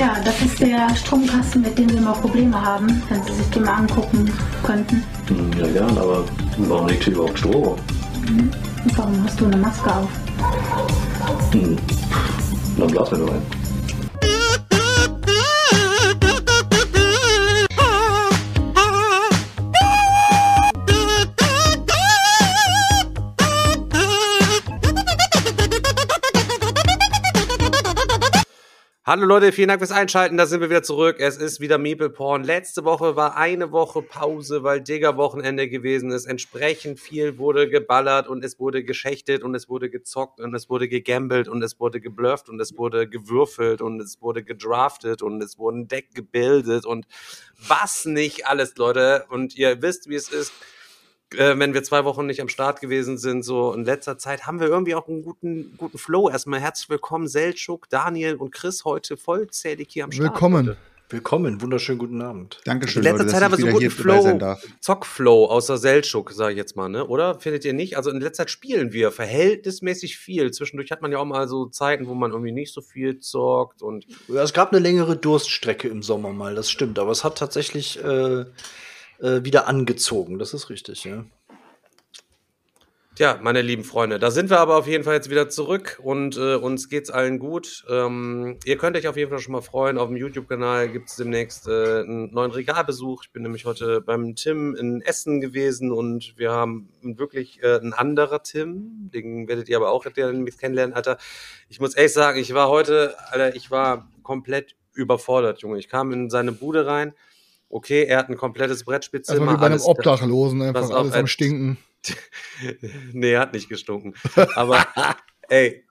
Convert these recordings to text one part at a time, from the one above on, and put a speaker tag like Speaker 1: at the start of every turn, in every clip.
Speaker 1: Ja, das ist der Stromkasten, mit dem wir mal Probleme haben, wenn Sie sich den mal angucken könnten.
Speaker 2: Hm, Ja, gern, aber warum liegt hier überhaupt Strom?
Speaker 1: Und warum hast du eine Maske auf?
Speaker 2: Hm. Dann blasen wir nur
Speaker 3: Hallo Leute, vielen Dank fürs Einschalten. Da sind wir wieder zurück. Es ist wieder Meeple Porn. Letzte Woche war eine Woche Pause, weil Digger Wochenende gewesen ist. Entsprechend viel wurde geballert und es wurde geschächtet und es wurde gezockt und es wurde gegambelt und es wurde geblufft und es wurde gewürfelt und es wurde gedraftet und es wurden Deck gebildet und was nicht alles, Leute. Und ihr wisst, wie es ist äh, wenn wir zwei Wochen nicht am Start gewesen sind, so in letzter Zeit, haben wir irgendwie auch einen guten, guten Flow. Erstmal herzlich willkommen, Seltschuk, Daniel und Chris heute vollzählig hier am Start.
Speaker 4: Willkommen.
Speaker 3: Leute.
Speaker 5: Willkommen, wunderschönen guten Abend.
Speaker 4: Dankeschön,
Speaker 3: In letzter
Speaker 4: Leute,
Speaker 3: Zeit haben wir
Speaker 4: dass
Speaker 3: so guten Flow. Zockflow außer Seltschuk, sage ich jetzt mal, ne? Oder? Findet ihr nicht? Also in letzter Zeit spielen wir verhältnismäßig viel. Zwischendurch hat man ja auch mal so Zeiten, wo man irgendwie nicht so viel zockt und
Speaker 5: Ja, es gab eine längere Durststrecke im Sommer mal, das stimmt, aber es hat tatsächlich äh, äh, wieder angezogen, das ist richtig, ja.
Speaker 3: Tja, meine lieben Freunde, da sind wir aber auf jeden Fall jetzt wieder zurück und äh, uns geht's allen gut. Ähm, ihr könnt euch auf jeden Fall schon mal freuen. Auf dem YouTube-Kanal gibt's demnächst äh, einen neuen Regalbesuch. Ich bin nämlich heute beim Tim in Essen gewesen und wir haben wirklich äh, ein anderer Tim. Den werdet ihr aber auch demnächst kennenlernen, Alter. Ich muss ehrlich sagen, ich war heute, Alter, ich war komplett überfordert, Junge. Ich kam in seine Bude rein. Okay, er hat ein komplettes Brettspielzimmer.
Speaker 4: Also wie bei einem Obdachlosen, einfach alles am Stinken.
Speaker 3: nee, hat nicht gestunken. Aber ey,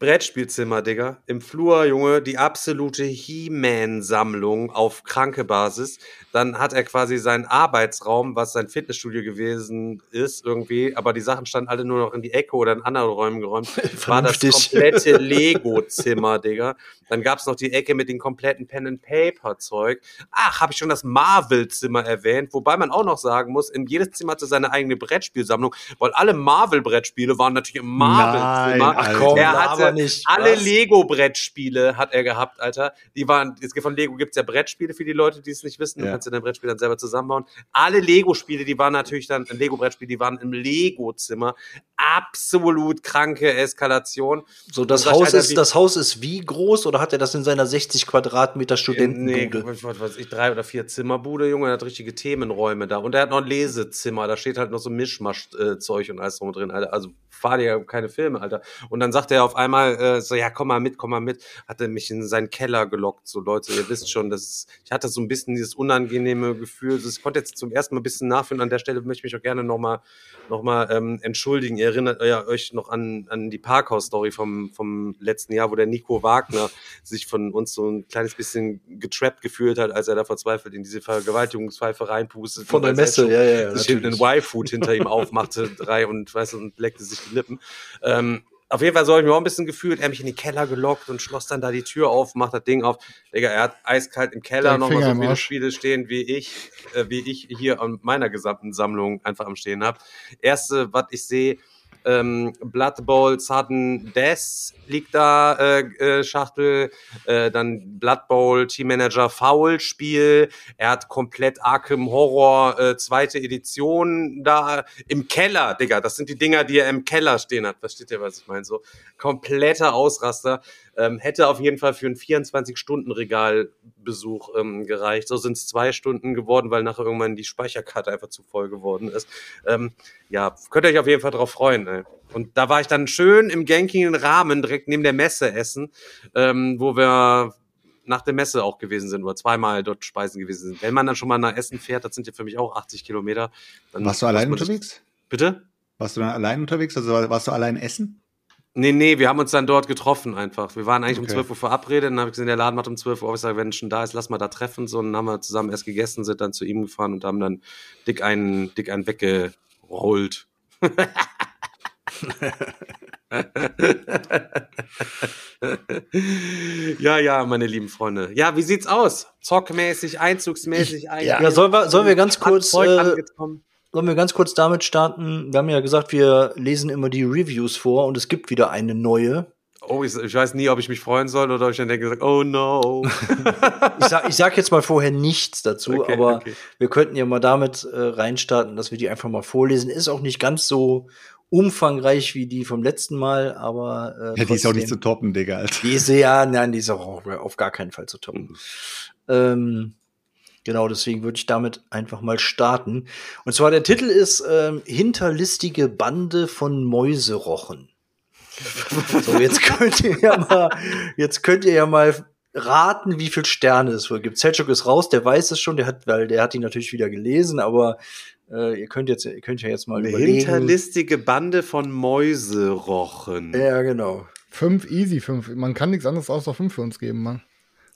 Speaker 3: Brettspielzimmer, Digga. Im Flur, Junge, die absolute He-Man-Sammlung auf kranke Basis. Dann hat er quasi seinen Arbeitsraum, was sein Fitnessstudio gewesen ist, irgendwie, aber die Sachen standen alle nur noch in die Ecke oder in andere Räume geräumt. War das komplette Lego-Zimmer, Digga. Dann gab's noch die Ecke mit dem kompletten Pen-and-Paper-Zeug. Ach, habe ich schon das Marvel-Zimmer erwähnt, wobei man auch noch sagen muss, in jedes Zimmer hatte seine eigene Brettspielsammlung, weil alle Marvel-Brettspiele waren natürlich im Marvel-Zimmer.
Speaker 4: Alter.
Speaker 5: komm,
Speaker 3: er
Speaker 5: laber
Speaker 3: hatte
Speaker 5: nicht,
Speaker 3: alle? Lego-Brettspiele hat er gehabt, Alter. Die waren, es gibt von Lego gibt's ja Brettspiele für die Leute, die es nicht wissen. Du
Speaker 4: Ja.
Speaker 3: kannst dir dein Brettspiel dann selber zusammenbauen. Alle Lego-Spiele, die waren natürlich dann, Lego-Brettspiele, die waren im Lego-Zimmer. Absolut kranke Eskalation.
Speaker 5: So, das Haus,
Speaker 3: Alter,
Speaker 5: ist,
Speaker 3: wie-
Speaker 5: das Haus ist wie groß oder hat er das in seiner 60 Quadratmeter
Speaker 3: Nee,
Speaker 5: Studentenbude?
Speaker 3: was weiß ich, drei oder vier Zimmerbude, Junge, er hat richtige Themenräume da. Und er hat noch ein Lesezimmer, da steht halt noch so Mischmasch-Zeug und alles drum drin, Alter. Also fahr dir ja keine Filme, Alter. Und dann sagt er auf einmal äh, so, ja, komm mal mit, komm mal mit. Hat er mich in seinen Keller gelockt. So, Leute, ihr wisst schon, das ich hatte so ein bisschen dieses unangenehme Gefühl. Also, Ich konnte jetzt zum ersten Mal ein bisschen nachfühlen. An der Stelle möchte ich mich auch gerne nochmal noch mal, ähm, entschuldigen. Ihr erinnert ja, euch noch an, an die Parkhaus-Story vom, vom letzten Jahr, wo der Nico Wagner sich von uns so ein kleines bisschen getrappt gefühlt hat, als er da verzweifelt in diese Vergewaltigungspfeife reinpustet.
Speaker 5: Von der
Speaker 3: er
Speaker 5: Messe,
Speaker 3: schon
Speaker 5: ja, ja,
Speaker 3: sich
Speaker 5: natürlich.
Speaker 3: Y-Food hinter ihm aufmachte, drei und, weißt und leckte sich die Lippen. Ähm, auf jeden Fall so habe ich mich auch ein bisschen gefühlt. Er hat mich in den Keller gelockt und schloss dann da die Tür auf, macht das Ding auf. Digga, er hat eiskalt im Keller nochmal so viele. Spiele stehen, wie ich, äh, wie ich hier an meiner gesamten Sammlung einfach am Stehen habe. Erste, was ich sehe, ähm, Blood Bowl Sudden Death liegt da, äh, äh, Schachtel, äh, dann Blood Bowl Team Manager Foul Spiel, er hat komplett Arkham Horror äh, zweite Edition da im Keller, Digga, das sind die Dinger, die er im Keller stehen hat, versteht ihr, was ich meine, so kompletter Ausraster, ähm, hätte auf jeden Fall für einen 24-Stunden-Regalbesuch ähm, gereicht, so sind es zwei Stunden geworden, weil nachher irgendwann die Speicherkarte einfach zu voll geworden ist, ähm, ja, könnt ihr euch auf jeden Fall drauf freuen. Ey. Und da war ich dann schön im gankigen Rahmen direkt neben der Messe essen, ähm, wo wir nach der Messe auch gewesen sind oder zweimal dort speisen gewesen sind. Wenn man dann schon mal nach Essen fährt, das sind ja für mich auch 80 Kilometer. Dann
Speaker 4: Warst du allein unterwegs?
Speaker 3: Bitte?
Speaker 4: Warst du dann allein unterwegs? Also war- warst du allein essen?
Speaker 3: Nee, nee, wir haben uns dann dort getroffen einfach. Wir waren eigentlich um
Speaker 4: Okay.
Speaker 3: 12 Uhr verabredet, dann habe ich gesehen, der Laden macht um 12 Uhr auf. Ich sage, wenn es schon da ist, lass mal da treffen. So, und dann haben wir zusammen erst gegessen, sind dann zu ihm gefahren und haben dann dick einen, dick einen wegge, rollt. ja, ja, meine lieben Freunde. Ja, wie sieht's aus? Zockmäßig, einzugsmäßig, ein.
Speaker 5: Ja, sollen wir, sollen wir ganz kurz, äh,
Speaker 3: angekommen.
Speaker 5: Sollen wir ganz kurz damit starten? Wir haben ja gesagt, wir lesen immer die Reviews vor und es gibt wieder eine neue.
Speaker 3: Oh, ich, ich weiß nie, ob ich mich freuen soll oder ob ich dann denke, oh no.
Speaker 5: Ich sag, ich sag jetzt mal vorher nichts dazu,
Speaker 3: Okay,
Speaker 5: aber
Speaker 3: okay.
Speaker 5: wir könnten ja mal damit äh, reinstarten, dass wir die einfach mal vorlesen. Ist auch nicht ganz so umfangreich wie die vom letzten Mal, aber äh,
Speaker 4: Ja, die ist auch nicht zu toppen, Digga, Alter.
Speaker 5: Die ist ja, nein, die ist auch auf gar keinen Fall zu toppen. Ähm, genau, deswegen würde ich damit einfach mal starten. Und zwar der Titel ist ähm, Hinterlistige Bande von Mäuserochen. so, jetzt könnt ihr ja mal, jetzt könnt ihr ja mal raten, wie viel Sterne es wohl gibt. Selchuk ist raus, der weiß es schon, der hat, weil der hat ihn natürlich wieder gelesen, aber äh, ihr könnt jetzt, ihr könnt ja jetzt mal
Speaker 3: Eine
Speaker 5: überlegen.
Speaker 3: hinterlistige Bande von Mäuserochen.
Speaker 5: Ja, genau.
Speaker 6: Fünf, easy, fünf. Man kann nichts anderes außer fünf für uns geben, Mann.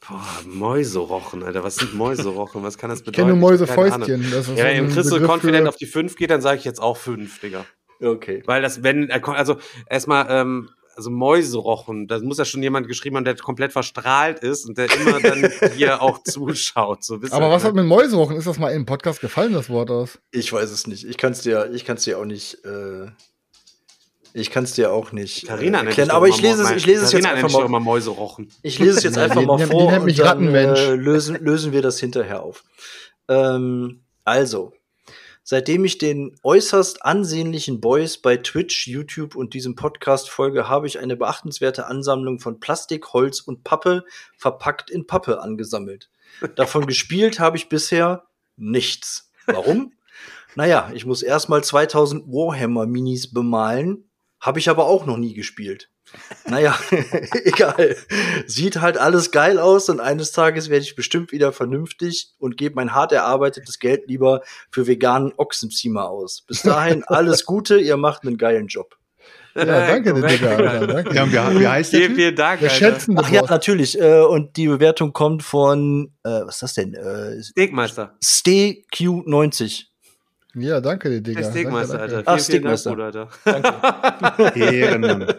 Speaker 3: Boah, Mäuserochen, Alter. Was sind Mäuserochen? Was kann das
Speaker 6: Ich
Speaker 3: bedeuten?
Speaker 6: kenne
Speaker 3: keine Ahnung.
Speaker 6: Mäusefäustchen. Das
Speaker 3: Ja,
Speaker 6: so
Speaker 3: wenn Crystal
Speaker 6: Begriff
Speaker 3: Confident auf die 5 geht, dann sage ich jetzt auch 5, Digga.
Speaker 5: Okay.
Speaker 3: Weil das, wenn, er kon- also erstmal, ähm, also Mäuserochen, da muss ja schon jemand geschrieben haben, der komplett verstrahlt ist und der immer dann hier auch zuschaut. So,
Speaker 6: Aber was
Speaker 3: ne?
Speaker 6: hat mit Mäuserochen? Ist das mal im Podcast gefallen, das Wort aus?
Speaker 5: Ich weiß es nicht. Ich kann es dir, ich kann es dir auch nicht. Äh, ich kann es dir auch nicht
Speaker 3: Carina
Speaker 5: äh, erklären. Aber ich lese es, ich lese es jetzt einfach
Speaker 3: doch
Speaker 5: mal.
Speaker 3: immer Mäuserochen.
Speaker 5: Ich lese es jetzt einfach
Speaker 6: die-
Speaker 5: mal
Speaker 6: die- die
Speaker 5: vor
Speaker 6: nennt mich
Speaker 5: und dann
Speaker 6: Rattenmensch.
Speaker 5: äh, lösen, lösen wir das hinterher auf. Ähm, also, seitdem ich den äußerst ansehnlichen Boys bei Twitch, YouTube und diesem Podcast folge, habe ich eine beachtenswerte Ansammlung von Plastik, Holz und Pappe verpackt in Pappe angesammelt. Davon gespielt habe ich bisher nichts. Warum? naja, ich muss erstmal 2000 Warhammer-Minis bemalen, habe ich aber auch noch nie gespielt. Naja, egal. Sieht halt alles geil aus und eines Tages werde ich bestimmt wieder vernünftig und gebe mein hart erarbeitetes Geld lieber für veganen Ochsenziemer aus. Bis dahin alles Gute, ihr macht einen geilen Job.
Speaker 6: Ja, danke Digga.
Speaker 3: Alter.
Speaker 6: Danke.
Speaker 4: Ja, und wie, wie heißt der
Speaker 3: Vielen,
Speaker 4: Typ?
Speaker 3: vielen Dank,
Speaker 6: Wir schätzen
Speaker 5: Ach ja, natürlich. Äh, und die Bewertung kommt von, äh, was ist das denn? Äh,
Speaker 3: Stegmeister.
Speaker 5: SteQ90.
Speaker 6: Ja, danke dir,
Speaker 3: Der
Speaker 6: Digga.
Speaker 3: Stegmeister,
Speaker 6: danke,
Speaker 3: Alter.
Speaker 6: danke.
Speaker 5: Ach,
Speaker 3: Vielen, vielen Dank,
Speaker 5: Stegmeister.
Speaker 3: Bruder, Alter.
Speaker 4: Ehrenmann.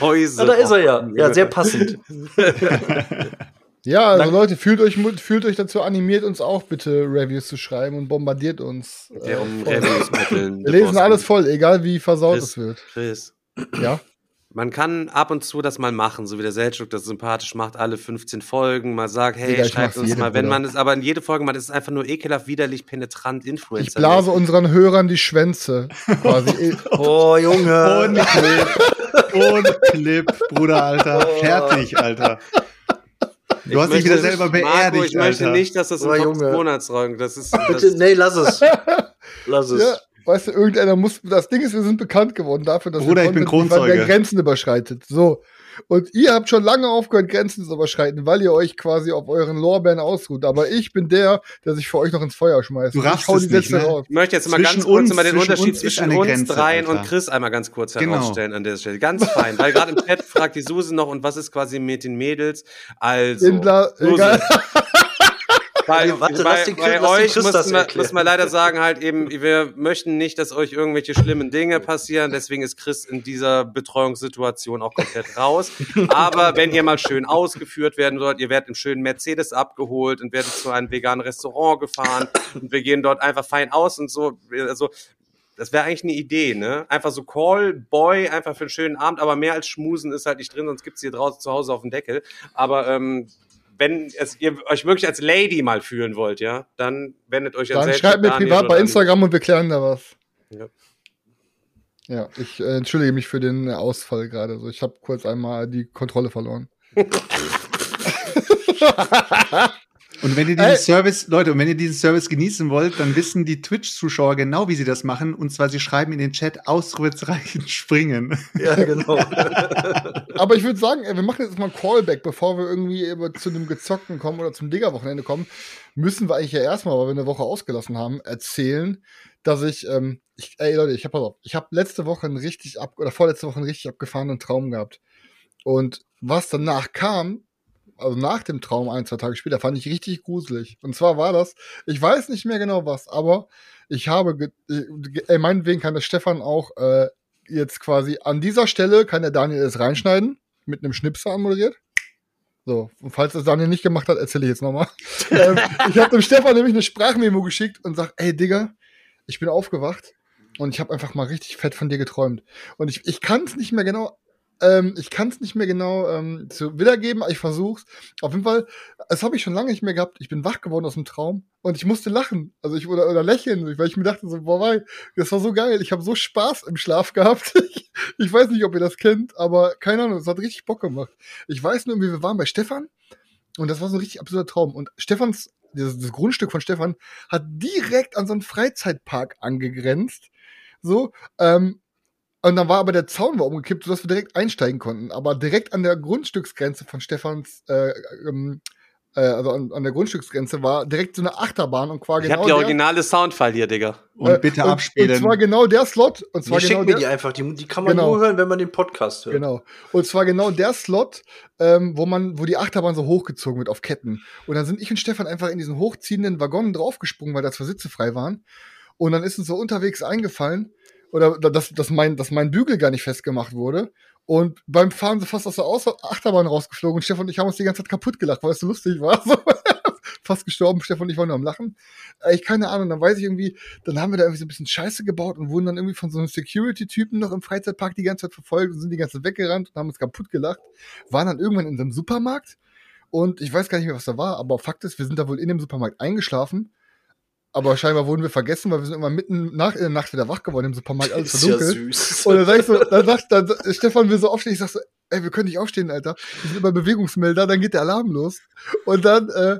Speaker 3: Mäuse.
Speaker 5: Ah, da ist er ja. Ja, sehr passend.
Speaker 6: Ja, also
Speaker 5: Danke.
Speaker 6: Leute, fühlt euch, fühlt euch dazu animiert, uns auch bitte Reviews zu schreiben und bombardiert uns. äh,
Speaker 3: Der um. Reviews.
Speaker 6: Wir lesen alles voll, egal wie versaut
Speaker 3: Chris.
Speaker 6: es wird.
Speaker 3: Chris.
Speaker 6: Ja.
Speaker 3: Man kann ab und zu das mal machen, so wie der Selchuk das sympathisch macht, alle 15 Folgen, mal sagt, hey,
Speaker 6: Digga, ich
Speaker 3: schreibt uns mal, wenn
Speaker 6: Bruder.
Speaker 3: man es, aber in jede Folge, man ist einfach nur ekelhaft, widerlich, penetrant, Influencer.
Speaker 6: Ich blase unseren Hörern die Schwänze. Quasi.
Speaker 5: Oh, Junge.
Speaker 4: Und Clip. Und Clip, Bruder, Alter. Fertig, Alter. Du hast dich wieder selber
Speaker 3: Marco,
Speaker 4: beerdigt,
Speaker 3: ich möchte
Speaker 4: Alter.
Speaker 3: nicht, dass das im
Speaker 5: Oh,
Speaker 3: Kopf des
Speaker 5: Junge.
Speaker 3: Monats räumt. Das ist,
Speaker 5: Bitte,
Speaker 3: das,
Speaker 5: nee, lass es. Lass es.
Speaker 6: ja, weißt du, irgendeiner muss. Das Ding ist, wir sind bekannt geworden dafür, dass
Speaker 4: Bruder,
Speaker 6: wir
Speaker 4: ich bin
Speaker 6: Content liefern,
Speaker 4: Kronzeuge.
Speaker 6: der Grenzen überschreitet. So. Und ihr habt schon lange aufgehört, Grenzen zu überschreiten, weil ihr euch quasi auf euren Lorbeeren ausruht. Aber ich bin der, der sich für euch noch ins Feuer schmeißt.
Speaker 4: Du
Speaker 6: ich
Speaker 4: raffst
Speaker 6: hau
Speaker 4: es
Speaker 6: die Sätze
Speaker 4: nicht, ne?
Speaker 6: raus.
Speaker 3: ich möchte jetzt mal
Speaker 4: Zwischen
Speaker 3: ganz kurz
Speaker 4: uns-
Speaker 3: mal den
Speaker 4: zwischen
Speaker 3: Unterschied zwischen uns
Speaker 4: Grenze,
Speaker 3: dreien
Speaker 4: Alter.
Speaker 3: und Chris einmal ganz kurz
Speaker 4: Genau.
Speaker 3: herausstellen an der Stelle. Ganz fein, weil gerade im Chat fragt die Susi noch, und was ist quasi mit den Mädels? Also,
Speaker 6: Indler,
Speaker 3: Susi,
Speaker 6: egal.
Speaker 3: Bei,
Speaker 5: Ja, warte,
Speaker 3: bei,
Speaker 5: den
Speaker 3: bei euch wir,
Speaker 5: erklären.
Speaker 3: müssen wir leider sagen, halt eben, wir möchten nicht, dass euch irgendwelche schlimmen Dinge passieren. Deswegen ist Chris in dieser Betreuungssituation auch komplett raus. Aber wenn ihr mal schön ausgeführt werden sollt, ihr werdet im schönen Mercedes abgeholt und werdet zu einem veganen Restaurant gefahren und wir gehen dort einfach fein aus und so. Also, das wäre eigentlich eine Idee, ne? Einfach so Call, Boy, einfach für einen schönen Abend, aber mehr als Schmusen ist halt nicht drin, sonst gibt's hier draußen zu Hause auf dem Deckel. Aber ähm, wenn es, ihr euch wirklich als Lady mal fühlen wollt, ja, dann wendet euch an
Speaker 6: Dann schreibt mir
Speaker 3: Daniel
Speaker 6: privat bei Instagram und wir klären da was.
Speaker 3: Ja.
Speaker 6: Ja, ich äh, entschuldige mich für den äh, Ausfall gerade. So, ich habe kurz einmal die Kontrolle verloren.
Speaker 4: Und wenn ihr diesen
Speaker 6: Ey.
Speaker 4: Service, Leute, und wenn ihr diesen Service genießen wollt, dann wissen die Twitch-Zuschauer genau, wie sie das machen. Und zwar, sie schreiben in den Chat Ausrufezeichen springen.
Speaker 5: Ja, genau.
Speaker 6: Aber ich würde sagen, wir machen jetzt mal ein Callback, bevor wir irgendwie über zu einem Gezockten kommen oder zum Digger-Wochenende kommen. Müssen wir eigentlich ja erstmal, weil wir eine Woche ausgelassen haben, erzählen, dass ich, ähm, ich ey Leute, ich habe auf, ich habe letzte Woche einen richtig ab oder vorletzte Woche einen richtig abgefahrenen Traum gehabt. Und was danach kam, also nach dem Traum, ein, zwei Tage später, fand ich richtig gruselig. Und zwar war das, ich weiß nicht mehr genau was, aber ich habe, äh, ey, meinetwegen kann der Stefan auch äh, jetzt quasi an dieser Stelle, kann der Daniel es reinschneiden, mit einem Schnipser anmoderiert. So, und falls das Daniel nicht gemacht hat, erzähle ich jetzt nochmal. ähm, ich habe dem Stefan nämlich eine Sprachmemo geschickt und sag, ey Digga, ich bin aufgewacht und ich habe einfach mal richtig fett von dir geträumt. Und ich, ich kann es nicht mehr genau, ähm, ich kann es nicht mehr genau ähm, zu wiedergeben, aber ich versuch's. Auf jeden Fall, das habe ich schon lange nicht mehr gehabt. Ich bin wach geworden aus dem Traum und ich musste lachen, also ich oder, oder lächeln, weil ich mir dachte so, boah, wei, das war so geil. Ich habe so Spaß im Schlaf gehabt. ich, ich weiß nicht, ob ihr das kennt, aber keine Ahnung, es hat richtig Bock gemacht. Ich weiß nur, wie wir waren bei Stefan und das war so ein richtig absurder Traum. Und Stefans, dieses, das Grundstück von Stefan hat direkt an so einen Freizeitpark angegrenzt. So, ähm, und dann war aber der Zaun war umgekippt, sodass wir direkt einsteigen konnten. Aber direkt an der Grundstücksgrenze von Stefans, äh, ähm, äh, also an, an der Grundstücksgrenze war direkt so eine Achterbahn und quasi
Speaker 3: Ich hab die
Speaker 6: der-
Speaker 3: originale Soundfile hier, Digga.
Speaker 4: Und
Speaker 6: äh,
Speaker 4: bitte
Speaker 6: und,
Speaker 4: abspielen.
Speaker 6: Und zwar genau der Slot. Und zwar
Speaker 5: schicken
Speaker 6: genau
Speaker 5: mir
Speaker 6: der,
Speaker 5: die einfach. Die, die kann man
Speaker 6: Genau.
Speaker 5: nur hören, wenn man den Podcast hört.
Speaker 6: Genau. Und zwar genau der Slot, ähm, wo man, wo die Achterbahn so hochgezogen wird auf Ketten. Und dann sind ich und Stefan einfach in diesen hochziehenden Waggon draufgesprungen, weil da zwei Sitze frei waren. Und dann ist uns so unterwegs eingefallen, oder dass, dass, mein, dass mein Bügel gar nicht festgemacht wurde. Und beim Fahren so fast aus der Achterbahn rausgeflogen. Und Stefan und ich haben uns die ganze Zeit kaputt gelacht, weil es so lustig war. Fast gestorben. Stefan und ich waren nur am Lachen. Äh, Ich keine Ahnung. Dann weiß ich irgendwie, dann haben wir da irgendwie so ein bisschen Scheiße gebaut und wurden dann irgendwie von so einem Security-Typen noch im Freizeitpark die ganze Zeit verfolgt und sind die ganze Zeit weggerannt und haben uns kaputt gelacht. Waren dann irgendwann in so einem Supermarkt und ich weiß gar nicht mehr, was da war, aber Fakt ist, wir sind da wohl in dem Supermarkt eingeschlafen. Aber scheinbar wurden wir vergessen, weil wir sind immer mitten nach, in der Nacht wieder wach geworden im Supermarkt, alles
Speaker 5: Ist ja
Speaker 6: verdunkelt.
Speaker 5: süß.
Speaker 6: Und dann sag ich so, dann sagt dann, Stefan will so aufstehen, ich sag so, ey, wir können nicht aufstehen, Alter. Wir sind über Bewegungsmelder, dann geht der Alarm los. Und dann äh,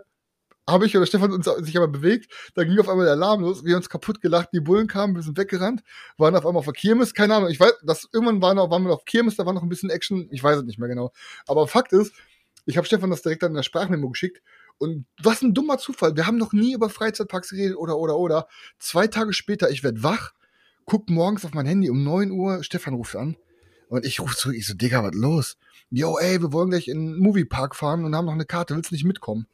Speaker 6: habe ich oder Stefan uns sich aber bewegt, dann ging auf einmal der Alarm los, wir haben uns kaputt gelacht, die Bullen kamen, wir sind weggerannt, waren auf einmal auf der Kirmes, keine Ahnung, ich weiß, das irgendwann waren, noch, waren wir auf Kirmes, da war noch ein bisschen Action, ich weiß es nicht mehr genau. Aber Fakt ist, ich habe Stefan das direkt dann in der Sprachmemo geschickt und was ein dummer Zufall, wir haben noch nie über Freizeitparks geredet oder oder oder. Zwei Tage später, ich werd wach, guck morgens auf mein Handy um 9 Uhr, Stefan ruft an und ich rufe zurück, ich so, Digga, was los? Yo, ey, wir wollen gleich in den Moviepark fahren und haben noch eine Karte, willst du nicht mitkommen?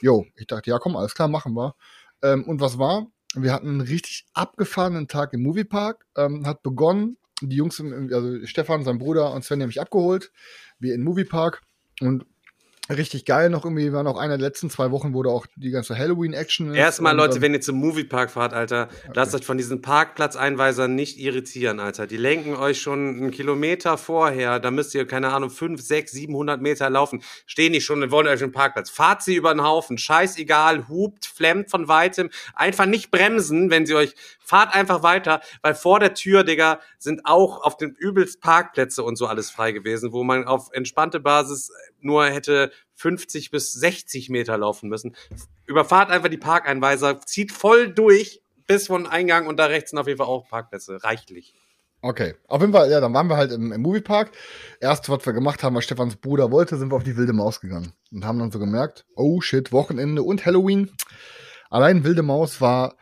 Speaker 6: Jo, ich dachte, ja komm, alles klar, machen wir. Ähm, und was war? Wir hatten einen richtig abgefahrenen Tag im Moviepark, ähm, hat begonnen, die Jungs, also Stefan, sein Bruder und Sven haben mich abgeholt, wir in den Moviepark und richtig geil noch irgendwie, war noch einer der letzten zwei Wochen, wo da auch die ganze Halloween-Action ist.
Speaker 3: Erstmal, Leute, wenn ihr zum Moviepark fahrt, Alter, lasst euch von diesen Parkplatzeinweisern nicht irritieren, Alter. Die lenken euch schon einen Kilometer vorher. Da müsst ihr, keine Ahnung, 5, 6, 700 Meter laufen. Stehen die schon und wollen euch einen Parkplatz. Fahrt sie über den Haufen. Scheißegal, hupt, flemmt von weitem. Einfach nicht bremsen, wenn sie euch. Fahrt einfach weiter, weil vor der Tür, Digga, sind auch auf den übelst Parkplätze und so alles frei gewesen, wo man auf entspannte Basis nur hätte 50 bis 60 Meter laufen müssen. Überfahrt einfach die Parkeinweiser, zieht voll durch bis von Eingang und da rechts sind auf jeden Fall auch Parkplätze. Reichlich.
Speaker 6: Okay, auf jeden Fall, ja, dann waren wir halt im, im Moviepark. Erst, was wir gemacht haben, was Stefans Bruder wollte, sind wir auf die Wilde Maus gegangen und haben dann so gemerkt, oh shit, Wochenende und Halloween. Allein Wilde Maus war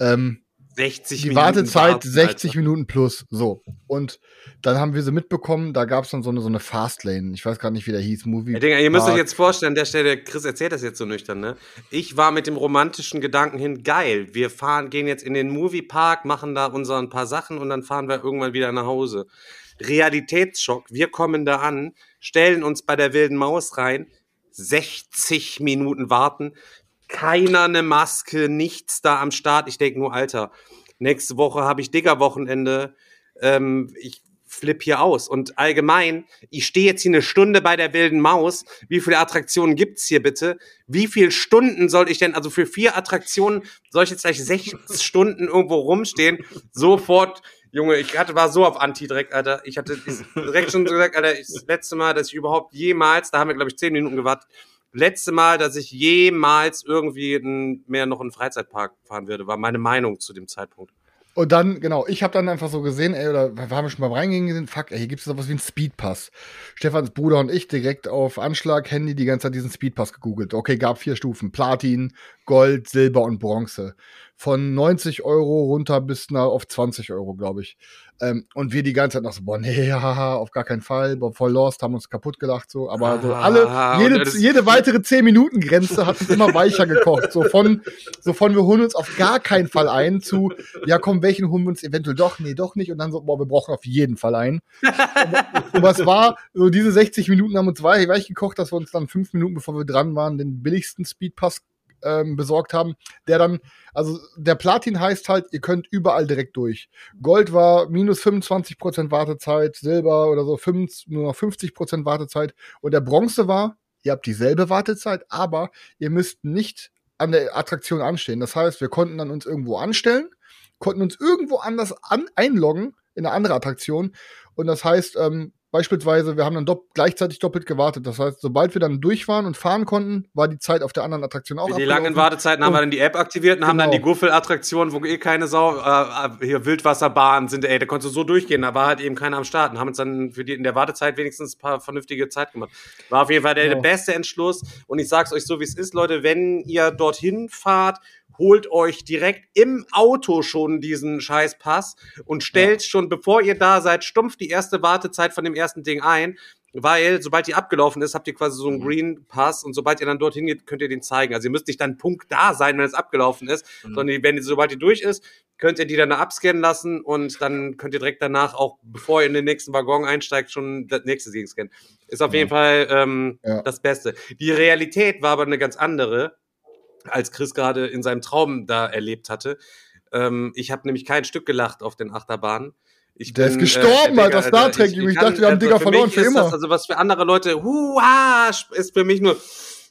Speaker 6: ähm,
Speaker 3: 60
Speaker 6: die
Speaker 3: Minuten
Speaker 6: Wartezeit
Speaker 3: warten,
Speaker 6: 60
Speaker 3: Alter.
Speaker 6: Minuten plus. So. Und dann haben wir sie mitbekommen, da gab es dann so eine, so eine Fastlane. Ich weiß gar nicht, wie der hieß, Movie.
Speaker 3: Ja, Digga, ihr müsst euch jetzt vorstellen, an der Stelle, Chris erzählt das jetzt so nüchtern, ne? Ich war mit dem romantischen Gedanken hin, geil, wir fahren, gehen jetzt in den Moviepark, machen da unseren paar Sachen und dann fahren wir irgendwann wieder nach Hause. Realitätsschock, wir kommen da an, stellen uns bei der wilden Maus rein, 60 Minuten warten, keiner eine Maske, nichts da am Start. Ich denke nur, Alter, nächste Woche habe ich Digger-Wochenende. Ähm, ich flipp hier aus. Und allgemein, ich stehe jetzt hier eine Stunde bei der wilden Maus. Wie viele Attraktionen gibt's hier bitte? Wie viele Stunden soll ich denn, also für vier Attraktionen soll ich jetzt gleich sechs Stunden irgendwo rumstehen? Sofort, Junge, ich hatte, war so auf Anti direkt, Alter. Ich hatte direkt schon so gesagt, Alter, das letzte Mal, dass ich überhaupt jemals, da haben wir, glaube ich, zehn Minuten gewartet, letzte Mal, dass ich jemals irgendwie mehr noch in einen Freizeitpark fahren würde, war meine Meinung zu dem Zeitpunkt.
Speaker 6: Und dann, genau, ich habe dann einfach so gesehen, ey, oder wir haben schon beim Reingehen gesehen, fuck, ey, hier gibt es sowas wie einen Speedpass. Stefans Bruder und ich direkt auf Anschlag, Handy die ganze Zeit diesen Speedpass gegoogelt. Okay, gab vier Stufen. Platin, Gold, Silber und Bronze. von 90 Euro runter bis nach auf 20 Euro, glaube ich. Ähm, und wir die ganze Zeit noch so, boah, nee, haha, auf gar keinen Fall, boah, voll lost, haben uns kaputt gelacht, so. Aber so alle,
Speaker 3: und
Speaker 6: jede, jede weitere 10-Minuten-Grenze hat uns immer weicher gekocht. So von, so von, wir holen uns auf gar keinen Fall ein zu, ja komm, welchen holen wir uns eventuell doch, nee, doch nicht. Und dann so, boah, wir brauchen auf jeden Fall einen. Aber es war, so diese 60 Minuten haben uns weich, weich gekocht, dass wir uns dann fünf Minuten, bevor wir dran waren, den billigsten Speedpass ähm, besorgt haben, der dann, also der Platin heißt halt, ihr könnt überall direkt durch. Gold war minus 25% Wartezeit, Silber oder so 5, nur noch 50% Wartezeit und der Bronze war, ihr habt dieselbe Wartezeit, aber ihr müsst nicht an der Attraktion anstehen. Das heißt, wir konnten dann uns irgendwo anstellen, konnten uns irgendwo anders an einloggen in eine andere Attraktion und das heißt, ähm, beispielsweise, wir haben dann dopp gleichzeitig doppelt gewartet. Das heißt, sobald wir dann durch waren und fahren konnten, war die Zeit auf der anderen Attraktion auch
Speaker 3: die langen. Wartezeiten haben wir dann die App aktiviert und haben dann
Speaker 6: Genau.
Speaker 3: die Guffel-Attraktion, wo eh keine Sau, äh, hier Wildwasserbahnen sind, ey, da konntest du so durchgehen, da war halt eben keiner am Start und haben uns dann für die in der Wartezeit wenigstens ein paar vernünftige Zeit gemacht. War auf jeden Fall der, der
Speaker 6: Genau.
Speaker 3: beste Entschluss und ich sag's euch so, wie es ist, Leute, wenn ihr dorthin fahrt, holt euch direkt im Auto schon diesen Scheißpass und stellt schon, bevor ihr da seid, stumpf die erste Wartezeit von dem ersten Ding ein. Weil, sobald die abgelaufen ist, habt ihr quasi so einen Green Pass und sobald ihr dann dorthin geht, könnt ihr den zeigen. Also ihr müsst nicht dann Punkt da sein, wenn es abgelaufen ist, sondern die- wenn sobald die durch ist, könnt ihr die dann abscannen lassen und dann könnt ihr direkt danach auch, bevor ihr in den nächsten Waggon einsteigt, schon das nächste Ding scannen. Ist auf jeden Fall ähm,
Speaker 6: Ja.
Speaker 3: das Beste. Die Realität war aber eine ganz andere, als Chris gerade in seinem Traum da erlebt hatte. Ähm, ich habe nämlich kein Stück gelacht auf den Achterbahnen. Ich
Speaker 6: Der ist gestorben, Alter, Star Trek, Junge. Ich dachte, wir haben Digga
Speaker 3: für
Speaker 6: verloren für
Speaker 3: ist
Speaker 6: immer.
Speaker 3: Das, also was für andere Leute, huha, ist für mich nur.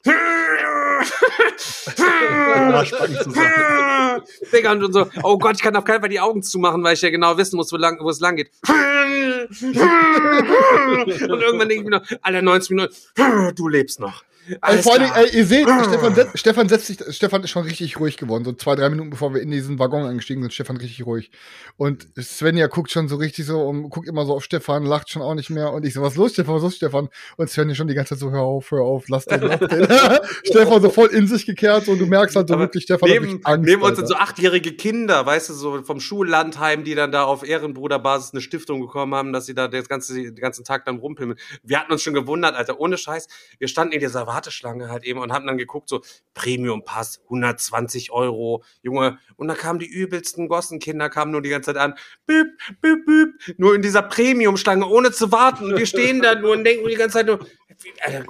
Speaker 3: Digga, und so, oh Gott, ich kann auf keinen Fall die Augen zumachen, weil ich ja genau wissen muss, wo, lang, wo es lang geht. und irgendwann denke ich mir noch, alle 90 Minuten, du lebst noch.
Speaker 6: Ey,
Speaker 3: Alles
Speaker 6: vor allem, ey, ihr seht, Stefan, Stefan setzt sich, Stefan ist schon richtig ruhig geworden. So zwei, drei Minuten bevor wir in diesen Waggon eingestiegen sind, Stefan richtig ruhig. Und Svenja guckt schon so richtig so und guckt immer so auf Stefan, lacht schon auch nicht mehr. Und ich so, was ist los, Stefan, was ist los, Stefan? Und Svenja schon die ganze Zeit so, hör auf, hör auf, lass den, lass den. Stefan so voll in sich gekehrt und du merkst halt so
Speaker 3: Aber
Speaker 6: wirklich, Stefan hat
Speaker 3: neben,
Speaker 6: wirklich Angst.
Speaker 3: neben uns sind so achtjährige Kinder, weißt du, so vom Schullandheim, die dann da auf Ehrenbruderbasis eine Stiftung bekommen haben, dass sie da das ganze, den ganzen Tag dann rumpimmeln. Wir hatten uns schon gewundert, Alter, ohne Scheiß. Wir standen in dieser Warteschlange halt eben und haben dann geguckt, so Premium Pass, 120 Euro, Junge. Und da kamen die übelsten Gossenkinder, kamen nur die ganze Zeit an, büb, büb, büb, nur in dieser Premium-Schlange, ohne zu warten. Und wir stehen da nur und denken die ganze Zeit nur,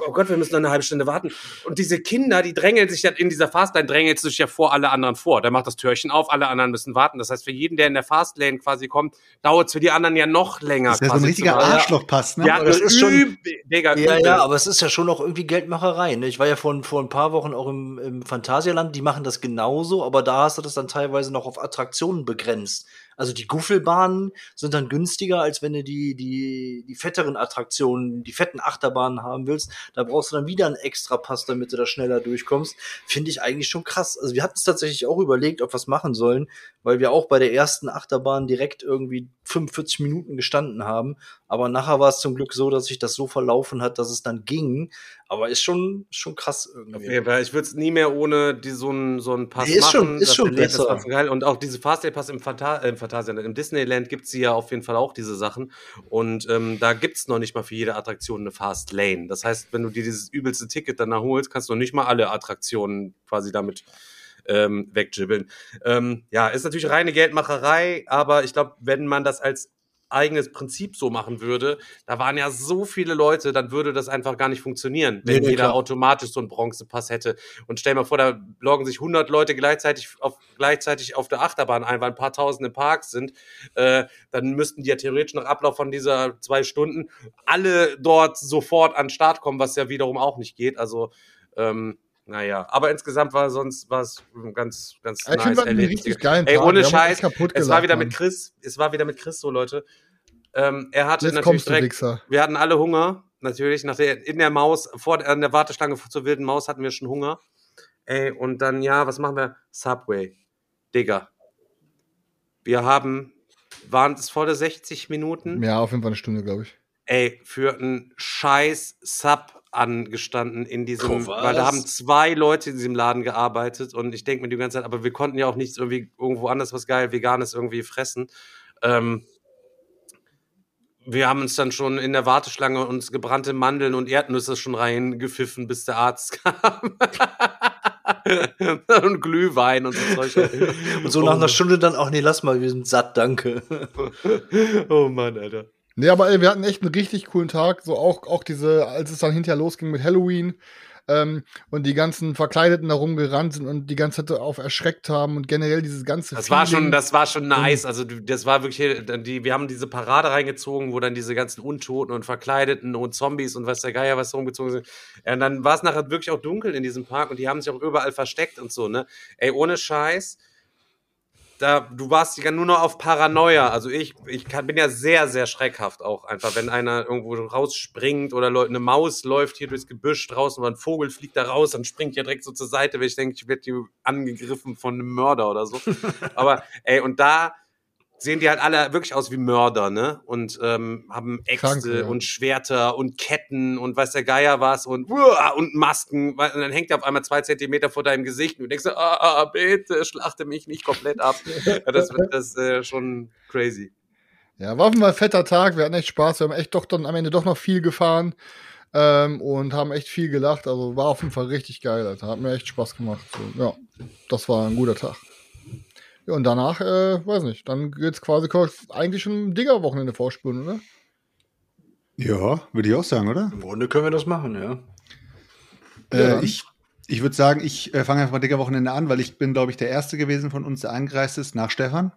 Speaker 3: oh Gott, wir müssen noch eine halbe Stunde warten. Und diese Kinder, die drängeln sich dann in dieser Fastlane, drängelt sich ja vor alle anderen vor. Der macht das Türchen auf, alle anderen müssen warten. Das heißt, für jeden, der in der Fastlane quasi kommt, dauert es für die anderen ja noch länger.
Speaker 4: Das ist ja so ein richtiger. Arschlochpass, ne?
Speaker 3: Ja,
Speaker 5: das
Speaker 3: das
Speaker 5: ist schon-
Speaker 3: schon. Digga,
Speaker 5: Ja,
Speaker 3: übel.
Speaker 5: ja, aber es ist ja schon auch irgendwie Geldmacherei. Ne? Ich war ja vor, vor ein paar Wochen auch im, im Phantasialand, die machen das genauso, aber da hast du das dann teilweise noch auf Attraktionen begrenzt. Also die Guffelbahnen sind dann günstiger, als wenn du die, die, die fetteren Attraktionen, die fetten Achterbahnen haben willst. Da brauchst du dann wieder einen extra Pass, damit du da schneller durchkommst. Finde ich eigentlich schon krass. Also wir hatten es tatsächlich auch überlegt, ob wir es machen sollen, weil wir auch bei der ersten Achterbahn direkt irgendwie 45 Minuten gestanden haben. Aber nachher war es zum Glück so, dass sich das so verlaufen hat, dass es dann ging. Aber ist schon, schon krass irgendwie.
Speaker 3: Fall. Ich würde es nie mehr ohne die, so einen so einen Pass
Speaker 5: Nee, ist
Speaker 3: machen.
Speaker 5: schon- ist
Speaker 3: Das
Speaker 5: schon besser.
Speaker 3: war so geil. Und auch diese Fastlane Pass im, Phanta äh, im Phantasialand, im Disneyland gibt's ja auf jeden Fall auch diese Sachen. Und ähm, da gibt's noch nicht mal für jede Attraktion eine Fastlane. Das heißt, wenn du dir dieses übelste Ticket danach holst, kannst du noch nicht mal alle Attraktionen quasi damit ähm, wegjibbeln. Ähm, ja, ist natürlich reine Geldmacherei, aber ich glaube, wenn man das als eigenes Prinzip so machen würde, da waren ja so viele Leute, dann würde das einfach gar nicht funktionieren, wenn
Speaker 5: Nee,
Speaker 3: jeder
Speaker 5: klar.
Speaker 3: automatisch so einen Bronzepass hätte. Und stell mal vor, da loggen sich 100 Leute gleichzeitig auf, gleichzeitig auf der Achterbahn ein, weil ein paar Tausend im Park sind. Äh, dann müssten die ja theoretisch nach Ablauf von dieser zwei Stunden alle dort sofort an den Start kommen, was ja wiederum auch nicht geht. Also, ähm, naja, aber insgesamt war sonst war es ein ganz, ganz
Speaker 6: ich einen
Speaker 3: Erlebnis.
Speaker 6: richtig geilen
Speaker 3: Ey, ohne Scheiß, es war
Speaker 6: gelacht,
Speaker 3: wieder
Speaker 6: Mann.
Speaker 3: mit Chris, es war wieder mit Chris so, Leute. Ähm, er hatte
Speaker 6: Jetzt
Speaker 3: natürlich direkt,
Speaker 6: Wichser.
Speaker 3: wir hatten alle Hunger, natürlich, nach der, in der Maus, vor der, an der Warteschlange zur wilden Maus hatten wir schon Hunger. Ey, und dann, ja, was machen wir? Subway. Digga. Wir haben, waren es volle 60 Minuten?
Speaker 6: Ja, auf jeden Fall eine Stunde, glaube ich.
Speaker 3: Ey, für einen scheiß Sub angestanden in diesem,
Speaker 5: Oh,
Speaker 3: weil da haben zwei Leute in diesem Laden gearbeitet und ich denke mir die ganze Zeit, aber wir konnten ja auch nichts irgendwie irgendwo anders was geil Veganes irgendwie fressen. Ähm, wir haben uns dann schon in der Warteschlange uns gebrannte Mandeln und Erdnüsse schon reingepfiffen, bis der Arzt kam. und Glühwein und so Zeug.
Speaker 5: Und so nach einer Stunde dann, ach nee, lass mal, wir sind satt, danke.
Speaker 3: Oh Mann, Alter.
Speaker 6: Nee, aber ey, wir hatten echt einen richtig coolen Tag. So auch, auch diese, als es dann hinterher losging mit Halloween ähm, und die ganzen Verkleideten da rumgerannt sind und die ganze Zeit auf erschreckt haben und generell dieses ganze
Speaker 3: Das war schon,
Speaker 6: Feeling.
Speaker 3: das war schon nice. Also das war wirklich, die, wir haben diese Parade reingezogen, wo dann diese ganzen Untoten und Verkleideten und Zombies und was der Geier was rumgezogen sind. Und dann war es nachher wirklich auch dunkel in diesem Park und die haben sich auch überall versteckt und so, ne? Ey, ohne Scheiß. Da, du warst ja nur noch auf Paranoia. Also ich, ich kann, bin ja sehr, sehr schreckhaft auch einfach, wenn einer irgendwo rausspringt oder Leute, eine Maus läuft hier durchs Gebüsch draußen oder ein Vogel fliegt da raus, dann springt ja direkt so zur Seite, weil ich denke, ich werde hier angegriffen von einem Mörder oder so. Aber ey, und da sehen die halt alle wirklich aus wie Mörder, ne? Und ähm, haben Äxte
Speaker 6: ja.
Speaker 3: und Schwerter und Ketten und weiß der Geier was und uah, und Masken. Und dann hängt er auf einmal zwei Zentimeter vor deinem Gesicht und du denkst so, ah, ah, bitte schlachte mich nicht komplett ab. das wird das äh, schon crazy.
Speaker 6: Ja, war auf jeden Fall ein fetter Tag. Wir hatten echt Spaß. Wir haben echt doch dann am Ende doch noch viel gefahren ähm, und haben echt viel gelacht. Also war auf jeden Fall richtig geil, Alter. Hat mir echt Spaß gemacht. So, ja, das war ein guter Tag. Ja, und danach, äh, weiß nicht, dann geht's quasi eigentlich schon Digger-Wochenende vorspülen, oder?
Speaker 4: Ja, würde ich auch sagen, oder?
Speaker 5: Im Grunde können wir das machen, ja.
Speaker 4: Äh, ich ich würde sagen, ich äh, fange einfach mal dicker Wochenende an, weil ich bin, glaube ich, der Erste gewesen von uns, der angereist ist, nach Stefan.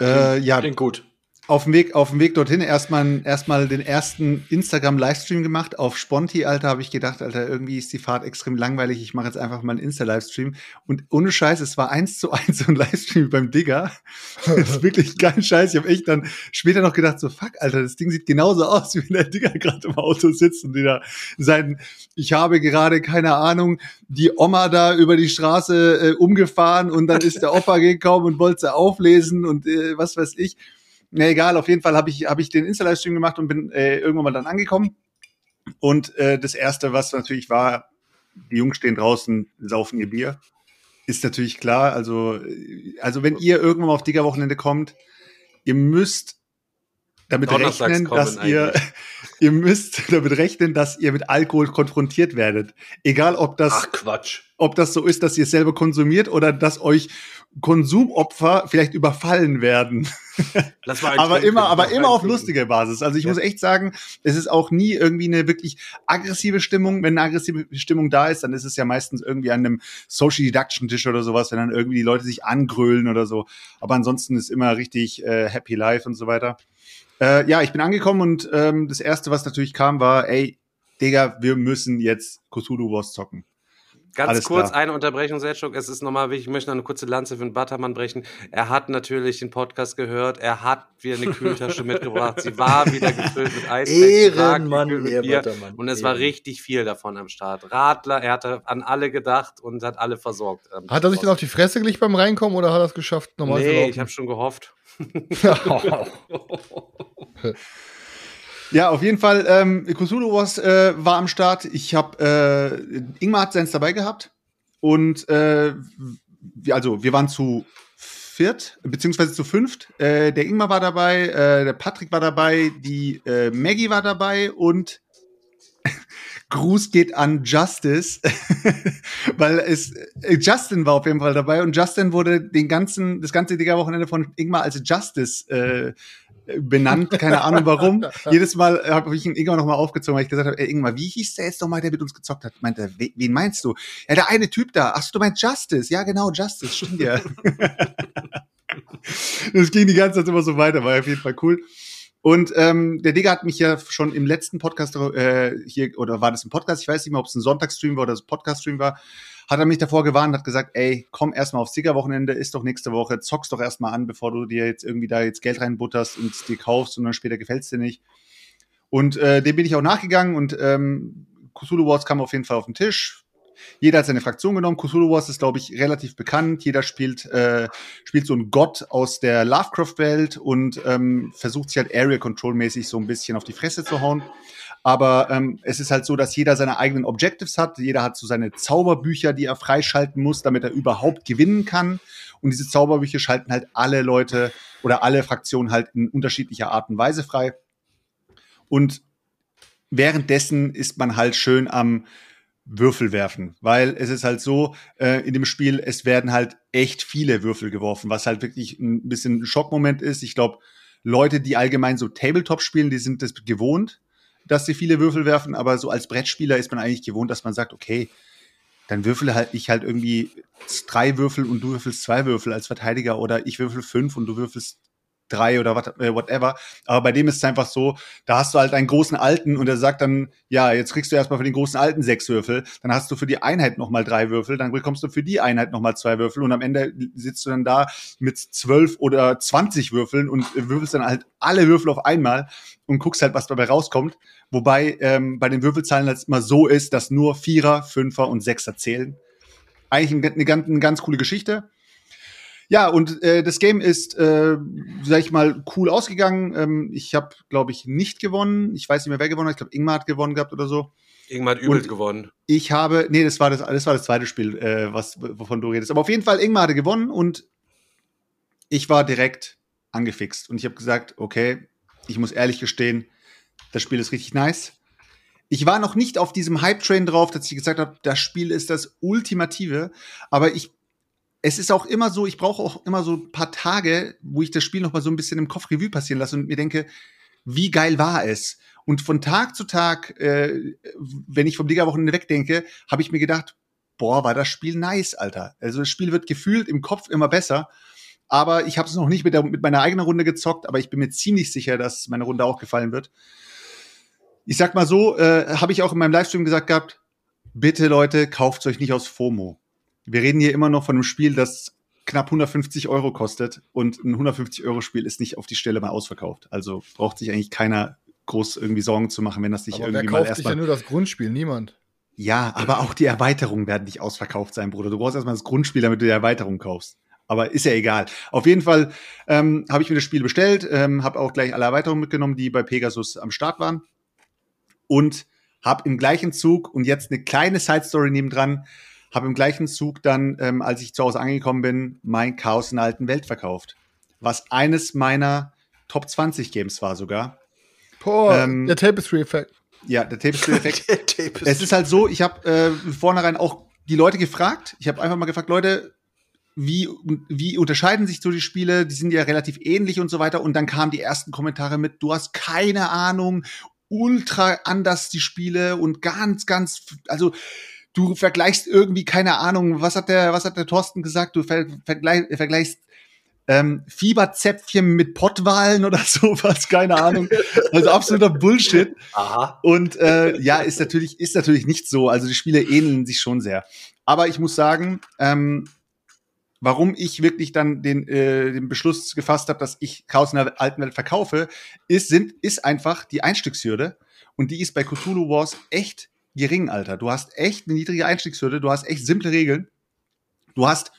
Speaker 4: Äh, ja,
Speaker 5: Klingt gut.
Speaker 4: Auf dem Weg, auf dem Weg dorthin erstmal erstmal den ersten Instagram-Livestream gemacht. Auf Sponti, Alter, habe ich gedacht, Alter, irgendwie ist die Fahrt extrem langweilig. Ich mache jetzt einfach mal einen Insta-Livestream. Und ohne Scheiß, es war eins zu eins so ein Livestream beim Digger. das ist wirklich kein Scheiß. Ich habe echt dann später noch gedacht, so fuck, Alter, das Ding sieht genauso aus, wie wenn der Digger gerade im Auto sitzt und die da sein, ich habe gerade, keine Ahnung, die Oma da über die Straße äh, umgefahren und dann ist der Opa gekommen und wollte sie auflesen und äh, was weiß ich. Na egal, auf jeden Fall habe ich, hab ich den Insta-Livestream gemacht und bin äh, irgendwann mal dann angekommen. Und äh, das Erste, was natürlich war, die Jungs stehen draußen, saufen ihr Bier. Ist natürlich klar. Also, äh, also wenn ihr irgendwann mal auf Digger-Wochenende kommt, ihr müsst damit rechnen, dass ihr, ihr müsst damit rechnen, dass ihr mit Alkohol konfrontiert werdet. Egal, ob das
Speaker 5: Ach, Quatsch.
Speaker 4: ob das so ist, dass ihr es selber konsumiert oder dass euch Konsumopfer vielleicht überfallen werden. Aber
Speaker 3: trinken,
Speaker 4: immer, aber immer auf lustige Basis. Also ich
Speaker 3: Ja.
Speaker 4: muss echt sagen, es ist auch nie irgendwie eine wirklich aggressive Stimmung. Wenn eine aggressive Stimmung da ist, dann ist es ja meistens irgendwie an einem Social Deduction Tisch oder sowas, wenn dann irgendwie die Leute sich angrölen oder so. Aber ansonsten ist immer richtig äh, Happy Life und so weiter. Äh, ja, ich bin angekommen und ähm, das erste, was natürlich kam, war, ey, Digga, wir müssen jetzt Cthulhu Wars zocken.
Speaker 3: Ganz
Speaker 4: Alles
Speaker 3: kurz
Speaker 4: klar.
Speaker 3: eine Unterbrechung, Selchuk. Es ist nochmal wichtig, ich möchte noch eine kurze Lanze für den Buttermann brechen. Er hat natürlich den Podcast gehört. Er hat wieder eine Kühltasche mitgebracht. Sie war wieder gefüllt mit Eis.
Speaker 5: Ehrenmann,
Speaker 3: Bier.
Speaker 5: Buttermann.
Speaker 3: Und es war
Speaker 5: Ehrenmann.
Speaker 3: richtig viel davon am Start. Radler, er hatte an alle gedacht und hat alle versorgt. Ähm,
Speaker 6: Hat er sich dann auf die Fresse gelegt beim Reinkommen oder hat er es geschafft, normal zu
Speaker 3: Nee, ich habe schon gehofft.
Speaker 4: Ja, auf jeden Fall, ähm, Cthulhu Wars äh, war am Start. Ich habe, äh, Ingmar hat seins dabei gehabt. Und äh, wir, also, wir waren zu viert, beziehungsweise zu fünft. Äh, der Ingmar war dabei, äh, der Patrick war dabei, die äh, Maggie war dabei und Gruß geht an Justice, weil es äh, Justin war auf jeden Fall dabei und Justin wurde den ganzen das ganze Digga-Wochenende von Ingmar als Justice äh, benannt, keine Ahnung warum. Jedes Mal habe ich ihn Ingmar nochmal aufgezogen, weil ich gesagt habe, ey Ingmar, wie hieß der jetzt nochmal, der mit uns gezockt hat? Meint er, we- wen meinst du? Ja, der eine Typ da. Ach du meinst Justice? Ja, genau, Justice, stimmt ja. das ging die ganze Zeit immer so weiter, war auf jeden Fall cool. Und ähm, der Digga hat mich ja schon im letzten Podcast äh, hier, oder war das ein Podcast? Ich weiß nicht mehr, ob es ein Sonntagsstream war oder ein Podcaststream war. Hat er mich davor gewarnt, hat gesagt, ey, komm erstmal aufs Digger-Wochenende, ist doch nächste Woche, zockst doch erstmal an, bevor du dir jetzt irgendwie da jetzt Geld reinbutterst und es dir kaufst und dann später gefällt's dir nicht. Und äh, dem bin ich auch nachgegangen und ähm, Cthulhu Wars kam auf jeden Fall auf den Tisch. Jeder hat seine Fraktion genommen. Cthulhu Wars ist, glaube ich, relativ bekannt. Jeder spielt, äh, spielt so einen Gott aus der Lovecraft-Welt und ähm, versucht sich halt Area Control-mäßig so ein bisschen auf die Fresse zu hauen. Aber ähm, es ist halt so, dass jeder seine eigenen Objectives hat. Jeder hat so seine Zauberbücher, die er freischalten muss, damit er überhaupt gewinnen kann. Und diese Zauberbücher schalten halt alle Leute oder alle Fraktionen halt in unterschiedlicher Art und Weise frei. Und währenddessen ist man halt schön am Würfel werfen, weil es ist halt so äh, in dem Spiel, es werden halt echt viele Würfel geworfen, was halt wirklich ein bisschen ein Schockmoment ist. Ich glaube, Leute, die allgemein so Tabletop spielen, die sind das gewohnt, dass sie viele Würfel werfen, aber so als Brettspieler ist man eigentlich gewohnt, dass man sagt, okay, dann würfel halt ich halt irgendwie drei Würfel und du würfelst zwei Würfel als Verteidiger oder ich würfel fünf und du würfelst drei oder what, äh, whatever. Aber bei dem ist es einfach so, da hast du halt einen großen Alten und der sagt dann, ja, jetzt kriegst du erstmal für den großen Alten sechs Würfel, dann hast du für die Einheit nochmal drei Würfel, dann bekommst du für die Einheit nochmal zwei Würfel und am Ende sitzt du dann da mit zwölf oder zwanzig Würfeln und würfelst dann halt alle Würfel auf einmal und guckst halt, was dabei rauskommt. Wobei ähm, bei den Würfelzahlen halt immer so ist, dass nur Vierer, Fünfer und Sechser zählen. Eigentlich eine, eine, eine ganz coole Geschichte. Ja, und äh, das Game ist, äh, sag ich mal, cool ausgegangen. Ähm, ich habe, glaube ich, nicht gewonnen. Ich weiß nicht mehr, wer gewonnen hat. Ich glaube, Ingmar hat gewonnen gehabt oder so.
Speaker 3: Ingmar hat übel
Speaker 4: Und
Speaker 3: gewonnen.
Speaker 4: Ich habe, nee, das war das, das war das zweite Spiel, äh, was, wovon du redest. Aber auf jeden Fall, Ingmar hatte gewonnen und ich war direkt angefixt. Und ich habe gesagt, okay, ich muss ehrlich gestehen, das Spiel ist richtig nice. Ich war noch nicht auf diesem Hype-Train drauf, dass ich gesagt habe, das Spiel ist das Ultimative. Aber ich, es ist auch immer so, ich brauche auch immer so ein paar Tage, wo ich das Spiel noch mal so ein bisschen im Kopf Revue passieren lasse und mir denke, wie geil war es? Und von Tag zu Tag, äh, wenn ich vom Liga-Wochenende wegdenke, habe ich mir gedacht, boah, war das Spiel nice, Alter. Also das Spiel wird gefühlt im Kopf immer besser. Aber ich habe es noch nicht mit, der, mit meiner eigenen Runde gezockt, aber ich bin mir ziemlich sicher, dass meine Runde auch gefallen wird. Ich sag mal so, äh, habe ich auch in meinem Livestream gesagt gehabt, bitte Leute, kauft euch nicht aus FOMO. Wir reden hier immer noch von einem Spiel, das knapp 150 Euro kostet und ein 150 Euro Spiel ist nicht auf die Stelle mal ausverkauft. Also braucht sich eigentlich keiner groß irgendwie Sorgen zu machen, wenn das nicht
Speaker 6: Aber wer
Speaker 4: irgendwie mal
Speaker 6: kauft ja
Speaker 4: erstmal.
Speaker 6: nur das Grundspiel? Niemand.
Speaker 4: Ja, aber auch die Erweiterungen werden nicht ausverkauft sein, Bruder. Du brauchst erstmal das Grundspiel, damit du die Erweiterung kaufst. Aber ist ja egal. Auf jeden Fall ähm, habe ich mir das Spiel bestellt, ähm, habe auch gleich alle Erweiterungen mitgenommen, die bei Pegasus am Start waren. Und habe im gleichen Zug, und jetzt eine kleine Side-Story nebendran, habe im gleichen Zug dann, ähm, als ich zu Hause angekommen bin, mein Chaos in der alten Welt verkauft. Was eines meiner Top 20 Games war sogar.
Speaker 6: Boah,
Speaker 4: Ähm,
Speaker 6: der Tapestry-Effekt.
Speaker 4: Ja, der Tapestry-Effekt.
Speaker 5: Der Tape ist
Speaker 4: Es ist halt so, ich habe äh, vornherein auch die Leute gefragt. Ich habe einfach mal gefragt, Leute, wie, wie unterscheiden sich so die Spiele? Die sind ja relativ ähnlich und so weiter. Und dann kamen die ersten Kommentare mit, du hast keine Ahnung, ultra anders die Spiele und ganz, ganz, also du vergleichst irgendwie, keine Ahnung, was hat der, was hat der Thorsten gesagt? Du ver vergleich, vergleichst ähm, Fieberzäpfchen mit Pottwahlen oder sowas, keine Ahnung. Also absoluter Bullshit.
Speaker 5: Aha.
Speaker 4: Und äh, ja, ist natürlich, ist natürlich nicht so. Also die Spiele ähneln sich schon sehr. Aber ich muss sagen, ähm, warum ich wirklich dann den, äh, den Beschluss gefasst habe, dass ich Chaos in der alten Welt verkaufe, ist, sind, ist einfach die Einstiegshürde. Und die ist bei Cthulhu Wars echt gering, Alter. Du hast echt eine niedrige Einstiegshürde, du hast echt simple Regeln. Du hast,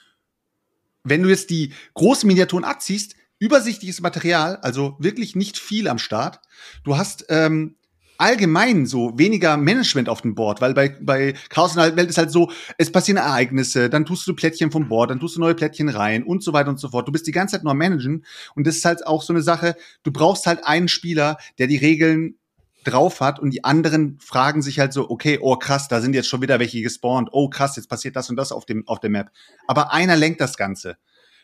Speaker 4: wenn du jetzt die großen Miniaturen abziehst, übersichtliches Material, also wirklich nicht viel am Start. Du hast ähm, allgemein so weniger Management auf dem Board, weil bei, bei Chaos in der Welt ist halt so, es passieren Ereignisse, dann tust du Plättchen vom Board, dann tust du neue Plättchen rein und so weiter und so fort. Du bist die ganze Zeit nur am Managen und das ist halt auch so eine Sache, du brauchst halt einen Spieler, der die Regeln drauf hat und die anderen fragen sich halt so, okay, oh krass, da sind jetzt schon wieder welche gespawnt, oh krass, jetzt passiert das und das auf dem, auf der Map. Aber einer lenkt das Ganze.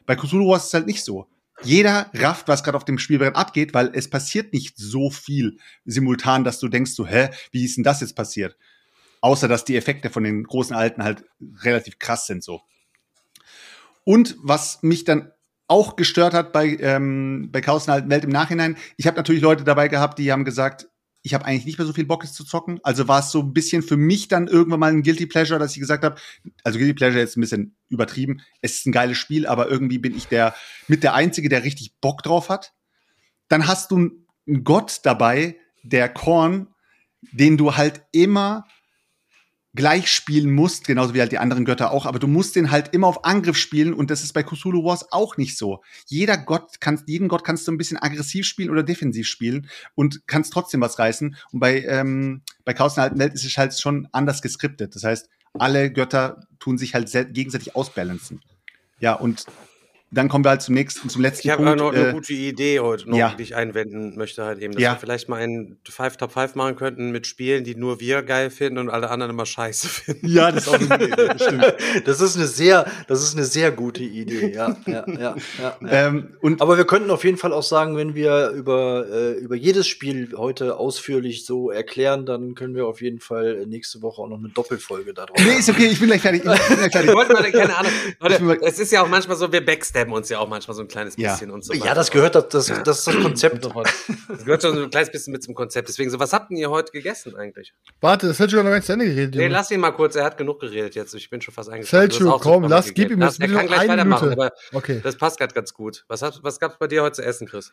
Speaker 4: Bei Cthulhu Wars ist es halt nicht so. Jeder rafft, was gerade auf dem Spielbrett abgeht, weil es passiert nicht so viel simultan, dass du denkst so, hä, wie ist denn das jetzt passiert? Außer, dass die Effekte von den großen Alten halt relativ krass sind so. Und was mich dann auch gestört hat bei, ähm, bei Chaos Welt im Nachhinein, ich habe natürlich Leute dabei gehabt, die haben gesagt, ich habe eigentlich nicht mehr so viel Bock, es zu zocken. Also war es so ein bisschen für mich dann irgendwann mal ein Guilty Pleasure, dass ich gesagt habe, also Guilty Pleasure jetzt ein bisschen übertrieben. Es ist ein geiles Spiel, aber irgendwie bin ich der mit der Einzige, der richtig Bock drauf hat. Dann hast du einen Gott dabei, der Korn, den du halt immer gleich spielen musst, genauso wie halt die anderen Götter auch, aber du musst den halt immer auf Angriff spielen und das ist bei Cthulhu Wars auch nicht so. Jeder Gott kannst, jeden Gott kannst du ein bisschen aggressiv spielen oder defensiv spielen und kannst trotzdem was reißen. Und bei, ähm, bei Chaos in der alten Welt ist es halt schon anders geskriptet. Das heißt, alle Götter tun sich halt gegenseitig ausbalancen. Ja, und dann kommen wir halt zum nächsten, zum letzten
Speaker 3: Ich habe
Speaker 4: Punkt.
Speaker 3: noch eine
Speaker 4: äh,
Speaker 3: gute Idee heute noch,
Speaker 4: ja.
Speaker 3: die ich einwenden möchte halt eben, dass
Speaker 4: Ja.
Speaker 3: wir vielleicht mal einen Five Top 5 machen könnten mit Spielen, die nur wir geil finden und alle anderen immer scheiße finden.
Speaker 4: ja, das ist auch eine gute Idee, das stimmt.
Speaker 5: Das ist eine sehr, das ist eine sehr gute Idee, ja, ja, ja, ja. ja.
Speaker 4: Ähm, und
Speaker 5: Aber wir könnten auf jeden Fall auch sagen, wenn wir über, äh, über jedes Spiel heute ausführlich so erklären, dann können wir auf jeden Fall nächste Woche auch noch eine Doppelfolge darauf
Speaker 4: nee, ist okay, ich bin gleich fertig. Ich bin gleich
Speaker 3: Ich
Speaker 4: fertig.
Speaker 3: wollte mal, keine Ahnung,
Speaker 4: Ich
Speaker 3: Leute, es ist ja auch manchmal so, wir backstabben uns ja auch manchmal so ein kleines
Speaker 4: Ja.
Speaker 3: bisschen und so
Speaker 5: Ja, das gehört, das, das, das ist das Konzept.
Speaker 3: Das gehört schon so ein kleines bisschen mit zum Konzept. Deswegen so, was habt ihr heute gegessen eigentlich?
Speaker 6: Warte, das Selchuk hat noch gar nicht zu Ende geredet.
Speaker 3: Nee, lass ihn mal kurz, er hat genug geredet jetzt. Ich bin schon fast eingeschlafen.
Speaker 6: Selchuk, komm, lass, gib ihm
Speaker 3: Das- Er kann gleich
Speaker 6: eine
Speaker 3: weitermachen,
Speaker 6: Minute.
Speaker 3: aber
Speaker 6: Okay.
Speaker 3: das passt gerade ganz gut. Was, hat, was gab's bei dir heute zu essen, Chris?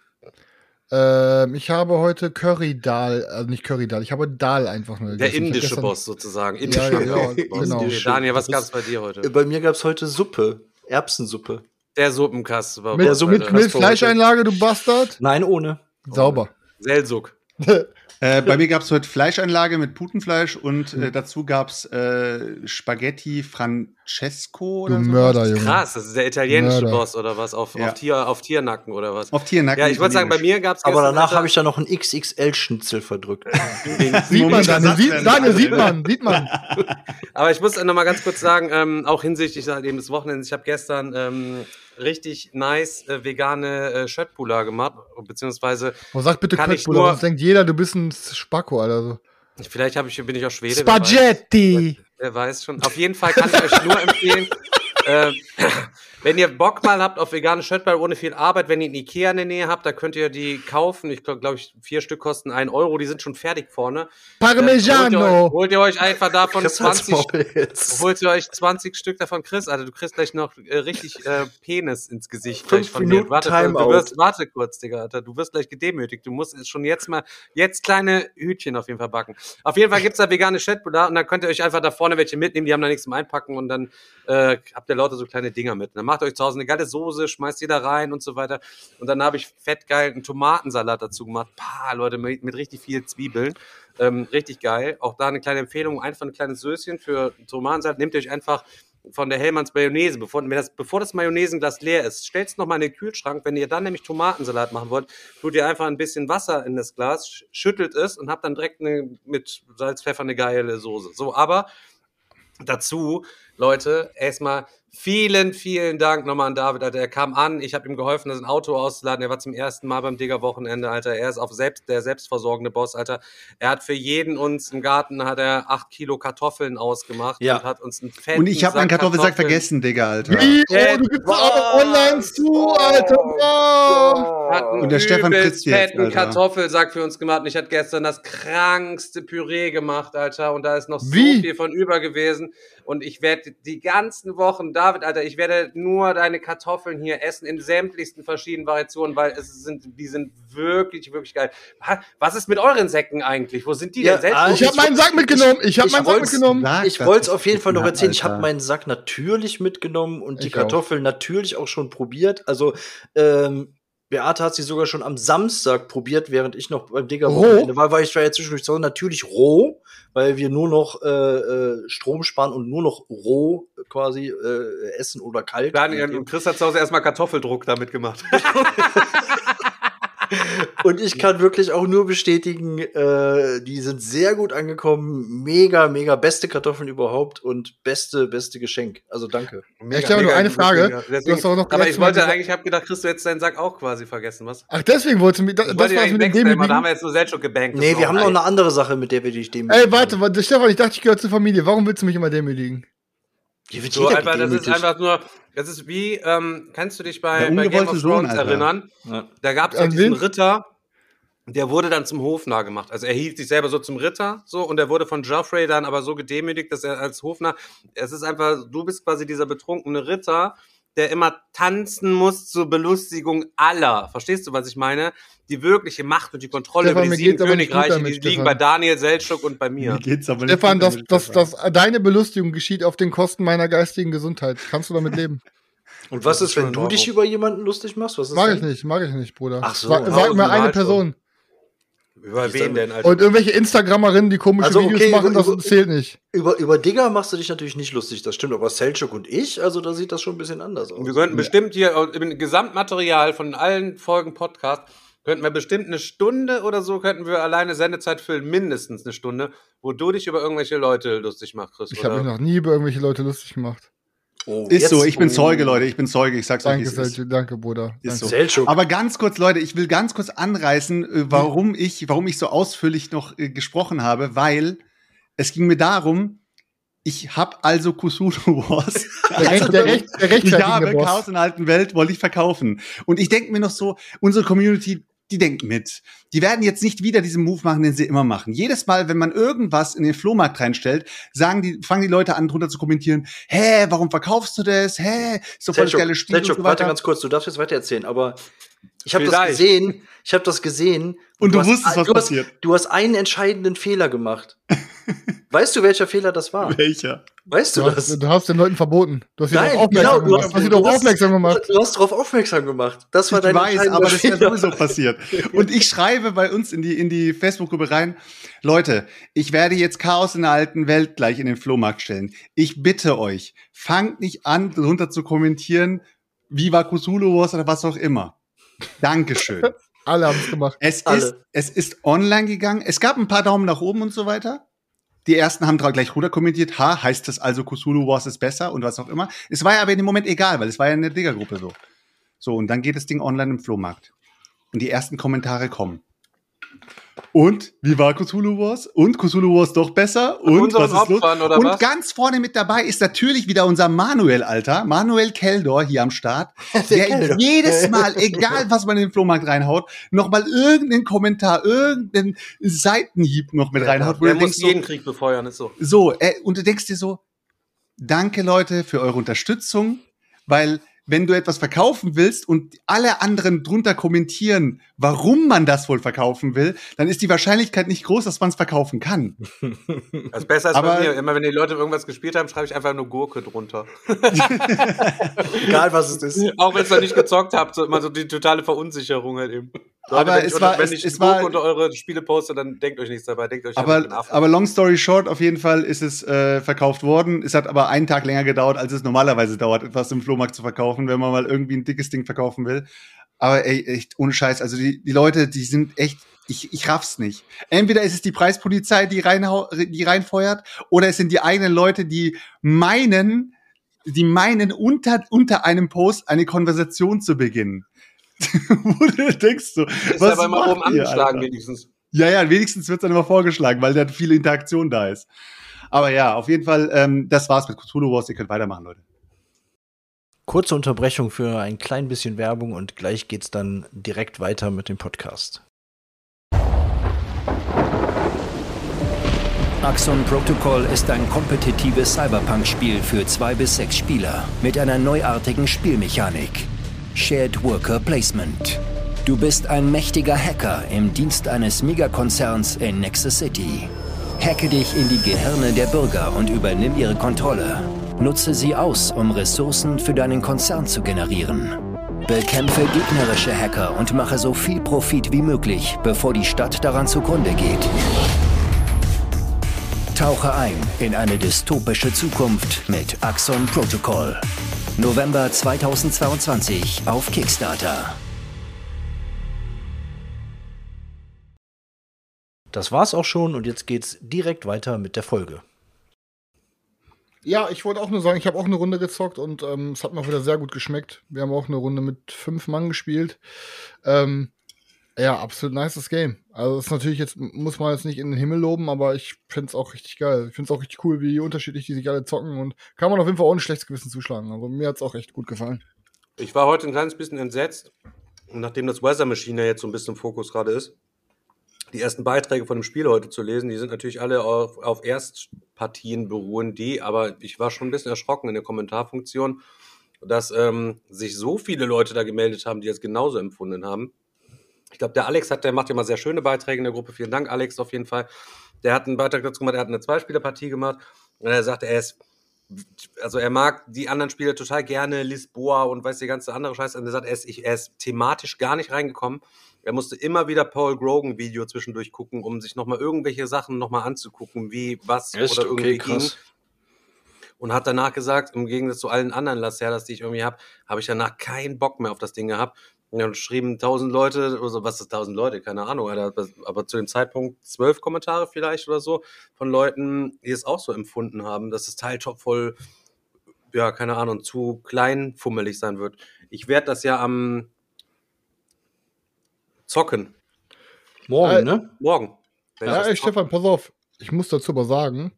Speaker 6: Ähm, ich habe heute Curry Dal, also nicht Curry Dal, ich habe Dal einfach nur
Speaker 3: Der
Speaker 6: gegessen. Hab
Speaker 3: indische
Speaker 6: gestern-
Speaker 3: Boss sozusagen.
Speaker 6: Ja,
Speaker 3: Indische
Speaker 6: ja, ja,
Speaker 3: Boss.
Speaker 6: genau.
Speaker 3: Okay, Daniel, was gab's
Speaker 5: ist-
Speaker 3: bei dir heute?
Speaker 5: Bei mir gab's heute Suppe, Erbsensuppe.
Speaker 3: Der Suppenkast war
Speaker 6: Mit,
Speaker 5: Der so
Speaker 6: mit,
Speaker 5: mit-
Speaker 6: Fleischeinlage, du Bastard.
Speaker 5: Nein, ohne.
Speaker 6: Sauber.
Speaker 3: Selsuck.
Speaker 4: Äh, bei mir gab es heute Fleischeinlage mit Putenfleisch und äh, dazu gab es äh, Spaghetti Francesco
Speaker 6: Du
Speaker 4: oder so.
Speaker 6: Mörder, Junge.
Speaker 3: Krass, das ist der italienische
Speaker 6: Mörder.
Speaker 3: Boss oder was? Auf,
Speaker 4: Ja.
Speaker 3: auf, Tier, auf Tiernacken oder was?
Speaker 4: Auf Tiernacken.
Speaker 3: Ja, ich wollte sagen, bei mir gab's
Speaker 5: Aber
Speaker 3: gestern,
Speaker 5: danach habe ich da noch ein XXL-Schnitzel verdrückt.
Speaker 6: Sieht man, Daniel,
Speaker 4: das
Speaker 6: sieht, Daniel, sieht
Speaker 4: ne?
Speaker 6: man, sieht man.
Speaker 3: Aber ich muss noch mal ganz kurz sagen, ähm, auch hinsichtlich eben des Wochenends, ich habe gestern ähm, richtig nice äh, vegane äh, Schöttbula gemacht, beziehungsweise
Speaker 6: Oh, sag bitte
Speaker 3: nur-
Speaker 6: sonst denkt jeder, du bist ein Spacko, Alter. So.
Speaker 3: vielleicht ich, bin ich auch Schwede.
Speaker 6: Spaghetti!
Speaker 3: Wer weiß schon. Auf jeden Fall kann ich euch nur empfehlen, äh, wenn ihr Bock mal habt auf vegane Schöttball ohne viel Arbeit, wenn ihr einen Ikea in der Nähe habt, da könnt ihr die kaufen. Ich glaube, glaub ich, vier Stück kosten ein Euro. Die sind schon fertig vorne. Dann Holt ihr, euch,
Speaker 6: Parmigiano!
Speaker 3: holt ihr euch einfach davon
Speaker 5: Chris hat's
Speaker 3: 20
Speaker 5: Maul jetzt.
Speaker 3: Holt ihr euch 20 Stück davon, Chris. Alter, du kriegst gleich noch äh, richtig äh, Penis ins Gesicht.
Speaker 5: Fünf
Speaker 3: gleich von
Speaker 5: Minuten
Speaker 3: mir. Warte, wirst, warte kurz, Digga, Alter. Du wirst gleich gedemütigt. Du musst schon jetzt mal, jetzt kleine Hütchen auf jeden Fall backen. Auf jeden Fall gibt's da vegane Chatbula und dann könnt ihr euch einfach da vorne welche mitnehmen. Die haben da nichts zum Einpacken und dann äh, habt ihr lauter so kleine Dinger mit. Dann macht euch zu Hause eine geile Soße, schmeißt da rein und so weiter. Und dann habe ich fettgeil einen Tomatensalat dazu gemacht. Pah, Leute, mit, mit richtig viel Zwiebeln. Ähm, richtig geil. Auch da eine kleine Empfehlung, einfach ein kleines Söschen für Tomatensalat. Nehmt euch einfach von der Hellmanns Mayonnaise, bevor, das, bevor das Mayonnaisenglas leer ist, stellt es nochmal in den Kühlschrank. Wenn ihr dann nämlich Tomatensalat machen wollt, tut ihr einfach ein bisschen Wasser in das Glas, sch- schüttelt es und habt dann direkt eine, mit Salz, Pfeffer eine geile Soße. So, aber dazu, Leute, erstmal vielen, vielen Dank nochmal an David, Alter. Er kam an, ich habe ihm geholfen, das Auto auszuladen. Er war zum ersten Mal beim Digger-Wochenende, Alter. Er ist auf selbst, der selbstversorgende Boss, Alter. Er hat für jeden uns im Garten hat er acht Kilo Kartoffeln ausgemacht
Speaker 5: Ja.
Speaker 3: und hat uns einen fetten
Speaker 4: Und ich habe meinen
Speaker 3: Sack
Speaker 4: Kartoffelsack vergessen, Digga, Alter.
Speaker 6: Wie? Oh, du gibst auch online zu, Alter. Wow.
Speaker 3: Hat einen
Speaker 4: Und der Stefan jetzt,
Speaker 3: fetten. Kartoffelsack für uns gemacht. Und ich hatte gestern das krankste Püree gemacht, Alter. Und da ist noch
Speaker 6: Wie?
Speaker 3: so viel von über gewesen. Und ich werde die ganzen Wochen, David, Alter, ich werde nur deine Kartoffeln hier essen in sämtlichsten verschiedenen Variationen, weil es sind, die sind wirklich, wirklich geil. Was ist mit euren Säcken eigentlich? Wo sind die
Speaker 5: Ja,
Speaker 3: denn selbst?
Speaker 5: ah,
Speaker 6: Ich habe meinen Sack mitgenommen. Ich habe
Speaker 5: ich
Speaker 6: meinen Sack mitgenommen.
Speaker 4: Sag
Speaker 5: Ich wollte es auf jeden Fall noch erzählen. Ich
Speaker 4: Alter.
Speaker 5: habe meinen Sack natürlich mitgenommen und die
Speaker 6: Ich auch.
Speaker 5: Kartoffeln natürlich auch schon probiert. Also, ähm, Beate hat sie sogar schon am Samstag probiert, während ich noch beim Digger war, weil ich war ja zwischendurch so natürlich roh, weil wir nur noch äh, äh, Strom sparen und nur noch roh quasi äh, essen oder kalt.
Speaker 3: Daniel und Chris hat zu Hause erstmal Kartoffeldruck damit gemacht.
Speaker 5: Und ich kann wirklich auch nur bestätigen, äh, die sind sehr gut angekommen. Mega, mega beste Kartoffeln überhaupt und beste, beste Geschenk. Also danke.
Speaker 6: Ich habe nur eine Frage.
Speaker 3: Deswegen,
Speaker 6: Du hast doch noch
Speaker 3: aber ich wollte
Speaker 6: gesagt-
Speaker 3: eigentlich, ich habe gedacht, Chris, du hättest deinen Sack auch quasi vergessen, was?
Speaker 6: Ach, deswegen wolltest du mich. Das,
Speaker 3: Ich
Speaker 6: das war's mit dem
Speaker 3: aber da haben
Speaker 6: Demütigen.
Speaker 3: wir jetzt nur Selchuk gebankt. Das
Speaker 5: Nee, wir
Speaker 3: auch
Speaker 5: haben noch eine andere Sache, mit der wir dich demütigen.
Speaker 6: Ey, warte, warte, Stefan, ich dachte, ich gehöre zur Familie. Warum willst du mich immer demütigen?
Speaker 5: Hier wird
Speaker 3: So,
Speaker 5: jeder
Speaker 3: einfach, das ist einfach nur, das ist wie, ähm, kannst du dich bei, bei Game of Thrones erinnern?
Speaker 5: Ja.
Speaker 3: Da gab es
Speaker 6: An
Speaker 3: diesen? Ritter, der wurde dann zum Hofnarr gemacht. Also er hielt sich selber so zum Ritter, so, und er wurde von Joffrey dann aber so gedemütigt, dass er als Hofnarr, es ist einfach, du bist quasi dieser betrunkene Ritter, der immer tanzen muss zur Belustigung aller. Verstehst du, was ich meine? Die wirkliche Macht und die Kontrolle
Speaker 6: Stefan,
Speaker 3: über die sieben Königreiche,
Speaker 6: damit,
Speaker 3: die liegen
Speaker 6: Stefan.
Speaker 3: bei Daniel Seltschuk und bei mir.
Speaker 4: Mir geht's aber nicht
Speaker 6: Stefan, dass,
Speaker 4: Stefan.
Speaker 6: dass deine Belustigung geschieht auf den Kosten meiner geistigen Gesundheit. Kannst du damit leben?
Speaker 5: Und was ist, wenn du
Speaker 3: in
Speaker 5: dich über jemanden lustig machst? Was ist
Speaker 6: Mag ich nicht, mag ich nicht, Bruder.
Speaker 5: Ach so,
Speaker 6: Sag,
Speaker 5: ja,
Speaker 6: sag mir eine
Speaker 3: halt
Speaker 6: Person.
Speaker 3: Über
Speaker 5: Ich
Speaker 3: wen denn, Alter?
Speaker 6: Und irgendwelche Instagrammerinnen, die komische
Speaker 5: Also,
Speaker 6: Videos
Speaker 5: okay,
Speaker 6: machen,
Speaker 5: über-
Speaker 6: das
Speaker 5: über-
Speaker 6: zählt nicht.
Speaker 5: Über, über Digger machst du dich natürlich nicht lustig, das stimmt. Aber Selchuk und ich, also da sieht das schon ein bisschen anders aus.
Speaker 3: Wir könnten bestimmt hier äh, im Gesamtmaterial von allen Folgen Podcast könnten wir bestimmt eine Stunde oder so könnten wir alleine Sendezeit füllen, mindestens eine Stunde, wo du dich über irgendwelche Leute lustig machst, Chris.
Speaker 6: Ich habe mich noch nie über irgendwelche Leute lustig gemacht.
Speaker 5: Oh,
Speaker 4: Ist
Speaker 5: jetzt-
Speaker 4: so, ich bin
Speaker 5: oh.
Speaker 4: Zeuge, Leute, ich bin Zeuge, ich sag's euch,
Speaker 6: Danke,
Speaker 4: es ist.
Speaker 6: Sergio, danke, Bruder.
Speaker 4: Ist
Speaker 6: Danke.
Speaker 4: so.
Speaker 5: Selchuk.
Speaker 4: Aber ganz kurz, Leute, ich will ganz kurz anreißen, äh, warum ich, warum ich so ausführlich noch äh, gesprochen habe, weil es ging mir darum, ich habe also Cthulhu Wars.
Speaker 6: Der, Recht, der, Recht, der
Speaker 4: ich habe. Chaos in der alten Welt, wollte ich verkaufen. Und ich denke mir noch so, unsere Community, die denkt mit. Die werden jetzt nicht wieder diesen Move machen, den sie immer machen. Jedes Mal, wenn man irgendwas in den Flohmarkt reinstellt, sagen die, fangen die Leute an, drunter zu kommentieren, hä, warum verkaufst du das? Hä, ist doch voll das geile Spiel und
Speaker 5: Selchuk,
Speaker 4: so
Speaker 5: warte
Speaker 4: weiter.
Speaker 5: ganz kurz, du darfst jetzt weiter erzählen, aber ich habe das gesehen, ich habe das gesehen.
Speaker 4: Und du
Speaker 5: hast-
Speaker 4: wusstest, was
Speaker 5: du hast,
Speaker 4: passiert.
Speaker 5: Du hast einen entscheidenden Fehler gemacht. weißt du, welcher Fehler das war?
Speaker 4: Welcher?
Speaker 5: Weißt du
Speaker 6: Du
Speaker 5: das?
Speaker 6: hast, du hast den Leuten verboten. Du hast sie
Speaker 5: Nein,
Speaker 6: darauf aufmerksam
Speaker 5: genau, du
Speaker 6: gemacht.
Speaker 5: hast-
Speaker 6: Du hast sie darauf aufmerksam gemacht.
Speaker 5: Du hast darauf aufmerksam gemacht. Das war
Speaker 4: Ich
Speaker 5: dein
Speaker 4: weiß, aber das wäre
Speaker 5: Fehler.
Speaker 4: sowieso passiert. Und ich schreibe bei uns in die, in die Facebook-Gruppe rein, Leute, ich werde jetzt Chaos in der alten Welt gleich in den Flohmarkt stellen. Ich bitte euch, fangt nicht an, drunter zu kommentieren, wie war Cthulhu Wars oder was auch immer. Dankeschön.
Speaker 6: Alle haben es gemacht.
Speaker 4: Es
Speaker 5: Alle.
Speaker 4: ist, es ist online gegangen. Es gab ein paar Daumen nach oben und so weiter. Die ersten haben gleich runter kommentiert, ha, heißt das also Cthulhu Wars ist besser und was auch immer. Es war ja aber in dem Moment egal, weil es war ja eine Digger-Gruppe so. So, und dann geht das Ding online im Flohmarkt. Und die ersten Kommentare kommen. Und wie war Cthulhu Wars? Und Cthulhu Wars doch besser? Und was ist los?
Speaker 3: Opfern, oder
Speaker 4: und
Speaker 3: was?
Speaker 4: ganz vorne mit dabei ist natürlich wieder unser Manuel, Alter. Manuel Keldor hier am Start. der
Speaker 5: Keldor.
Speaker 4: jedes Mal, egal was man in den Flohmarkt reinhaut, nochmal irgendeinen Kommentar, irgendeinen Seitenhieb noch mit reinhaut,
Speaker 3: Der muss
Speaker 4: so,
Speaker 3: jeden Krieg befeuern, ist so.
Speaker 4: so, äh, und du denkst dir so, danke Leute für eure Unterstützung, weil wenn du etwas verkaufen willst und alle anderen drunter kommentieren, warum man das wohl verkaufen will, dann ist die Wahrscheinlichkeit nicht groß, dass man es verkaufen kann.
Speaker 3: Das ist besser als
Speaker 4: Aber-
Speaker 3: bei mir. Immer wenn die Leute irgendwas gespielt haben, schreibe ich einfach nur Gurke drunter.
Speaker 5: Egal was es ist.
Speaker 3: Auch wenn ich noch nicht gezockt habt, so immer so die totale Verunsicherung halt eben.
Speaker 4: Aber
Speaker 3: wenn
Speaker 4: es
Speaker 3: ich,
Speaker 4: war-
Speaker 3: unter, wenn ich
Speaker 4: es war-
Speaker 3: unter eure Spiele poste, dann denkt euch nichts dabei. Denkt euch
Speaker 4: Aber, aber long story short, auf jeden Fall ist es äh, verkauft worden. Es hat aber einen Tag länger gedauert, als es normalerweise dauert, etwas im Flohmarkt zu verkaufen, wenn man mal irgendwie ein dickes Ding verkaufen will. Aber ey, echt, ohne Scheiß. Also die, die Leute, die sind echt, ich, ich raff's nicht. Entweder ist es die Preispolizei, die, reinhau die reinfeuert, oder es sind die eigenen Leute, die meinen, die meinen, unter, unter einem Post eine Konversation zu beginnen. Wo du denkst so,
Speaker 3: ist
Speaker 4: was
Speaker 3: aber immer oben
Speaker 4: ihr,
Speaker 3: angeschlagen
Speaker 4: Alter?
Speaker 3: wenigstens.
Speaker 4: Ja, ja, wenigstens wird's dann immer vorgeschlagen, weil da viel Interaktion da ist. Aber ja, auf jeden Fall, ähm, das war's mit Cthulhu Wars. Ihr könnt weitermachen, Leute.
Speaker 5: Kurze Unterbrechung für ein klein bisschen Werbung und gleich geht's dann direkt weiter mit dem Podcast.
Speaker 7: Axon Protocol ist ein kompetitives Cyberpunk-Spiel für zwei bis sechs Spieler mit einer neuartigen Spielmechanik. Shared Worker Placement. Du bist ein mächtiger Hacker im Dienst eines Megakonzerns in Nexus City. Hacke dich in die Gehirne der Bürger und übernimm ihre Kontrolle. Nutze sie aus, um Ressourcen für deinen Konzern zu generieren. Bekämpfe gegnerische Hacker und mache so viel Profit wie möglich, bevor die Stadt daran zugrunde geht. Tauche ein in eine dystopische Zukunft mit Axon Protocol. November 2022 auf Kickstarter.
Speaker 5: Das war's auch schon und jetzt geht's direkt weiter mit der Folge.
Speaker 6: Ja, ich wollte auch nur sagen, ich habe auch eine Runde gezockt und ähm, es hat mir auch wieder sehr gut geschmeckt. Wir haben auch eine Runde mit fünf Mann gespielt. Ähm, ja, absolut nices Game. Also es ist natürlich jetzt, muss man jetzt nicht in den Himmel loben, aber ich finde es auch richtig geil. Ich finde es auch richtig cool, wie unterschiedlich die sich alle zocken und kann man auf jeden Fall ein schlechtes Gewissen zuschlagen. Also mir hat es auch echt gut gefallen.
Speaker 3: Ich war heute ein kleines bisschen entsetzt, nachdem das Weather Machine ja jetzt so ein bisschen im Fokus gerade ist, die ersten Beiträge von dem Spiel heute zu lesen, die sind natürlich alle auf, auf Erstpartien beruhen, die, aber ich war schon ein bisschen erschrocken in der Kommentarfunktion, dass ähm, sich so viele Leute da gemeldet haben, die es genauso empfunden haben. Ich glaube, der Alex hat, der macht ja mal sehr schöne Beiträge in der Gruppe. Vielen Dank, Alex, auf jeden Fall. Der hat einen Beitrag dazu gemacht, er hat eine Zweispielerpartie gemacht und er sagte, er ist, also er mag die anderen Spieler total gerne, Lisboa und weiß die ganze andere Scheiße. Und er sagt, er ist, ich, er ist thematisch gar nicht reingekommen. Er musste immer wieder Paul Grogan Video zwischendurch gucken, um sich nochmal irgendwelche Sachen nochmal anzugucken, wie was
Speaker 5: Echt?
Speaker 3: oder irgendwie
Speaker 5: Okay, krass.
Speaker 3: ging. Und hat danach gesagt, im Gegensatz zu allen anderen Lacerdas, die ich irgendwie habe, habe ich danach keinen Bock mehr auf das Ding gehabt. Und dann schrieben tausend Leute, oder so, was ist tausend Leute, keine Ahnung, Alter, aber zu dem Zeitpunkt zwölf Kommentare vielleicht oder so von Leuten, die es auch so empfunden haben, dass das Teil top voll, ja, keine Ahnung, zu klein fummelig sein wird. Ich werde das ja am zocken,
Speaker 5: Morgen,
Speaker 6: Äh,
Speaker 5: ne?
Speaker 3: morgen.
Speaker 6: Ja, ey, Stefan, pass auf. Ich muss dazu aber sagen,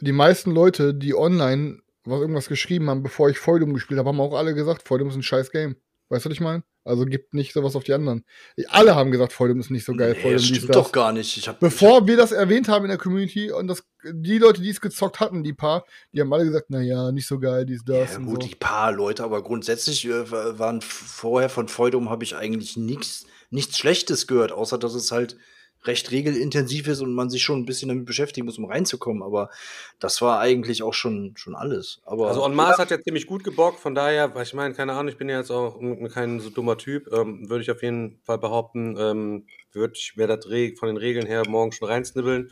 Speaker 6: die meisten Leute, die online was irgendwas geschrieben haben, bevor ich Feudum gespielt habe, haben auch alle gesagt, Feudum ist ein scheiß Game. Weißt du, was ich meine? Also gibt nicht sowas auf die anderen. Alle haben gesagt, Feudum ist nicht so geil.
Speaker 5: Nee, das stimmt doch gar nicht. Ich hab,
Speaker 6: Bevor wir das erwähnt haben in der Community und das, die Leute, die es gezockt hatten, die paar, die haben alle gesagt, naja, nicht so geil, dies, das
Speaker 5: Ja, gut,
Speaker 6: so.
Speaker 5: die paar Leute, aber grundsätzlich äh, waren vorher von Feudum habe ich eigentlich nichts nichts Schlechtes gehört, außer dass es halt recht regelintensiv ist und man sich schon ein bisschen damit beschäftigen muss, um reinzukommen. Aber das war eigentlich auch schon, schon alles. Aber
Speaker 3: Also On Mars hat ja ziemlich gut gebockt, von daher, weil ich meine, keine Ahnung, ich bin ja jetzt auch kein so dummer Typ, ähm, würde ich auf jeden Fall behaupten, ähm, würde ich mir das von den Regeln her morgen schon reinsnibbeln,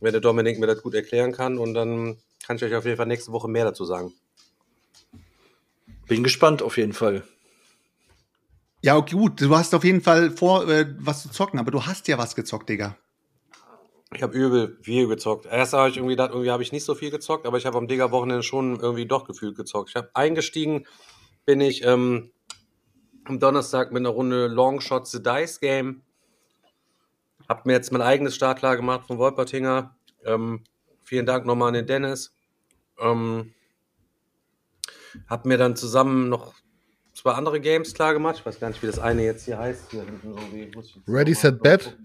Speaker 3: wenn der Dominik mir das gut erklären kann und dann kann ich euch auf jeden Fall nächste Woche mehr dazu sagen.
Speaker 5: bin gespannt auf jeden Fall.
Speaker 4: Ja, okay, gut, du hast auf jeden Fall vor, äh, was zu zocken, aber du hast ja was gezockt, Digga.
Speaker 3: Ich habe übel viel gezockt. Erst habe ich irgendwie gedacht, irgendwie habe ich nicht so viel gezockt, aber ich habe am Digger-Wochenende schon irgendwie doch gefühlt gezockt. Ich habe eingestiegen, bin ich ähm, am Donnerstag mit einer Runde Longshot The Dice Game. Hab mir jetzt mein eigenes Startlager gemacht von Wolpertinger. Ähm, vielen Dank nochmal an den Dennis. Ähm, hab mir dann zusammen noch zwei andere Games klar gemacht. Ich weiß gar nicht, wie das eine jetzt hier heißt. Hier
Speaker 6: Ready, Set, Bet?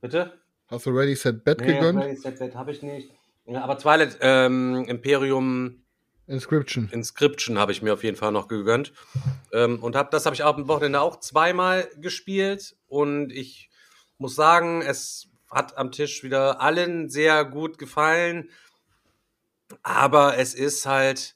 Speaker 3: Bitte?
Speaker 6: Hast du Ready Set Bet
Speaker 3: Nee,
Speaker 6: gegönnt?
Speaker 3: Ready, Set, Bet habe ich nicht. Ja, aber Twilight ähm, Imperium
Speaker 6: Inscription.
Speaker 3: Inscription habe ich mir auf jeden Fall noch gegönnt. Ähm, und hab, das habe ich auch am Wochenende auch zweimal gespielt. Und ich muss sagen, es hat am Tisch wieder allen sehr gut gefallen. Aber es ist halt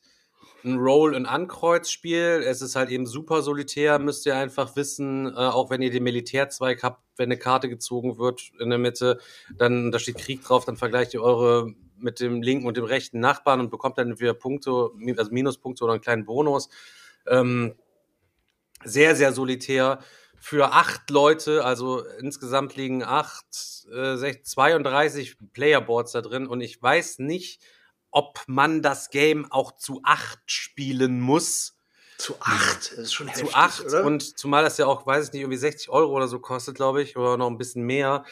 Speaker 3: ein Roll- und Ankreuzspiel. Es ist halt eben super solitär, müsst ihr einfach wissen. Äh, auch wenn ihr den Militärzweig habt, wenn eine Karte gezogen wird in der Mitte, dann da steht Krieg drauf, dann vergleicht ihr eure mit dem linken und dem rechten Nachbarn und bekommt dann wieder Punkte, also Minuspunkte oder einen kleinen Bonus. Ähm, sehr, sehr solitär. Für acht Leute, also insgesamt liegen acht, äh, sech- 32 Playerboards da drin und ich weiß nicht, ob man das Game auch zu acht spielen muss.
Speaker 5: Zu acht, das ist schon
Speaker 3: Zu
Speaker 5: heftig,
Speaker 3: acht
Speaker 5: oder?
Speaker 3: und zumal das ja auch, weiß ich nicht, irgendwie 60 Euro oder so kostet, glaube ich, oder noch ein bisschen mehr,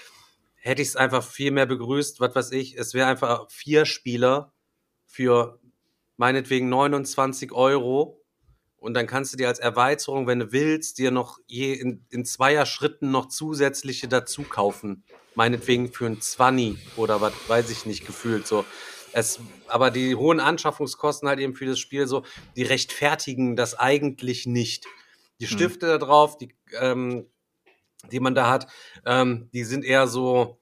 Speaker 3: hätte ich es einfach viel mehr begrüßt, was weiß ich. Es wäre einfach vier Spieler für meinetwegen 29 Euro. Und dann kannst du dir als Erweiterung, wenn du willst, dir noch je in, in zweier Schritten noch zusätzliche dazu kaufen. Meinetwegen für ein 20 oder was, weiß ich nicht, gefühlt so. Es, aber die hohen Anschaffungskosten halt eben für das Spiel so, die rechtfertigen das eigentlich nicht. Die
Speaker 5: Hm.
Speaker 3: Stifte da drauf, die, ähm, die man da hat, ähm, die sind eher so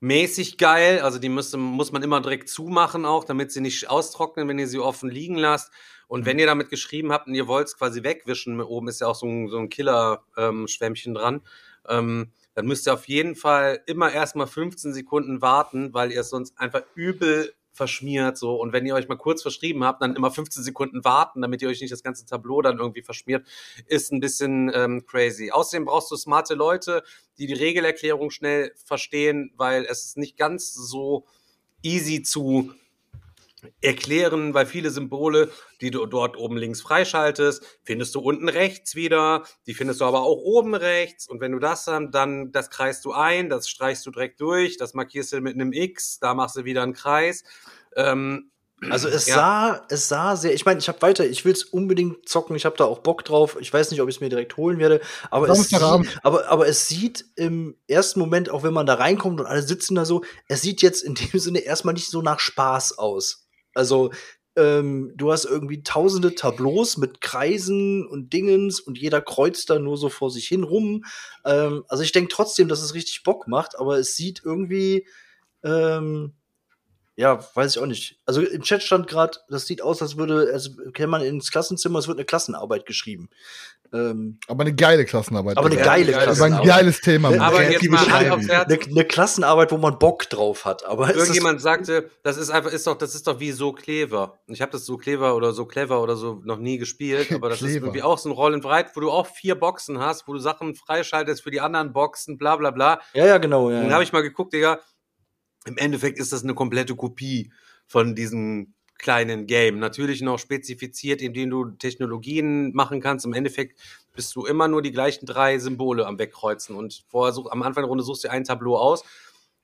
Speaker 3: mäßig geil. Also die müsste, muss man immer direkt zumachen auch, damit sie nicht austrocknen, wenn ihr sie offen liegen lasst. Und wenn ihr damit geschrieben habt und ihr wollt es quasi wegwischen, oben ist ja auch so ein, so ein Killer-Schwämmchen dran, ähm, dann müsst ihr auf jeden Fall immer erstmal 15 Sekunden warten, weil ihr es sonst einfach übel verschmiert so und wenn ihr euch mal kurz verschrieben habt, dann immer 15 Sekunden warten, damit ihr euch nicht das ganze Tableau dann irgendwie verschmiert, ist ein bisschen ähm, crazy. Außerdem brauchst du smarte Leute, die die Regelerklärung schnell verstehen, weil es ist nicht ganz so easy zu erklären, weil viele Symbole, die du dort oben links freischaltest, findest du unten rechts wieder, die findest du aber auch oben rechts und wenn du das dann, dann das kreist du ein, das streichst du direkt durch, das markierst du mit einem X, da machst du wieder einen Kreis. Ähm,
Speaker 5: Also es
Speaker 3: Ja.
Speaker 5: sah, es sah sehr, ich meine, ich habe weiter, ich will es unbedingt zocken, ich habe da auch Bock drauf. Ich weiß nicht, ob ich es mir direkt holen werde, aber es, sieht, aber, aber es sieht im ersten Moment, auch wenn man da reinkommt und alle sitzen da so, es sieht jetzt in dem Sinne erstmal nicht so nach Spaß aus. Also ähm, du hast irgendwie tausende Tableaus mit Kreisen und Dingens und jeder kreuzt da nur so vor sich hin rum. Ähm, also ich denke trotzdem, dass es richtig Bock macht, aber es sieht irgendwie, ähm, ja, weiß ich auch nicht. Also im Chat stand gerade, das sieht aus, als würde, als käme man ins Klassenzimmer, es wird eine Klassenarbeit geschrieben. Ähm,
Speaker 6: Aber eine geile Klassenarbeit.
Speaker 5: Aber eine
Speaker 6: Ja.
Speaker 5: geile
Speaker 6: Aber ein
Speaker 5: Klassenarbeit.
Speaker 6: geiles Thema. Mann.
Speaker 3: Aber jetzt mal Hand
Speaker 4: Schreiben.
Speaker 3: aufs Herz.
Speaker 5: eine, eine Klassenarbeit, wo man Bock drauf hat. Aber
Speaker 3: Irgendjemand sagte, das ist einfach, ist doch, das ist doch wie so clever. Ich habe das so clever oder so clever oder so noch nie gespielt, aber das ist irgendwie auch so ein Roll and Ride, wo du auch vier Boxen hast, wo du Sachen freischaltest für die anderen Boxen, bla bla bla.
Speaker 5: ja, ja, genau. Ja,
Speaker 3: Dann habe ich mal geguckt, Digga. Im Endeffekt ist das eine komplette Kopie von diesem kleinen Game. Natürlich noch spezifiziert, indem du Technologien machen kannst. Im Endeffekt bist du immer nur die gleichen drei Symbole am Wegkreuzen. Und vorher such, am Anfang der Runde suchst du ein Tableau aus.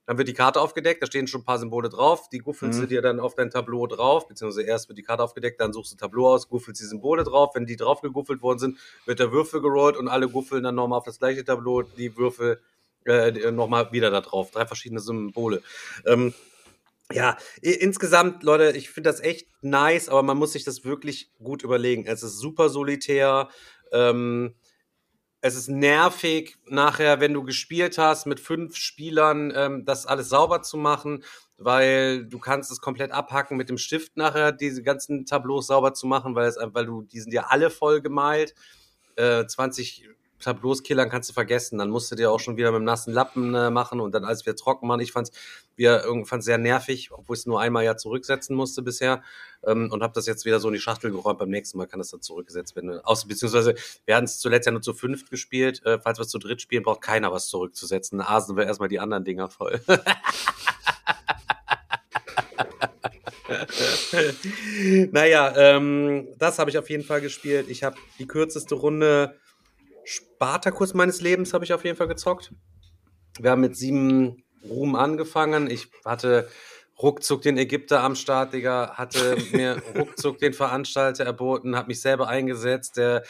Speaker 3: Dann wird die Karte aufgedeckt, da stehen schon ein paar Symbole drauf. Die guffelst
Speaker 5: Mhm.
Speaker 3: du dir dann auf dein Tableau drauf, beziehungsweise erst wird die Karte aufgedeckt, dann suchst du Tableau aus, guffelst die Symbole drauf. Wenn die drauf geguffelt worden sind, wird der Würfel gerollt und alle guffeln dann nochmal auf das gleiche Tableau die Würfel äh, nochmal wieder da drauf. Drei verschiedene Symbole. Ähm, ja, insgesamt, Leute, ich finde das echt nice, aber man muss sich das wirklich gut überlegen. Es ist super solitär. Ähm, es ist nervig, nachher, wenn du gespielt hast, mit fünf Spielern ähm, das alles sauber zu machen, weil du kannst es komplett abhacken mit dem Stift nachher, diese ganzen Tableaus sauber zu machen, weil, es, weil du, die sind ja alle voll gemalt. Äh, 20 Tableaus killern kannst du vergessen. Dann musst du dir auch schon wieder mit dem nassen Lappen äh, machen und dann alles wieder trocken machen. Ich wieder irgendwann sehr nervig, obwohl ich es nur einmal ja zurücksetzen musste bisher ähm, und habe das jetzt wieder so in die Schachtel geräumt. Beim nächsten Mal kann das dann zurückgesetzt werden. Außer, beziehungsweise wir hatten es zuletzt ja nur zu fünft gespielt. Äh, falls wir es zu dritt spielen, braucht keiner was zurückzusetzen. Dann asen wir erstmal die anderen Dinger voll. naja, ähm, das habe ich auf jeden Fall gespielt. Ich habe die kürzeste Runde Spartakus meines Lebens habe ich auf jeden Fall gezockt. Wir haben mit sieben Ruhm angefangen. Ich hatte ruckzuck den Ägypter am Start, Digga, hatte mir ruckzuck den Veranstalter erboten, habe mich selber eingesetzt, der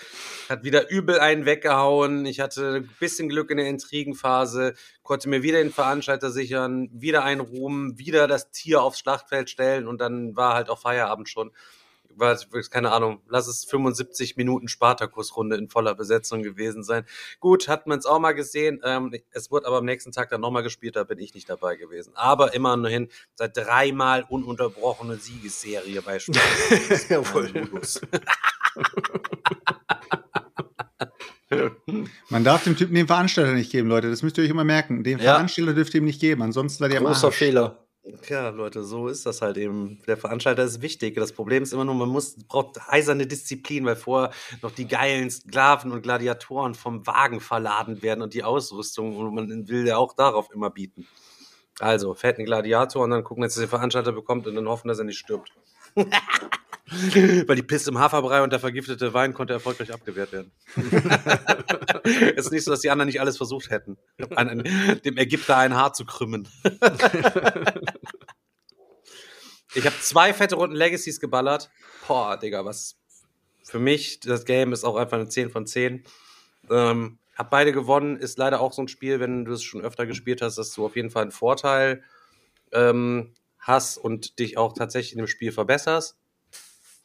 Speaker 3: hat wieder übel einen weggehauen. Ich hatte ein bisschen Glück in der Intrigenphase, konnte mir wieder den Veranstalter sichern, wieder einen Ruhm, wieder das Tier aufs Schlachtfeld stellen und dann war halt auch Feierabend schon. War, keine Ahnung, lass es 75 Minuten Spartakus-Runde in voller Besetzung gewesen sein. Gut, hat man es auch mal gesehen. Ähm, es wurde aber am nächsten Tag dann nochmal gespielt, da bin ich nicht dabei gewesen. Aber immerhin seit dreimal ununterbrochene Siegesserie bei Spartakus.
Speaker 5: Jawohl.
Speaker 4: Man darf dem Typen den Veranstalter nicht geben, Leute. Das müsst ihr euch immer merken. Den
Speaker 5: Ja.
Speaker 4: Veranstalter dürft ihr ihm nicht geben, ansonsten seid ihr am
Speaker 5: Großer
Speaker 4: Arsch.
Speaker 5: Fehler.
Speaker 3: Ja, Leute, so ist das halt eben. Der Veranstalter ist wichtig. Das Problem ist immer nur, man muss, braucht eiserne Disziplin, weil vorher noch die geilen Sklaven und Gladiatoren vom Wagen verladen werden und die Ausrüstung und man will ja auch darauf immer bieten. Also, fährt ein Gladiator und dann gucken, dass er den Veranstalter bekommt und dann hoffen, dass er nicht stirbt. Weil die Pisse im Haferbrei und der vergiftete Wein konnte erfolgreich abgewehrt werden. es ist nicht so, dass die anderen nicht alles versucht hätten, an, dem Ägypter ein Haar zu krümmen. ich habe zwei fette Runden Legacies geballert. Boah, Digga, was für mich, das Game ist auch einfach eine 10 von 10. Ähm, hab beide gewonnen, ist leider auch so ein Spiel, wenn du es schon öfter gespielt hast, dass du auf jeden Fall einen Vorteil ähm, hast und dich auch tatsächlich in dem Spiel verbesserst.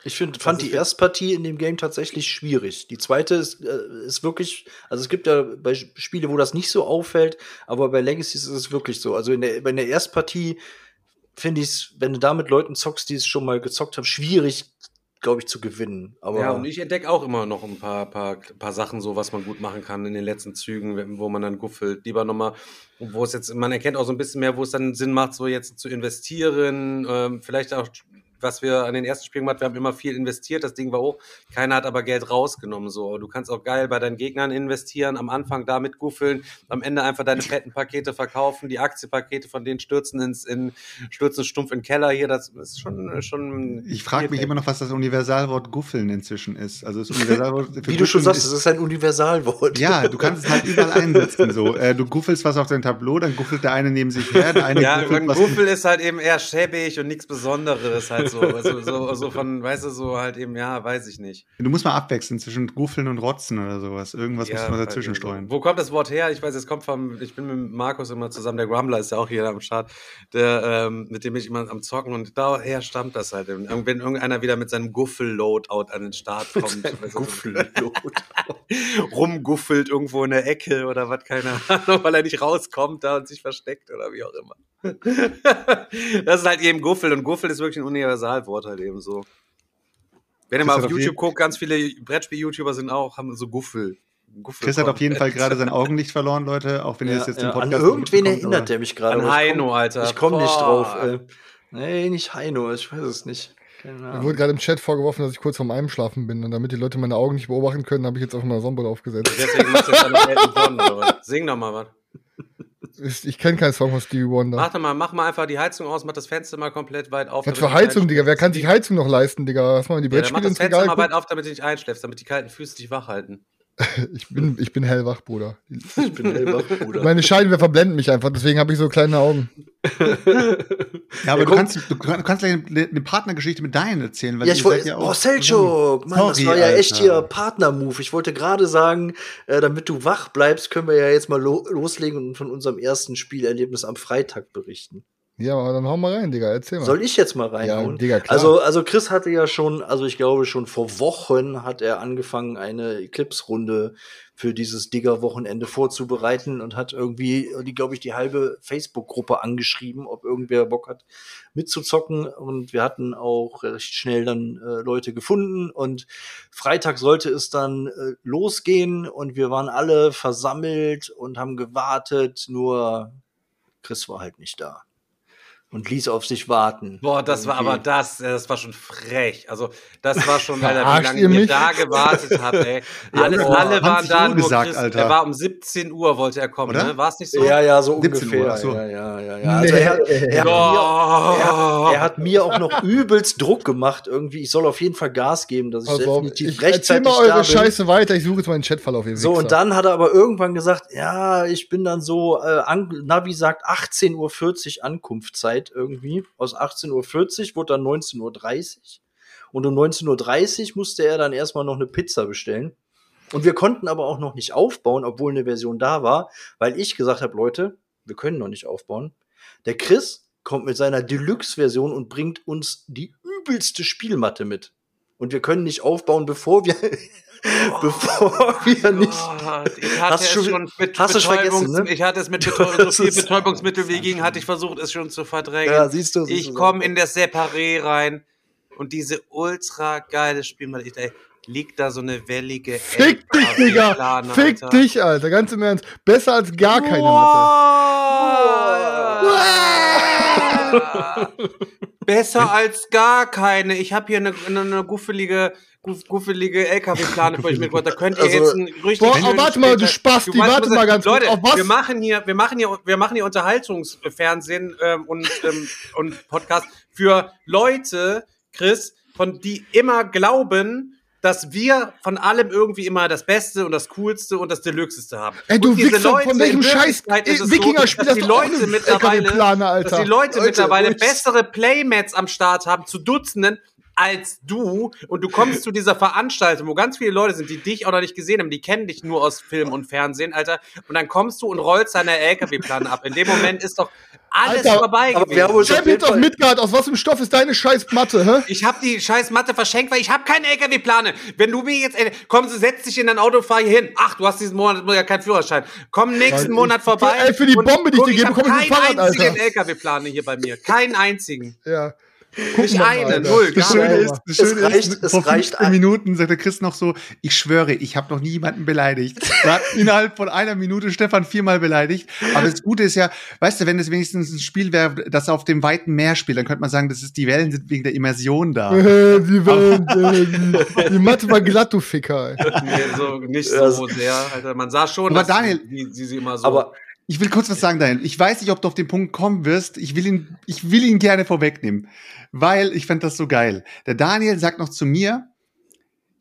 Speaker 5: Ich find, fand die
Speaker 3: für-
Speaker 5: erste Partie in dem Game tatsächlich schwierig. Die zweite ist, äh, ist wirklich, also es gibt ja bei Spiele, wo das nicht so auffällt, aber bei Legacies ist es wirklich so. Also in der, bei der Erstpartie finde ich es, wenn du da mit Leuten zockst, die es schon mal gezockt haben, schwierig, glaube ich, zu gewinnen. Aber
Speaker 3: ja, und ich entdecke auch immer noch ein paar, paar, paar Sachen, so was man gut machen kann in den letzten Zügen, wo man dann guffelt. Lieber nochmal, wo es jetzt, man erkennt auch so ein bisschen mehr, wo es dann Sinn macht, so jetzt zu investieren. Ähm, vielleicht auch, was wir an den ersten Spielen gemacht haben, wir haben immer viel investiert, das Ding war hoch. Keiner hat aber Geld rausgenommen. So, du kannst auch geil bei deinen Gegnern investieren, am Anfang damit guffeln, am Ende einfach deine fetten Pakete verkaufen, die Aktienpakete von denen stürzen ins, in, stürzen stumpf in den Keller hier. Das ist schon, schon.
Speaker 4: Ich frage mich immer noch, was das Universalwort Guffeln inzwischen ist. Also das Universalwort für
Speaker 5: wie du schon
Speaker 4: Guffeln
Speaker 5: sagst, es ist ein Universalwort.
Speaker 4: Ja, du kannst es halt überall einsetzen. So, äh, du guffelst was auf dein Tableau, dann guffelt der eine neben sich her, der eine
Speaker 3: Ja,
Speaker 4: guffelt
Speaker 3: ein
Speaker 4: was.
Speaker 3: Guffel ist halt eben eher schäbig und nichts Besonderes. Halt so, also, so, so von, weißt du, so halt eben, ja, weiß ich nicht.
Speaker 4: Du musst mal abwechseln zwischen Guffeln und Rotzen oder sowas. Irgendwas
Speaker 3: Ja,
Speaker 4: muss man
Speaker 3: bei
Speaker 4: dazwischen streuen.
Speaker 3: Wo kommt das Wort her? Ich weiß, es kommt vom, ich bin mit Markus immer zusammen, der Grumbler ist ja auch hier am Start, der, ähm, mit dem ich immer am Zocken und daher stammt das halt. eben. Wenn irgendeiner wieder mit seinem Guffel-Loadout an den Start kommt. so- rumguffelt irgendwo in der Ecke oder was, keine Ahnung, weil er nicht rauskommt da und sich versteckt oder wie auch immer. das ist halt eben Guffel und Guffel ist wirklich ein Universalwort halt eben so. Wenn ihr mal auf
Speaker 4: auf
Speaker 3: YouTube guckt, ganz viele Brettspiel-YouTuber sind auch, haben so Guffel. Guffel
Speaker 4: Chris hat auf jeden Fall gerade sein Augenlicht verloren, Leute, auch wenn ihr
Speaker 5: Ja,
Speaker 4: das jetzt
Speaker 5: ja,
Speaker 4: im
Speaker 5: an
Speaker 4: Podcast
Speaker 5: irgendwen
Speaker 4: nicht mitbekommt,
Speaker 5: erinnert der mich gerade.
Speaker 3: An Heino,
Speaker 5: komm-
Speaker 3: Alter.
Speaker 5: Ich komme nicht drauf. Äh, nee, nicht Heino, ich weiß es nicht. Keine
Speaker 6: Mir wurde gerade im Chat vorgeworfen, dass ich kurz vorm Einschlafen bin. Und damit die Leute meine Augen nicht beobachten können, habe ich jetzt einfach mal eine Sonnenbrille aufgesetzt.
Speaker 3: Deswegen machst du jetzt oder was? Sing doch mal was.
Speaker 6: Ich, kenne keinen Song von Stevie Wonder.
Speaker 3: Mach doch mal, mach mal einfach die Heizung aus, mach das Fenster mal komplett weit auf.
Speaker 6: Was für Heizung, Digga? Wer kann sich. Heizung noch leisten, Digga? Lass mal die
Speaker 3: Ja, dann mach
Speaker 6: Brettspiele
Speaker 3: das
Speaker 6: ins
Speaker 3: Fenster
Speaker 6: Regal
Speaker 3: mal weit auf, damit du nicht einschläfst, damit die kalten Füße dich wach halten.
Speaker 6: Ich bin, ich bin hellwach, Bruder.
Speaker 5: Ich bin hellwach, Bruder.
Speaker 6: Meine Scheinwerfer blenden mich einfach, deswegen habe ich so kleine Augen.
Speaker 4: Ja, aber
Speaker 5: Ja,
Speaker 4: du kannst, du kann- kannst gleich eine, eine Partnergeschichte mit deinen erzählen. Weil
Speaker 5: Ja, ich wollte,
Speaker 4: ja
Speaker 5: oh,
Speaker 4: auch
Speaker 5: Selchuk, Mann, das war ja echt
Speaker 4: Alter.
Speaker 5: hier Partner-Move. Ich wollte gerade sagen, äh, damit du wach bleibst, können wir ja jetzt mal lo loslegen und von unserem ersten Spielerlebnis am Freitag berichten.
Speaker 6: Ja, aber dann hau mal rein, Digga. Erzähl mal.
Speaker 5: Soll ich jetzt mal reinhauen?
Speaker 6: Ja, Digga, klar.
Speaker 5: Also, also Chris hatte ja schon, also ich glaube schon vor Wochen hat er angefangen, eine Eclipse-Runde für dieses Digger-Wochenende vorzubereiten und hat irgendwie, die glaube ich, die halbe Facebook-Gruppe angeschrieben, ob irgendwer Bock hat mitzuzocken. Und wir hatten auch recht schnell dann äh, Leute gefunden und Freitag sollte es dann äh, losgehen und wir waren alle versammelt und haben gewartet, nur Chris war halt nicht da. Und ließ auf sich warten.
Speaker 3: Boah, das war
Speaker 5: Irgendwie.
Speaker 3: aber das, äh, das war schon frech. Also, das war schon, Alter, wie lange
Speaker 6: ihr
Speaker 3: ihr
Speaker 6: mich?
Speaker 3: da gewartet habt, ey.
Speaker 5: Ja,
Speaker 3: Alle,
Speaker 5: boah,
Speaker 3: alle waren
Speaker 4: 20
Speaker 3: da,
Speaker 4: Uhr
Speaker 3: nur
Speaker 4: gesagt,
Speaker 3: Chris,
Speaker 4: Alter.
Speaker 3: er war um 17 Uhr wollte er kommen,
Speaker 4: Oder?
Speaker 3: ne? War es nicht so?
Speaker 5: Ja, ja, so
Speaker 4: 17 Uhr,
Speaker 5: ungefähr.
Speaker 4: ach so.
Speaker 5: Ja, ja, ja, ja. Also er, hat- er, hat
Speaker 3: Oh.
Speaker 5: mir, er, hat, er hat mir auch noch übelst Druck gemacht irgendwie. Ich soll auf jeden Fall Gas geben, dass ich
Speaker 6: Also,
Speaker 5: definitiv
Speaker 6: ich erzähl
Speaker 5: rechtzeitig
Speaker 6: mal eure. Scheiße weiter. Ich suche jetzt mal den Chatverlauf. Ihr
Speaker 5: So,
Speaker 6: Wichser.
Speaker 5: und dann hat er aber irgendwann gesagt, ja, ich bin dann so, äh, Navi sagt 18.40 Uhr Ankunftszeit irgendwie. Aus 18.40 Uhr wurde dann 19.30 Uhr. Und um 19.30 Uhr musste er dann erstmal noch eine Pizza bestellen. Und wir konnten aber auch noch nicht aufbauen, obwohl eine Version da war, weil ich gesagt habe, Leute, wir können noch nicht aufbauen. Der Chris kommt mit seiner Deluxe-Version und bringt uns die übelste Spielmatte mit. Und wir können nicht aufbauen, bevor wir, bevor wir nicht.
Speaker 3: Gott, ich hatte
Speaker 5: Hast
Speaker 3: es schon mit
Speaker 5: hast
Speaker 3: Betäubungs
Speaker 5: ne?
Speaker 3: ich hatte es mit Betäubung, so viel Betäubungsmittel wie ging, hatte ich versucht, es schon zu verdrängen.
Speaker 5: Ja, siehst du. siehst
Speaker 3: ich komme in das Separé rein und diese ultra geile Spielmatte, ich, ey, liegt da so eine wellige
Speaker 6: Fick dich, Digga! Fick
Speaker 3: Alter.
Speaker 6: dich, Alter. Ganz im Ernst. Besser als gar keine Mathe.
Speaker 3: Wow. Besser als gar keine. Ich habe hier eine, eine, eine guffelige, guff, guffelige LKW-Plane für euch mitgebracht. Da könnt ihr
Speaker 5: Also-
Speaker 3: jetzt einen richtig
Speaker 6: Boah,
Speaker 3: schönen
Speaker 6: warte mal, du Spasti,
Speaker 3: Du
Speaker 6: warte mal ganz kurz.
Speaker 3: Leute,
Speaker 6: Auf was?
Speaker 3: wir machen hier, wir machen hier, wir machen hier Unterhaltungsfernsehen ähm, und, ähm, und Podcast für Leute, Chris, von die immer glauben, dass wir von allem irgendwie immer das Beste und das Coolste und das Deluxeste haben.
Speaker 6: Ey, du Wichser,
Speaker 3: Leute
Speaker 6: von welchem Scheiß
Speaker 3: so, dass
Speaker 6: hast
Speaker 3: die Leute mittlerweile
Speaker 6: LKW-Plane,
Speaker 3: dass
Speaker 6: Alter.
Speaker 3: die Leute,
Speaker 5: Leute,
Speaker 3: mittlerweile bessere Playmats am Start haben zu Dutzenden als du und du kommst zu dieser Veranstaltung, wo ganz viele Leute sind, die dich auch noch nicht gesehen haben, die kennen dich nur aus Film und Fernsehen, Alter, und dann kommst du und rollst deine LKW-Plan ab. In dem Moment ist doch alles
Speaker 6: Alter,
Speaker 3: vorbei
Speaker 5: aber wir haben uns
Speaker 3: gewesen.
Speaker 6: Champions of Midgard, aus was für Stoff ist deine scheiß Matte, hä?
Speaker 3: Ich habe die scheiß Matte verschenkt, weil ich habe keine LKW-Plane. Wenn du mir jetzt, ey, komm, du setz dich in dein Auto, fahr hier hin. Ach, du hast diesen Monat ja keinen Führerschein. Komm nächsten Monat vorbei.
Speaker 6: ey, für die Bombe, die ich dir gebe,
Speaker 3: hab
Speaker 6: bekomme ich ein
Speaker 3: keinen
Speaker 6: Fahrrad,
Speaker 3: einzigen. LKW-Plane hier bei mir. Keinen einzigen.
Speaker 6: Ja.
Speaker 3: Nicht
Speaker 6: Alter.
Speaker 3: null,
Speaker 4: Das Schöne ist, das
Speaker 5: Es
Speaker 4: Schöne
Speaker 5: reicht-
Speaker 4: ist,
Speaker 5: es
Speaker 4: vor
Speaker 5: reicht
Speaker 4: 15
Speaker 5: ein-
Speaker 4: Minuten sagt der Chris noch so, ich schwöre, ich habe noch niemanden beleidigt. Er hat innerhalb von einer Minute Stefan viermal beleidigt. Aber das Gute ist ja, weißt du, wenn es wenigstens ein Spiel wäre, das auf dem weiten Meer spielt, dann könnte man sagen, das ist, die Wellen sind wegen der Immersion da.
Speaker 6: Die, Welt, äh, die, die Matte war glatt, du Ficker.
Speaker 3: Nee, so, nicht so sehr. Alter, man sah schon,
Speaker 4: Aber
Speaker 3: dass
Speaker 4: Daniel-
Speaker 3: sie, sie, sie immer so.
Speaker 5: Aber
Speaker 4: Ich will kurz was sagen, Daniel. Ich weiß nicht, ob du auf den Punkt kommen wirst. Ich will ihn, ich will ihn gerne vorwegnehmen, weil ich fand das so geil. Der Daniel sagt noch zu mir,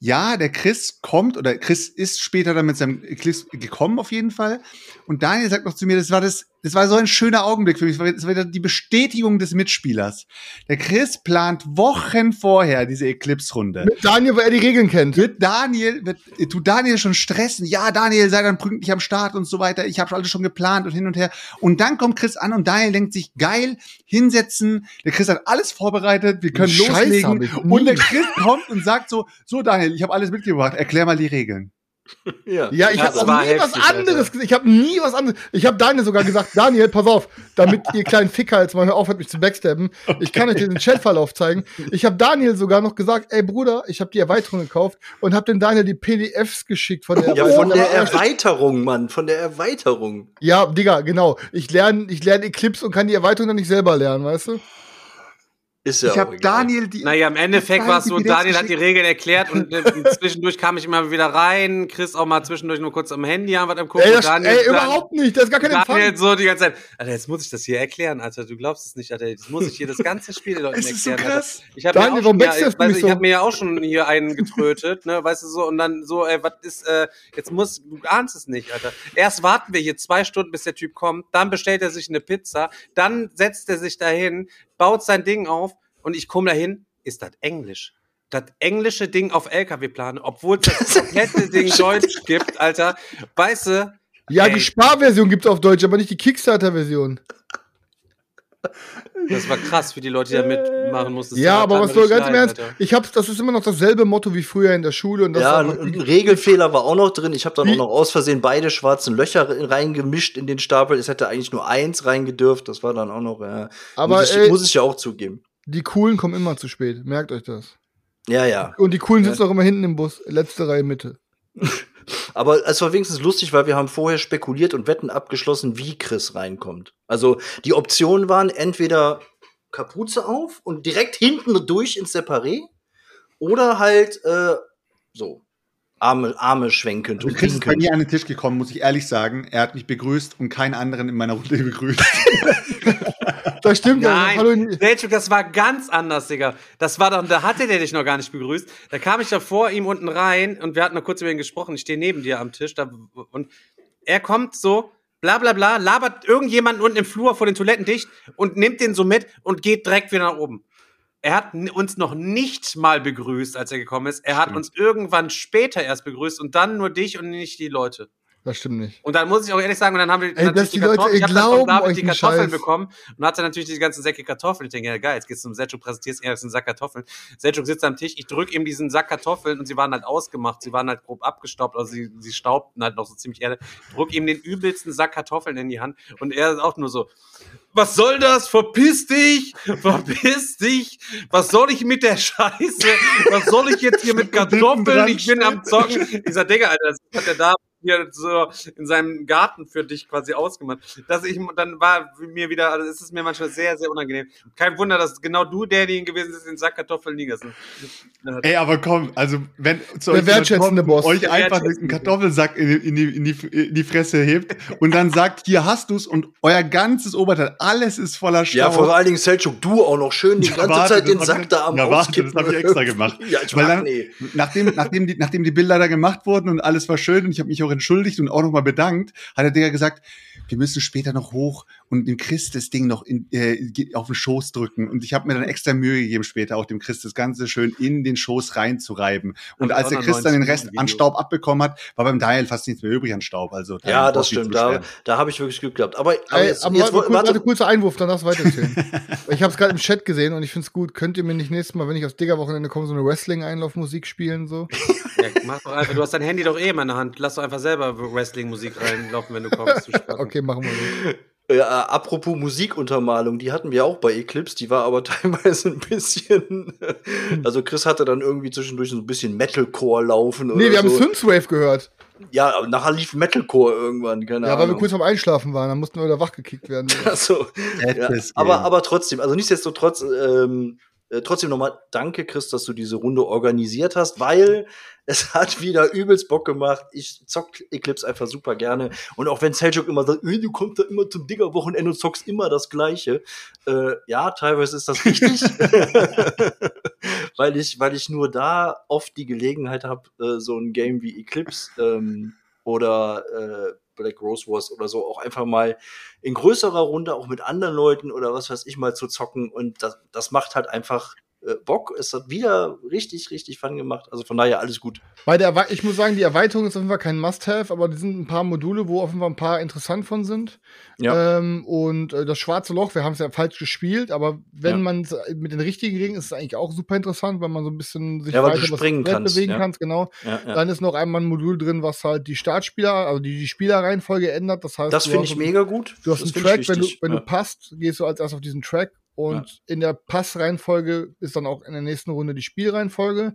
Speaker 4: ja, der Chris kommt oder Chris ist später dann mit seinem Eclipse gekommen auf jeden Fall. Und Daniel sagt noch zu mir, das war das das war so ein schöner Augenblick für mich. Es war- die Bestätigung des Mitspielers. Der Chris plant Wochen vorher diese Eclipse-Runde.
Speaker 6: Mit Daniel, weil er die Regeln kennt.
Speaker 4: Wird Daniel, wird, tut Daniel schon stressen? Ja, Daniel, sei dann pünktlich am Start und so weiter. Ich habe alles schon geplant und hin und her. Und dann kommt Chris an und Daniel denkt sich, geil, hinsetzen. Der Chris hat alles vorbereitet, wir können
Speaker 6: Scheiß
Speaker 4: loslegen. Und der. Chris kommt und sagt so, so Daniel, ich habe alles mitgebracht, erklär mal die Regeln.
Speaker 5: Ja.
Speaker 6: Ja, ich habe auch nie was
Speaker 3: heftig,
Speaker 6: anderes
Speaker 3: Alter.
Speaker 6: gesagt. Ich habe nie was anderes. Ich habe Daniel sogar gesagt, Daniel, pass auf, damit ihr kleinen Ficker jetzt mal aufhört, mich zu backstabben. Ich kann euch den Chatverlauf zeigen. Ich habe Daniel sogar noch gesagt, ey Bruder, ich habe die Erweiterung gekauft und habe den Daniel die PDFs geschickt von der
Speaker 5: Ja, von der
Speaker 6: Erweiterung.
Speaker 5: Erweiterung, Mann, von der Erweiterung.
Speaker 6: Ja, Digga, genau. Ich lerne ich lerne Eclipse und kann die Erweiterung dann nicht selber lernen, weißt du?
Speaker 5: Ist ja
Speaker 4: ich
Speaker 5: auch
Speaker 4: habe. Daniel die.
Speaker 3: Naja, im Endeffekt war es so, Daniel hat die. Regeln erklärt und äh, zwischendurch kam ich immer wieder rein, Chris auch mal zwischendurch nur kurz am Handy haben was am gucken.
Speaker 6: Ey, das,
Speaker 3: Daniel,
Speaker 6: ey
Speaker 3: dann-
Speaker 6: überhaupt nicht. Das ist gar kein
Speaker 3: Daniel
Speaker 6: Empfang.
Speaker 3: so die ganze Zeit, Alter, jetzt muss ich das hier erklären, Alter, du glaubst es nicht, Alter, jetzt muss ich hier das ganze Spiel den Leuten
Speaker 4: Es ist so
Speaker 3: erklären.
Speaker 4: krass.
Speaker 3: Alter. Ich habe
Speaker 6: Daniel,
Speaker 3: mir, schon- ja, ich, weiß,
Speaker 6: mich
Speaker 3: ich
Speaker 6: so?
Speaker 3: hab mir ja auch schon hier einen getrötet, ne, weißt du so, und dann so, ey, was ist, äh, jetzt muss, du ahnst es nicht, Alter. Erst warten wir hier zwei Stunden, bis der Typ kommt, dann bestellt er sich eine Pizza, dann setzt er sich dahin, baut sein Ding auf und ich komme dahin, ist das Englisch. Das englische Ding auf LKW-Plan, obwohl es das komplette Ding Deutsch gibt, Alter. Weißt du,
Speaker 6: Ja,
Speaker 3: Ey.
Speaker 6: die Sparversion gibt's auf Deutsch, aber nicht die Kickstarter-Version.
Speaker 3: Das war krass für die Leute, die da mitmachen mussten. Das
Speaker 6: Ja, aber was soll ganz im Ernst? Ich hab's, das ist immer noch dasselbe Motto wie früher in der Schule und das
Speaker 5: Ja,
Speaker 6: ist
Speaker 5: ein Regelfehler war auch noch drin. Ich habe dann
Speaker 6: Wie-
Speaker 5: auch noch aus Versehen beide schwarzen Löcher reingemischt in den Stapel. Es hätte eigentlich nur eins reingedürft. Das war dann auch noch. Ja.
Speaker 6: Aber,
Speaker 5: muss, ich,
Speaker 6: ey-
Speaker 5: muss ich ja auch zugeben.
Speaker 6: die coolen kommen immer zu spät. Merkt euch das.
Speaker 5: Ja, ja.
Speaker 6: Und die coolen sitzen auch immer hinten im Bus, letzte Reihe Mitte.
Speaker 5: Aber es war wenigstens lustig, weil wir haben vorher spekuliert und Wetten abgeschlossen, wie Chris reinkommt. Also die Optionen waren entweder Kapuze auf und direkt hinten durch ins Separé oder halt äh, so Arme, Arme schwenkend
Speaker 4: Also
Speaker 5: und
Speaker 4: Chris ist bei mir an den Tisch gekommen, muss ich ehrlich sagen. Er hat mich begrüßt und keinen anderen in meiner Runde begrüßt.
Speaker 6: Das stimmt ja.
Speaker 3: Nein,
Speaker 6: Hallo,
Speaker 3: Selchuk, das war ganz anders, Digga. Das war doch, da hatte der dich noch gar nicht begrüßt. Da kam ich da vor ihm unten rein und wir hatten noch kurz über ihn gesprochen. Ich stehe neben dir am Tisch da, und er kommt so, bla bla bla, labert irgendjemanden unten im Flur vor den Toiletten dicht und nimmt den so mit und geht direkt wieder nach oben. Er hat uns noch nicht mal begrüßt, als er gekommen ist. Er hat uns irgendwann später erst begrüßt und dann nur dich und nicht die Leute.
Speaker 6: Das stimmt nicht.
Speaker 3: Und dann muss ich auch ehrlich sagen, und dann haben wir
Speaker 6: Ey, dass die Leute,
Speaker 3: Kartoffeln, ich
Speaker 6: glauben
Speaker 3: von David
Speaker 6: euch
Speaker 3: die
Speaker 6: einen
Speaker 3: Kartoffeln
Speaker 6: Scheiß.
Speaker 3: bekommen und hatte natürlich diese ganzen Säcke Kartoffeln. Ich denke, ja geil, jetzt gehst du zum Selchuk, präsentierst er ist ein Sack Kartoffeln. Selchuk sitzt am Tisch, ich drück ihm diesen Sack Kartoffeln und sie waren halt ausgemacht, sie waren halt grob abgestaubt, also sie, sie staubten halt noch so ziemlich Erde. Drück ihm den übelsten Sack Kartoffeln in die Hand und er ist auch nur so, was soll das? Verpiss dich! Verpiss dich! Was soll ich mit der Scheiße? Was soll ich jetzt hier mit Kartoffeln? Ich bin am Zocken. Dieser Digga, Alter, das hat er da hier so in seinem Garten für dich quasi ausgemacht. Dass ich, dann war mir wieder, also es ist mir manchmal sehr, sehr unangenehm. Kein Wunder, dass genau du derjenige gewesen ist, den Sack Kartoffeln liegen lassen.
Speaker 4: Ey, aber komm, also wenn zu
Speaker 6: Der
Speaker 4: euch
Speaker 6: wertschätzende Boss.
Speaker 4: euch
Speaker 3: Der
Speaker 4: einfach einen Kartoffelsack in, in, die, in, die, in die Fresse hebt und dann sagt, hier hast du's und euer ganzes Oberteil, alles ist voller Staub.
Speaker 5: Ja, vor allen Dingen Selchuk, du auch noch schön die
Speaker 4: Ja,
Speaker 5: ganze
Speaker 4: warte,
Speaker 5: Zeit den Sack
Speaker 4: ich-
Speaker 5: da am
Speaker 4: ja, warte, das hab ich extra gemacht.
Speaker 5: ja, ich
Speaker 4: Weil dann-
Speaker 5: nee.
Speaker 4: Nachdem, nachdem, die, nachdem die Bilder da gemacht wurden und alles war schön und ich habe mich auch entschuldigt und auch nochmal bedankt, hat der Digga gesagt, wir müssen später noch hoch und dem Chris das Ding noch in, äh, auf den Schoß drücken. Und ich habe mir dann extra Mühe gegeben, später auch dem Chris das Ganze schön in den Schoß reinzureiben. Und
Speaker 3: ich
Speaker 4: als der Chris dann den
Speaker 3: 90
Speaker 4: Rest
Speaker 3: Minuten
Speaker 4: an
Speaker 3: Video.
Speaker 4: Staub abbekommen hat, war beim Dial fast nichts mehr übrig an Staub. Also
Speaker 5: Ja, das stimmt. Da, da habe ich wirklich Glück gehabt. Aber, aber
Speaker 6: Ey,
Speaker 5: jetzt,
Speaker 6: aber
Speaker 5: jetzt,
Speaker 6: warte,
Speaker 5: warte,
Speaker 6: warte, kurzer Einwurf, dann darfst du weiterzählen. ich habe es gerade im Chat gesehen und ich finde es gut. Könnt ihr mir nicht nächstes Mal, wenn ich aufs Digger-Wochenende komme, so eine Wrestling-Einlaufmusik spielen? So?
Speaker 3: Ja, mach doch einfach, du hast dein Handy doch eh in meiner Hand. Lass doch einfach selber Wrestling-Musik reinlaufen, wenn du kommst. Spacken.
Speaker 6: Okay, machen wir so.
Speaker 5: Äh, apropos Musikuntermalung, die hatten wir auch bei Eclipse, die war aber teilweise ein bisschen. also Chris hatte dann irgendwie zwischendurch so ein bisschen Metalcore laufen oder
Speaker 6: Nee, wir haben
Speaker 5: so.
Speaker 6: Synthwave gehört.
Speaker 5: Ja, aber nachher lief Metalcore irgendwann, keine
Speaker 6: Ja, weil wir
Speaker 5: Ahnung.
Speaker 6: kurz vorm Einschlafen waren, dann mussten wir wieder wachgekickt werden.
Speaker 5: also, ja, aber, aber trotzdem, also nichtsdestotrotz, ähm, äh, trotzdem nochmal danke, Chris, dass du diese Runde organisiert hast, weil es hat wieder übelst Bock gemacht. Ich zock Eclipse einfach super gerne. Und auch wenn Seljuk immer sagt, "Äh, du kommst da immer zum Digger-Wochenende und zockst immer das Gleiche. Äh, ja, teilweise ist das richtig. weil, ich, weil ich nur da oft die Gelegenheit habe, äh, so ein Game wie Eclipse ähm, oder äh, Black Rose Wars oder so auch einfach mal in größerer Runde auch mit anderen Leuten oder was weiß ich mal zu zocken. Und das, das macht halt einfach äh, Bock. Es hat wieder richtig, richtig Fun gemacht. Also von daher alles gut.
Speaker 6: Bei der Erwe ich muss sagen, die Erweiterung ist auf jeden Fall kein Must-Have, aber die sind ein paar Module, wo auf jeden Fall ein paar interessant von sind.
Speaker 5: Ja.
Speaker 6: Ähm, und äh, das schwarze Loch, wir haben es ja falsch gespielt, aber wenn
Speaker 5: Ja.
Speaker 6: man es mit den richtigen Regeln ist es eigentlich auch super interessant, weil man so ein bisschen sich
Speaker 5: Ja,
Speaker 6: weiter
Speaker 5: springen kannst,
Speaker 6: bewegen
Speaker 5: ja.
Speaker 6: kannst, genau.
Speaker 5: Ja.
Speaker 6: Dann ist noch einmal ein Modul drin, was halt die Startspieler, also die, die Spielerreihenfolge ändert. Das heißt,
Speaker 5: das finde ich mega gut.
Speaker 6: Du hast
Speaker 5: das
Speaker 6: einen Track, wenn du, wenn du passt, gehst du als erst auf diesen Track und in der Passreihenfolge ist dann auch in der nächsten Runde die Spielreihenfolge.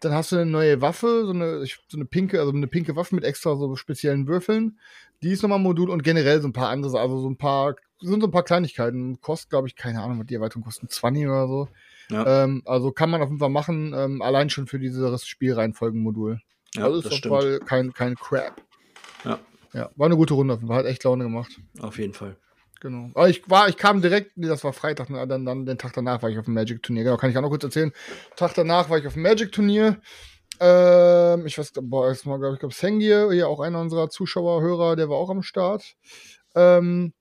Speaker 6: Dann hast du eine neue Waffe, so eine, so eine pinke, also eine pinke Waffe mit extra so speziellen Würfeln. Die ist nochmal ein Modul und generell so ein paar andere, also so ein paar, sind so ein paar Kleinigkeiten. Kostet, glaube ich, keine Ahnung, was die Erweiterung kosten, 20 oder so.
Speaker 5: Ja.
Speaker 6: Ähm, also kann man auf jeden Fall machen, ähm, allein schon für dieses Spielreihenfolgen-Modul.
Speaker 5: Ja,
Speaker 6: also ist auf jeden. Fall kein, kein Crap.
Speaker 5: Ja.
Speaker 6: Ja, war eine gute Runde auf jeden Fall, hat echt Laune gemacht.
Speaker 5: Auf jeden Fall.
Speaker 6: Genau. Aber ich war, ich kam direkt, nee, das war Freitag, ne, dann, dann den Tag danach war ich auf dem Magic-Turnier. Genau, kann ich auch noch kurz erzählen. Tag danach war ich auf dem Magic-Turnier. Ähm, ich weiß, boah, jetzt mal, glaub ich, glaube Sengir, hier auch einer unserer Zuschauer, Hörer, der war auch am Start. Ähm,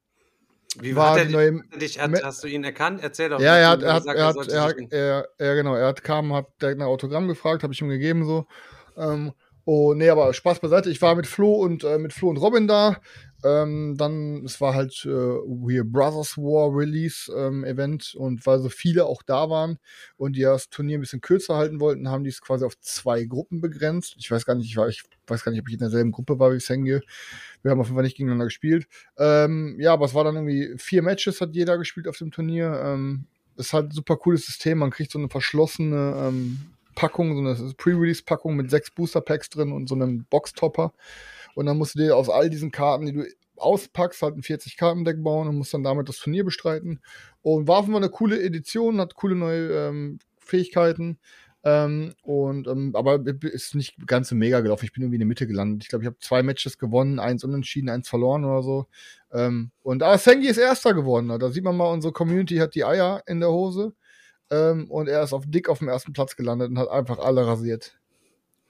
Speaker 3: Wie
Speaker 6: war
Speaker 3: hat er
Speaker 6: die neue,
Speaker 3: dich, hat, hast du ihn erkannt? Erzähl doch.
Speaker 6: ja, er hat, er hat, er hat, er er, er, genau, er hat kam, hat direkt nach Autogramm gefragt, habe ich ihm gegeben so. Ähm, oh, nee, aber Spaß beiseite. Ich war mit Flo und äh, mit Flo und Robin da. Ähm, dann, es war halt äh, hier Brothers War Release ähm, Event und weil so viele auch da waren und die das Turnier ein bisschen kürzer halten wollten, haben die es quasi auf zwei Gruppen begrenzt. Ich weiß gar nicht, ich, war, ich weiß gar nicht, ob ich in derselben Gruppe war wie Senge. Wir haben auf jeden Fall nicht gegeneinander gespielt. Ähm, ja, aber es war dann irgendwie vier Matches hat jeder gespielt auf dem Turnier. Ähm, ist halt ein super cooles System. Man kriegt so eine verschlossene ähm, Packung, so eine Pre-Release-Packung mit sechs Booster-Packs drin und so einem Boxtopper. Und dann musst du dir aus all diesen Karten, die du auspackst, halt ein 40-Karten-Deck bauen und musst dann damit das Turnier bestreiten. Und war auf eine coole Edition, hat coole neue ähm, Fähigkeiten. Ähm, und ähm, aber ist nicht ganz so mega gelaufen. Ich bin irgendwie in der Mitte gelandet. Ich glaube, ich habe zwei Matches gewonnen, eins unentschieden, eins verloren oder so. Ähm, und aber Sengi ist Erster geworden. Da sieht man mal, unsere Community hat die Eier in der Hose. Ähm, und er ist auf dick auf dem ersten Platz gelandet und hat einfach alle rasiert.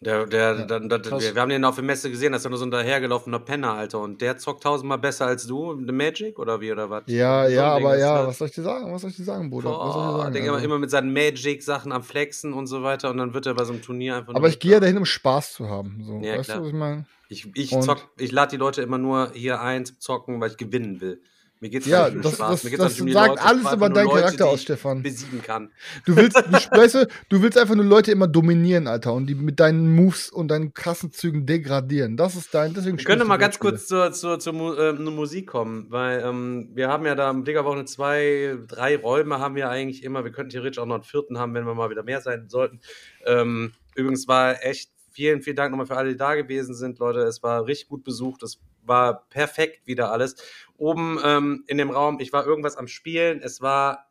Speaker 3: Der, der,
Speaker 6: Ja,
Speaker 3: dann,
Speaker 5: krass.
Speaker 3: wir, wir haben den auf der Messe gesehen, das ist ja nur so ein dahergelaufener Penner, Alter. Und der zockt tausendmal besser als du, The Magic oder wie oder was?
Speaker 6: Ja,
Speaker 3: So
Speaker 6: ja, aber ja,
Speaker 3: das.
Speaker 6: was soll ich dir sagen? Was soll ich dir sagen, Bruder? was soll ich dir sagen?
Speaker 3: immer,
Speaker 6: Also-
Speaker 3: immer mit seinen Magic-Sachen am Flexen und so weiter und dann wird er bei so einem Turnier einfach
Speaker 6: aber
Speaker 3: nur-
Speaker 6: ich gehe ja dahin, um Spaß zu haben. So.
Speaker 3: Ja,
Speaker 6: weißt
Speaker 3: klar.
Speaker 6: du, was ich meine?
Speaker 3: Ich, ich, zock, ich lade die Leute immer nur hier ein zum Zocken, weil ich gewinnen will. Mir geht's
Speaker 6: Ja,
Speaker 3: nicht um
Speaker 6: das,
Speaker 3: Spaß.
Speaker 6: das,
Speaker 3: Mir geht's auch
Speaker 6: das
Speaker 3: um die
Speaker 6: sagt
Speaker 3: Leute.
Speaker 6: Alles über deinen
Speaker 3: Leute,
Speaker 6: Charakter aus, Stefan.
Speaker 3: Besiegen kann.
Speaker 6: Du willst, du, weißt du, du willst einfach nur Leute immer dominieren, Alter, und die mit deinen Moves und deinen krassen Zügen degradieren. Das ist dein, deswegen
Speaker 3: Wir können mal ganz kurz zur, zur, zur äh, Musik kommen, weil ähm, wir haben ja da im Diggerwoche zwei, drei Räume haben wir eigentlich immer. Wir könnten theoretisch auch noch einen vierten haben, wenn wir mal wieder mehr sein sollten. Ähm, übrigens war echt vielen, vielen Dank nochmal für alle, die da gewesen sind, Leute. Es war richtig gut besucht. Es war perfekt wieder alles. Oben ähm, in dem Raum, ich war irgendwas am Spielen. Es war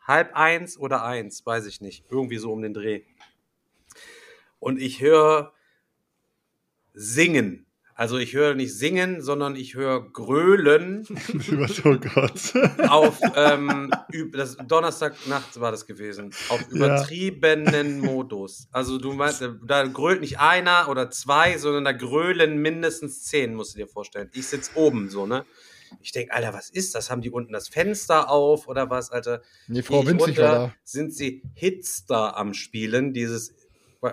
Speaker 3: halb eins oder eins, weiß ich nicht. Irgendwie so um den Dreh. Und ich höre singen. Also ich höre nicht singen, sondern ich höre grölen
Speaker 4: oh Gott.
Speaker 3: auf ähm, das Donnerstagnacht war das gewesen. Auf übertriebenen Modus. Also du meinst, da grölt nicht einer oder zwei, sondern da grölen mindestens zehn, musst du dir vorstellen. Ich sitz oben so, ne? Ich denk, Alter, was ist das? Haben die unten das Fenster auf oder was, Alter?
Speaker 6: Nee, Frau Winzig war da.
Speaker 3: Sind sie Hitster am Spielen, dieses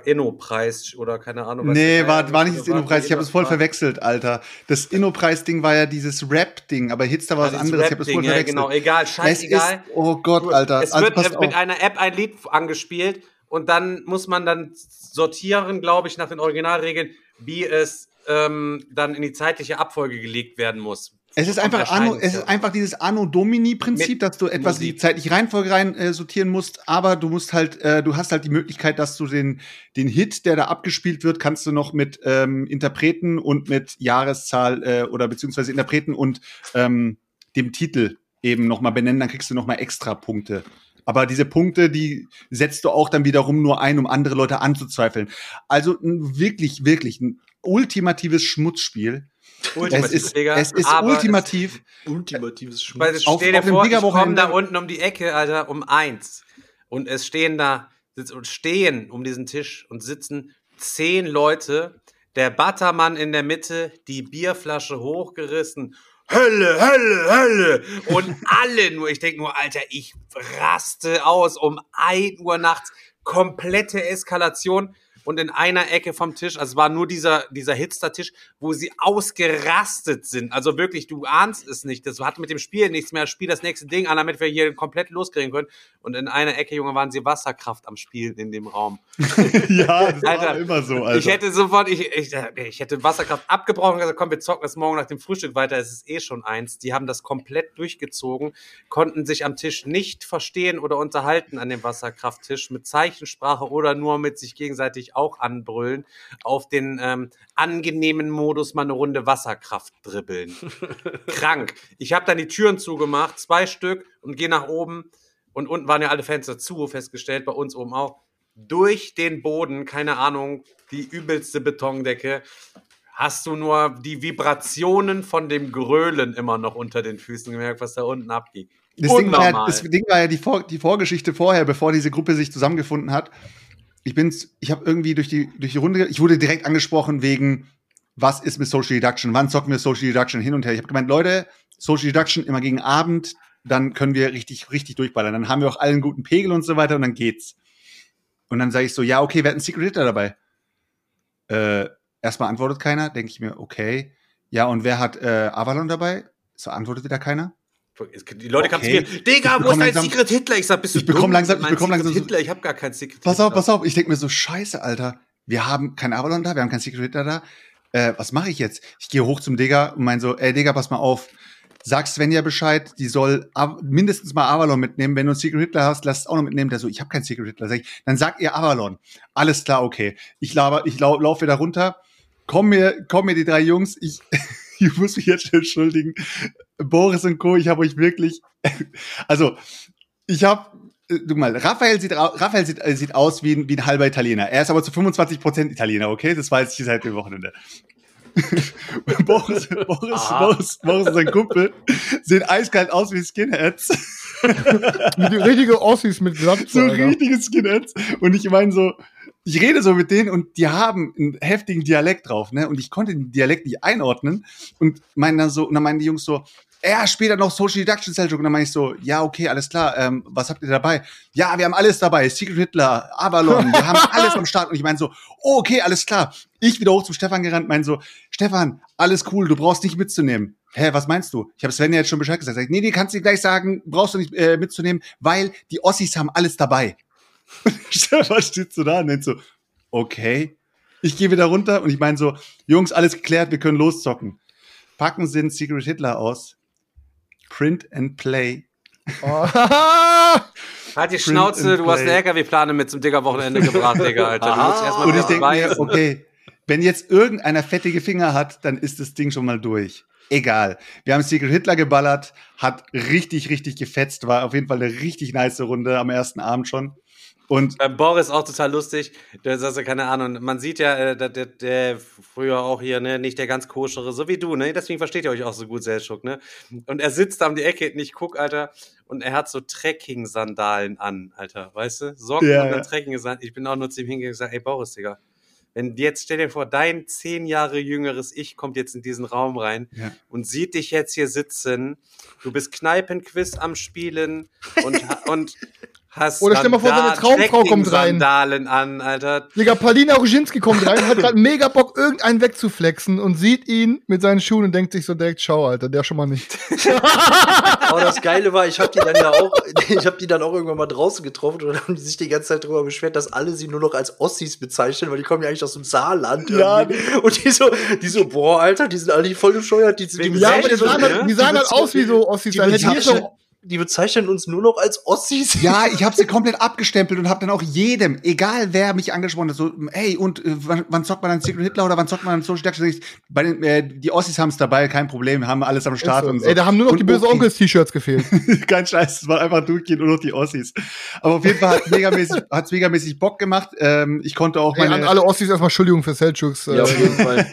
Speaker 3: Inno-Preis oder keine Ahnung. was
Speaker 4: Nee, war, war nicht das Inno-Preis. Ich habe es voll verwechselt, Alter. Das Inno-Preis-Ding war ja dieses Rap-Ding, aber Hitster war was
Speaker 3: Ah, dieses
Speaker 4: anderes. Ich habe es voll
Speaker 3: Rap-Ding, ja,
Speaker 4: verwechselt.
Speaker 3: genau, egal,
Speaker 4: es ist,
Speaker 3: scheißegal.
Speaker 4: oh Gott, Alter.
Speaker 3: Es
Speaker 4: also
Speaker 3: wird mit einer App ein Lied angespielt und dann muss man dann sortieren, glaube ich, nach den Originalregeln, wie es ähm, dann in die zeitliche Abfolge gelegt werden muss.
Speaker 4: Es ist einfach Anno, es ist einfach dieses Anno Domini Prinzip, dass du etwas in die
Speaker 3: Musik.
Speaker 4: zeitliche Reihenfolge rein äh, sortieren musst, aber du musst halt, äh, du hast halt die Möglichkeit, dass du den den Hit, der da abgespielt wird, kannst du noch mit ähm, Interpreten und mit Jahreszahl äh, oder beziehungsweise Interpreten und ähm, dem Titel eben noch mal benennen, dann kriegst du noch mal extra Punkte. Aber diese Punkte, die setzt du auch dann wiederum nur ein, um andere Leute anzuzweifeln. Also wirklich, wirklich ein ultimatives Schmutzspiel.
Speaker 3: Ultimativ,
Speaker 4: es ist,
Speaker 3: Digga,
Speaker 4: es ist
Speaker 3: aber
Speaker 4: ultimativ.
Speaker 5: Ultimatives
Speaker 3: Es, weil es
Speaker 4: Auf-
Speaker 3: stell dir
Speaker 4: auf
Speaker 3: vor, ich komme da unten um die Ecke, Alter, um eins. Und es stehen da, und stehen um diesen Tisch und sitzen zehn Leute, der Buttermann in der Mitte, die Bierflasche hochgerissen. Hölle, Hölle, Hölle. Und alle nur, ich denke nur, Alter, ich raste aus um 1 Uhr nachts. Komplette Eskalation. Und in einer Ecke vom Tisch, also es war nur dieser, dieser Hitster-Tisch, wo sie ausgerastet sind. Also wirklich, du ahnst es nicht. Das hat mit dem Spiel nichts mehr. Spiel das nächste Ding an, damit wir hier komplett loskriegen können. Und in einer Ecke, Junge, waren sie Wasserkraft am Spielen in dem Raum.
Speaker 4: ja, das
Speaker 3: Alter,
Speaker 4: war immer so, Alter.
Speaker 3: Ich hätte sofort, ich, ich, ich hätte Wasserkraft abgebrochen und gesagt, komm, wir zocken das morgen nach dem Frühstück weiter. Es ist eh schon eins. Die haben das komplett durchgezogen, konnten sich am Tisch nicht verstehen oder unterhalten an dem Wasserkrafttisch mit Zeichensprache oder nur mit sich gegenseitig auch anbrüllen. Auf den ähm, angenehmen Modus mal eine Runde Wasserkraft dribbeln. Krank. Ich habe dann die Türen zugemacht, zwei Stück und gehe nach oben. Und unten waren ja alle Fenster zu, festgestellt, bei uns oben auch durch den Boden, keine Ahnung, die übelste Betondecke, hast du nur die Vibrationen von dem Grölen immer noch unter den Füßen gemerkt, was da unten abgeht.
Speaker 4: Das Ding, war ja, das Ding war ja die, Vor die Vorgeschichte vorher, bevor diese Gruppe sich zusammengefunden hat. Ich bin's, ich habe irgendwie durch die, durch die Runde, ich wurde direkt angesprochen wegen, was ist mit Social Deduction? Wann zocken wir Social Deduction hin und her? Ich habe gemeint, Leute, Social Deduction immer gegen Abend, dann können wir richtig, richtig durchballern. Dann haben wir auch allen guten Pegel und so weiter und dann geht's. Und dann sage ich so, ja, okay, wer hat einen Secret Hitler dabei? Äh, erstmal antwortet keiner, denke ich mir, okay. Ja, und wer hat äh, Avalon dabei? So antwortet wieder keiner.
Speaker 3: Die Leute kamen
Speaker 4: Okay.
Speaker 3: zu mir, Digga,
Speaker 4: Ich
Speaker 3: wo ist dein
Speaker 4: langsam-
Speaker 3: Secret Hitler? Ich sag, bist du
Speaker 4: Ich bekomm
Speaker 3: dumm?
Speaker 4: langsam- ich
Speaker 3: Mein
Speaker 4: bekomm
Speaker 3: Secret
Speaker 4: langsam
Speaker 3: Hitler, ich habe gar keinen Secret
Speaker 4: Pass auf,
Speaker 3: Hitler.
Speaker 4: pass auf. Ich denke mir so, scheiße, Alter. Wir haben kein Avalon da, wir haben kein Secret Hitler da. Äh, was mache ich jetzt? Ich gehe hoch zum Digger und mein so, ey Digga, pass mal auf. Sag Svenja Bescheid, die soll mindestens mal Avalon mitnehmen. Wenn du einen Secret Hitler hast, lass es auch noch mitnehmen. Der so, ich habe keinen Secret Hitler. Sag ich, dann sag ihr Avalon. Alles klar, okay. Ich, laber, ich lau, lauf wieder runter. Komm mir, komm mir die drei Jungs. Ich, ich muss mich jetzt entschuldigen. Boris und Co., ich habe euch wirklich, also, ich habe, du mal, Raphael sieht, Raphael sieht, äh, sieht aus wie ein, wie ein halber Italiener. Er ist aber zu 25% Italiener, okay? Das weiß ich seit dem Wochenende. Boris, Boris. Boris, Boris und sein Kumpel sehen eiskalt aus wie Skinheads.
Speaker 6: Mit die richtige Ossis mit Glatze,
Speaker 4: so
Speaker 6: Alter.
Speaker 4: richtige Skinheads. Und ich meine so, ich rede so mit denen und die haben einen heftigen Dialekt drauf, ne? Und ich konnte den Dialekt nicht einordnen und meinen dann so, und dann meinen die Jungs so, ja, später noch Social Deduction Seljuk. Und dann meine ich so, ja, okay, alles klar, ähm, was habt ihr dabei? Ja, wir haben alles dabei, Secret Hitler, Avalon, wir haben alles am Start. Und ich meine so, oh, okay, alles klar. Ich wieder hoch zum Stefan gerannt, mein so, Stefan, alles cool, du brauchst nicht mitzunehmen. Hä, was meinst du? Ich habe Sven ja jetzt schon Bescheid gesagt. Sag nee, nee, kannst du gleich sagen, brauchst du nicht äh, mitzunehmen, weil die Ossis haben alles dabei. Stefan steht so da und denkt so, okay. Ich gehe wieder runter und ich meine so, Jungs, alles geklärt, wir können loszocken. Packen sie den Secret Hitler aus. Print and Play.
Speaker 6: Oh.
Speaker 3: Halt die
Speaker 4: Print
Speaker 3: Schnauze, du hast
Speaker 4: play.
Speaker 3: eine LKW-Plane mit zum Digger-Wochenende gebracht, Digga, Alter. Du musst erstmal
Speaker 4: Und ich denke mir, okay, wenn jetzt irgendeiner fettige Finger hat, dann ist das Ding schon mal durch. Egal. Wir haben Secret Hitler geballert, hat richtig, richtig gefetzt, war auf jeden Fall eine richtig nice Runde am ersten Abend schon. Und
Speaker 3: Beim Boris auch total lustig. Sagt ja, keine Ahnung. Man sieht ja, äh, der, der, der früher auch hier, ne, nicht der ganz koschere, so wie du, ne? Deswegen versteht ihr euch auch so gut, Selchuk, ne? Und er sitzt da um die Ecke und ich guck, Alter, und er hat so Trekking-Sandalen an, Alter, weißt du? Socken
Speaker 4: Ja,
Speaker 3: und
Speaker 4: ja.
Speaker 3: Trekking-Sandalen. Ich bin auch nur zu ihm hingegangen und gesagt, ey, Boris, Digga. Wenn jetzt, stell dir vor, dein zehn Jahre jüngeres Ich kommt jetzt in diesen Raum rein
Speaker 4: Ja.
Speaker 3: und sieht dich jetzt hier sitzen. Du bist Kneipenquiz am Spielen und, und hast
Speaker 6: Oder stell mal vor, seine
Speaker 3: Sandal-
Speaker 6: Traumfrau kommt rein.
Speaker 3: Sandalen an, Alter.
Speaker 6: Digga, Palina Ruzinski kommt rein, hat gerade mega Bock, irgendeinen wegzuflexen und sieht ihn mit seinen Schuhen und denkt sich so direkt, schau, Alter, der schon mal nicht.
Speaker 5: Aber das Geile war, ich habe die dann ja auch, ich habe die dann auch irgendwann mal draußen getroffen und dann haben die sich die ganze Zeit darüber beschwert, dass alle sie nur noch als Ossis bezeichnen, weil die kommen ja eigentlich aus dem Saarland.
Speaker 4: Ja.
Speaker 5: irgendwie. Und die so, die so, boah, Alter, die sind alle voll bescheuert. Die, die,
Speaker 3: Wegen
Speaker 6: Ja, aber die
Speaker 3: ne?
Speaker 6: halt, die sahen halt aus wie so Ossis.
Speaker 5: die,
Speaker 6: die so,
Speaker 5: die bezeichnen uns nur noch als Ossis.
Speaker 4: Ja, ich habe sie komplett abgestempelt und habe dann auch jedem, egal wer mich angesprochen hat, so, hey, und äh, wann, wann zockt man dann Secret Hitler oder wann zockt man dann Social Deduction? Bei den, äh, die Ossis haben es dabei, kein Problem, haben alles am Start und so.
Speaker 6: Ey, da haben nur noch
Speaker 4: Und
Speaker 6: die böse
Speaker 4: okay.
Speaker 6: Onkels-T-Shirts gefehlt.
Speaker 4: Kein Scheiß, es war einfach durchgehend nur noch die Ossis. Aber auf jeden Fall hat megamäßig, hat's megamäßig Bock gemacht. Ähm, ich konnte auch
Speaker 6: Ey,
Speaker 4: meine,
Speaker 6: an alle Ossis erstmal Entschuldigung für Selchuks. Äh,
Speaker 5: Ja, auf jeden Fall.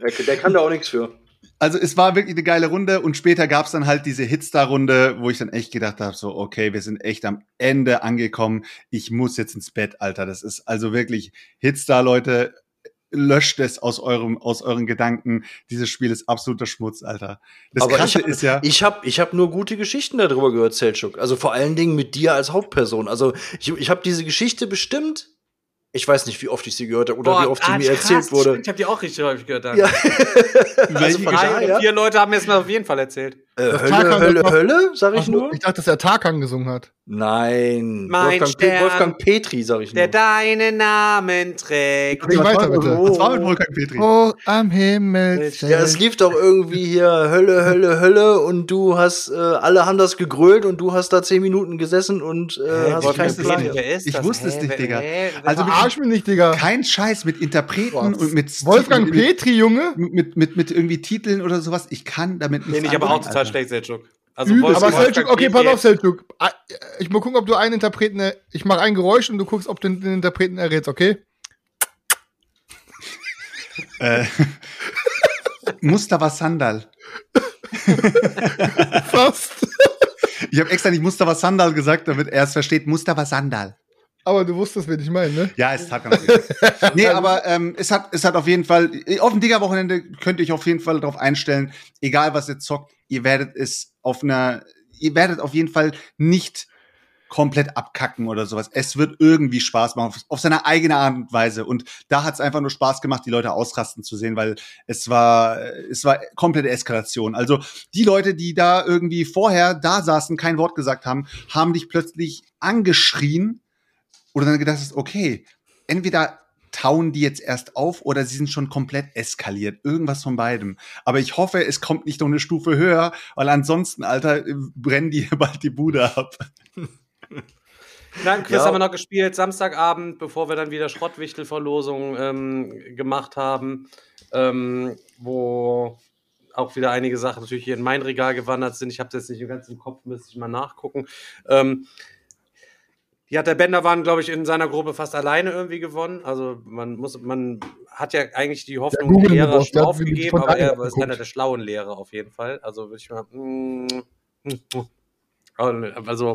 Speaker 5: Der, der kann da auch nichts für.
Speaker 4: Also es war wirklich eine geile Runde und später gab's dann halt diese Hitstar-Runde, wo ich dann echt gedacht habe, so, okay, wir sind echt am Ende angekommen. Ich muss jetzt ins Bett, Alter. Das ist also wirklich Hitstar, Leute. löscht es aus eurem, aus euren Gedanken. Dieses Spiel ist absoluter Schmutz, Alter. Das
Speaker 5: Aber
Speaker 4: Krasse
Speaker 5: hab,
Speaker 4: ist ja,
Speaker 5: ich habe ich hab nur gute Geschichten darüber gehört, Selchuk. Also vor allen Dingen mit dir als Hauptperson. Also ich, ich habe diese Geschichte bestimmt. Ich weiß nicht, wie oft ich sie gehört habe oder
Speaker 3: Boah,
Speaker 5: wie oft sie
Speaker 3: ah,
Speaker 5: mir
Speaker 3: krass,
Speaker 5: erzählt wurde.
Speaker 3: stimmt, Ich habe die auch richtig häufig gehört. Dann.
Speaker 5: Ja. also von daher,
Speaker 3: oder vier Leute haben mir das mal auf jeden Fall erzählt.
Speaker 5: Äh, Hölle,
Speaker 6: Tarkan
Speaker 5: Hölle,
Speaker 6: doch-
Speaker 5: Hölle, sag ich
Speaker 6: Ach
Speaker 5: nur.
Speaker 6: Ich dachte, dass der Tarkan gesungen hat.
Speaker 5: Nein.
Speaker 3: Mein
Speaker 5: Wolfgang, Pe
Speaker 3: Stern,
Speaker 5: Wolfgang Petri, sag ich nur.
Speaker 3: Der deinen Namen trägt.
Speaker 6: Ring weiter, bitte.
Speaker 4: was war mit Wolfgang Petri?
Speaker 6: Oh, am Himmel.
Speaker 5: Ja, es lief doch irgendwie hier Hölle, Hölle, Hölle und du hast, äh, alle haben das gegrölt und du hast da zehn Minuten gesessen und äh, hast keinen Plan.
Speaker 4: Ich wusste es nicht, Digga. Also
Speaker 6: Verarsch mich nicht, Digga.
Speaker 4: Kein Scheiß mit Interpreten
Speaker 6: Boah,
Speaker 4: und mit
Speaker 6: Wolfgang Petri, Junge.
Speaker 4: mit, mit, mit irgendwie Titeln oder sowas. Ich kann damit
Speaker 3: Nee,
Speaker 4: nichts
Speaker 3: ich aber auch total Schlecht, Selchuk. Also
Speaker 6: Übel. Aber Selchuk,
Speaker 3: Wolfgang
Speaker 6: okay, pass auf, Selchuk. Ah, Ich muss gucken, ob du einen Interpreten, er- ich mache ein Geräusch und du guckst, ob du den Interpreten errätst, okay?
Speaker 4: Äh, Mustafa Sandal.
Speaker 6: Fast.
Speaker 4: Ich habe extra nicht Mustafa Sandal gesagt, damit er es versteht. Mustafa Sandal.
Speaker 6: Aber du wusstest, wen ich meine, ne?
Speaker 4: Ja, es hat ganz Nee, aber ähm, es hat es hat auf jeden Fall auf dem Digger Wochenende könnt ihr euch auf jeden Fall darauf einstellen, egal was ihr zockt, ihr werdet es auf einer ihr werdet auf jeden Fall nicht komplett abkacken oder sowas. Es wird irgendwie Spaß machen, auf, auf seine eigene Art und Weise. Und da hat es einfach nur Spaß gemacht, die Leute ausrasten zu sehen, weil es war, es war komplette Eskalation. Also die Leute, die da irgendwie vorher da saßen, kein Wort gesagt haben, haben dich plötzlich angeschrien oder dann gedacht hast, okay, entweder tauen die jetzt erst auf oder sie sind schon komplett eskaliert. Irgendwas von beidem. Aber ich hoffe, es kommt nicht noch eine Stufe höher, weil ansonsten, Alter, brennen die bald die Bude ab.
Speaker 3: Nein, Quiz
Speaker 5: Ja.
Speaker 3: haben wir noch gespielt, Samstagabend, bevor wir dann wieder Schrottwichtelverlosung ähm, gemacht haben, ähm, wo auch wieder einige Sachen natürlich hier in mein Regal gewandert sind. Ich habe das jetzt nicht ganz im Kopf, müsste ich mal nachgucken. Ähm, die hat der Bänderwahn, glaube ich, in seiner Gruppe fast alleine irgendwie gewonnen. Also man muss, man hat ja eigentlich die Hoffnung, die Lehrer
Speaker 6: Boss,
Speaker 3: schon
Speaker 6: der
Speaker 3: aufgegeben, aber er ist einer der schlauen Lehrer auf jeden Fall. Also würde ich mal. mm, Also,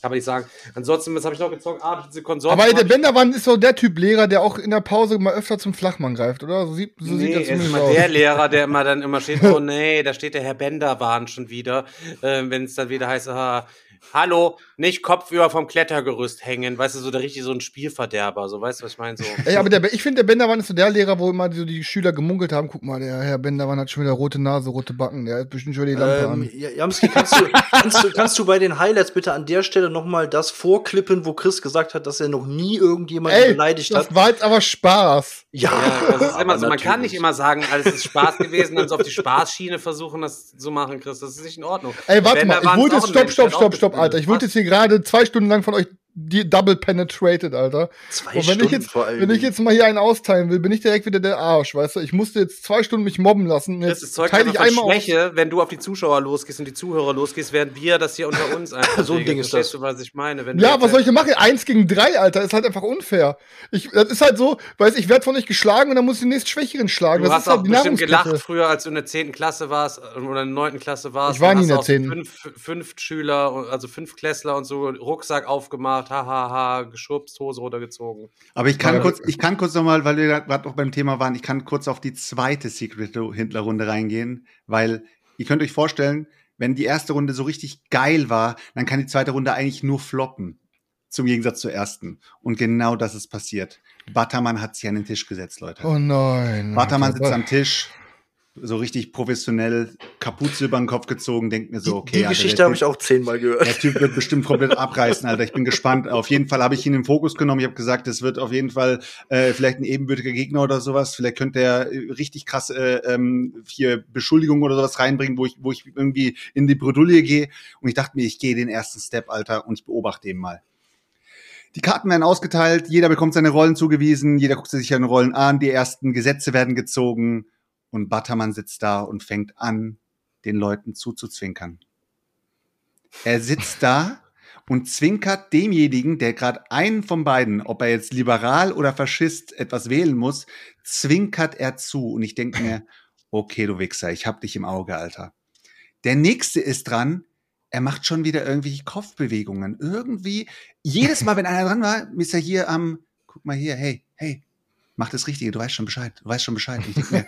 Speaker 3: kann man nicht sagen. Ansonsten, was habe ich noch gezockt? Ah, diese Konsorten.
Speaker 6: Aber der Benderwand ist so der Typ Lehrer, der auch in der Pause mal öfter zum Flachmann greift, oder? So sieht, so
Speaker 3: nee,
Speaker 6: sieht das
Speaker 3: ist
Speaker 6: zumindest
Speaker 3: immer
Speaker 6: aus.
Speaker 3: der Lehrer, der immer dann immer steht, oh nee, da steht der Herr Benderwahn schon wieder. Ähm, Wenn es dann wieder heißt, ah, hallo, nicht kopfüber vom Klettergerüst hängen, weißt du, so der richtig so ein Spielverderber, so weißt du, was ich meine? So.
Speaker 6: Ey, aber der, ich finde, der Benderwand ist so der Lehrer, wo immer so die Schüler gemunkelt haben, guck mal, der Herr Benderwand hat schon wieder rote Nase, rote Backen, der hat bestimmt schon die Lampe
Speaker 5: Ähm,
Speaker 6: an.
Speaker 5: ja, Jamski, kannst du, kannst, du, kannst du bei den Highlights bitte an der Stelle noch mal das vorklippen, wo Chris gesagt hat, dass er noch nie irgendjemanden
Speaker 6: Ey,
Speaker 5: beleidigt hat?
Speaker 6: das war jetzt aber Spaß.
Speaker 5: Ja,
Speaker 3: Ja, das ist immer so. Man kann nicht immer sagen, alles ist Spaß gewesen, dann so auf die Spaßschiene versuchen, das zu machen, Chris. Das ist nicht in Ordnung.
Speaker 6: Ey, warte mal, ich
Speaker 3: ein
Speaker 6: stopp,
Speaker 3: Mensch,
Speaker 6: stopp, stopp, stopp, Alter. Ich
Speaker 3: was.
Speaker 6: jetzt hier gerade zwei Stunden lang von euch die double penetrated, Alter.
Speaker 5: Zwei
Speaker 6: Und wenn
Speaker 5: Stunden
Speaker 6: ich jetzt,
Speaker 5: vor allem.
Speaker 6: wenn ich jetzt mal hier einen austeilen will, bin ich direkt wieder der Arsch, weißt du? Ich musste jetzt zwei Stunden mich mobben lassen.
Speaker 3: Das
Speaker 6: Jetzt
Speaker 3: ist Zeug
Speaker 6: teile ich einmal.
Speaker 3: Schwäche, wenn du auf die Zuschauer losgehst und die Zuhörer losgehst, während wir das hier unter uns einfach
Speaker 5: So ein. Ding ist das.
Speaker 3: du, was ich meine? Wenn du
Speaker 6: Ja, was soll ich
Speaker 3: halt-
Speaker 6: denn machen? Eins gegen drei, Alter, ist halt einfach unfair. Ich, das ist halt so, weißt ich werde von euch geschlagen und dann muss ich den nächsten Schwächeren schlagen.
Speaker 3: Du
Speaker 6: das
Speaker 3: hast
Speaker 6: ist halt
Speaker 3: auch
Speaker 6: die
Speaker 3: bestimmt gelacht früher, als du in der 10. Klasse warst äh, oder in der 9. Klasse warst.
Speaker 6: Ich war nie in der
Speaker 3: du
Speaker 6: 10..
Speaker 3: Fünf, fünf Schüler, also fünf Klässler und so, Rucksack aufgemacht, hahaha, geschubst, Hose runtergezogen.
Speaker 4: Aber ich kann
Speaker 6: Ja,
Speaker 4: kurz, ich kann kurz nochmal, weil wir gerade noch beim Thema waren, ich kann kurz auf die zweite Secret-Hindler-Runde reingehen, weil ihr könnt euch vorstellen, wenn die erste Runde so richtig geil war, dann kann die zweite Runde eigentlich nur floppen. Zum Gegensatz zur ersten. Und genau das ist passiert. Battermann hat sich an den Tisch gesetzt, Leute.
Speaker 6: Oh nein.
Speaker 4: Battermann
Speaker 6: Alter.
Speaker 4: sitzt am Tisch, so richtig professionell, Kapuze über den Kopf gezogen, denkt mir so,
Speaker 5: die,
Speaker 4: okay.
Speaker 5: die
Speaker 4: Alter,
Speaker 5: Geschichte habe ich auch zehnmal gehört.
Speaker 4: der Typ wird bestimmt komplett abreißen, Alter. Ich bin gespannt. Auf jeden Fall habe ich ihn im Fokus genommen. Ich habe gesagt, es wird auf jeden Fall äh, vielleicht ein ebenbürtiger Gegner oder sowas. Vielleicht könnte er äh, richtig krass äh, ähm, hier Beschuldigungen oder sowas reinbringen, wo ich, wo ich irgendwie in die Bredouille gehe. Und ich dachte mir, ich gehe den ersten Step, Alter, und ich beobachte ihn mal. Die Karten werden ausgeteilt, jeder bekommt seine Rollen zugewiesen, jeder guckt sich seine Rollen an, die ersten Gesetze werden gezogen und Battermann sitzt da und fängt an, den Leuten zuzuzwinkern. Er sitzt da und zwinkert demjenigen, der gerade einen von beiden, ob er jetzt liberal oder Faschist etwas wählen muss, zwinkert er zu. Und ich denke mir, okay, du Wichser, ich hab dich im Auge, Alter. Der nächste ist dran, er macht schon wieder irgendwelche Kopfbewegungen. Irgendwie, jedes Mal, wenn einer dran war, ist er hier am, guck mal hier, hey, hey, mach das Richtige, du weißt schon Bescheid, du weißt schon Bescheid. Ich denk mir,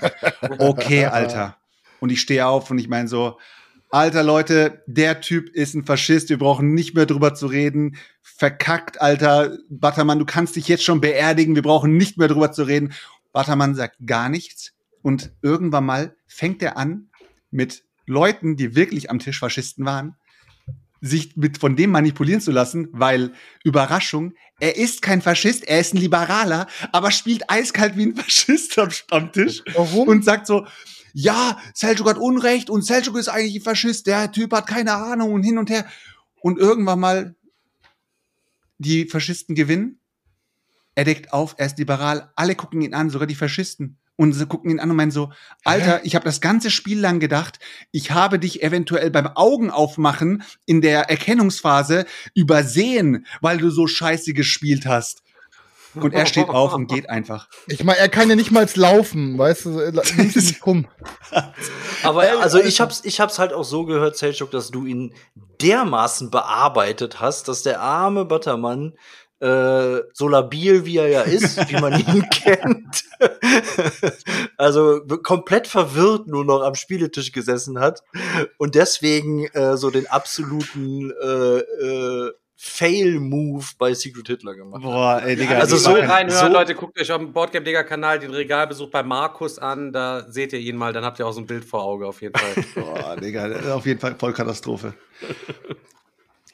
Speaker 4: okay, Alter. Und ich stehe auf und ich meine so, Alter Leute, der Typ ist ein Faschist, wir brauchen nicht mehr drüber zu reden. Verkackt, Alter. Battermann, du kannst dich jetzt schon beerdigen, wir brauchen nicht mehr drüber zu reden. Battermann sagt gar nichts. Und irgendwann mal fängt er an, mit Leuten, die wirklich am Tisch Faschisten waren, sich mit von dem manipulieren zu lassen, weil Überraschung, er ist kein Faschist, er ist ein Liberaler, aber spielt eiskalt wie ein Faschist am, am Tisch
Speaker 6: Warum?
Speaker 4: und sagt so, ja, Seljuk hat Unrecht und Seljuk ist eigentlich ein Faschist, der Typ hat keine Ahnung und hin und her. Und irgendwann mal die Faschisten gewinnen. Er deckt auf, er ist liberal, alle gucken ihn an, sogar die Faschisten. Und sie gucken ihn an und meinen so, Alter, ich habe das ganze Spiel lang gedacht, ich habe dich eventuell beim Augenaufmachen in der Erkennungsphase übersehen, weil du so scheiße gespielt hast. Und er steht auf und geht einfach.
Speaker 6: Ich meine, er kann ja nicht mal laufen, weißt du? Er sich nicht rum.
Speaker 5: Aber also ich hab's, ich hab's halt auch so gehört, Selchuk, dass du ihn dermaßen bearbeitet hast, dass der arme Buttermann äh, so labil wie er ja ist, wie man ihn kennt, also komplett verwirrt nur noch am Spieletisch gesessen hat und deswegen äh, so den absoluten äh, äh, Fail-Move bei Secret Hitler gemacht.
Speaker 4: Boah, ey, Digga.
Speaker 5: Also so-
Speaker 4: waren-
Speaker 3: reinhören,
Speaker 5: so-
Speaker 3: Leute, guckt euch auf dem Boardgame Digger Kanal den Regalbesuch bei Markus an, da seht ihr ihn mal, dann habt ihr auch so ein Bild vor Auge auf jeden Fall.
Speaker 4: Boah, Digga, auf jeden Fall Vollkatastrophe.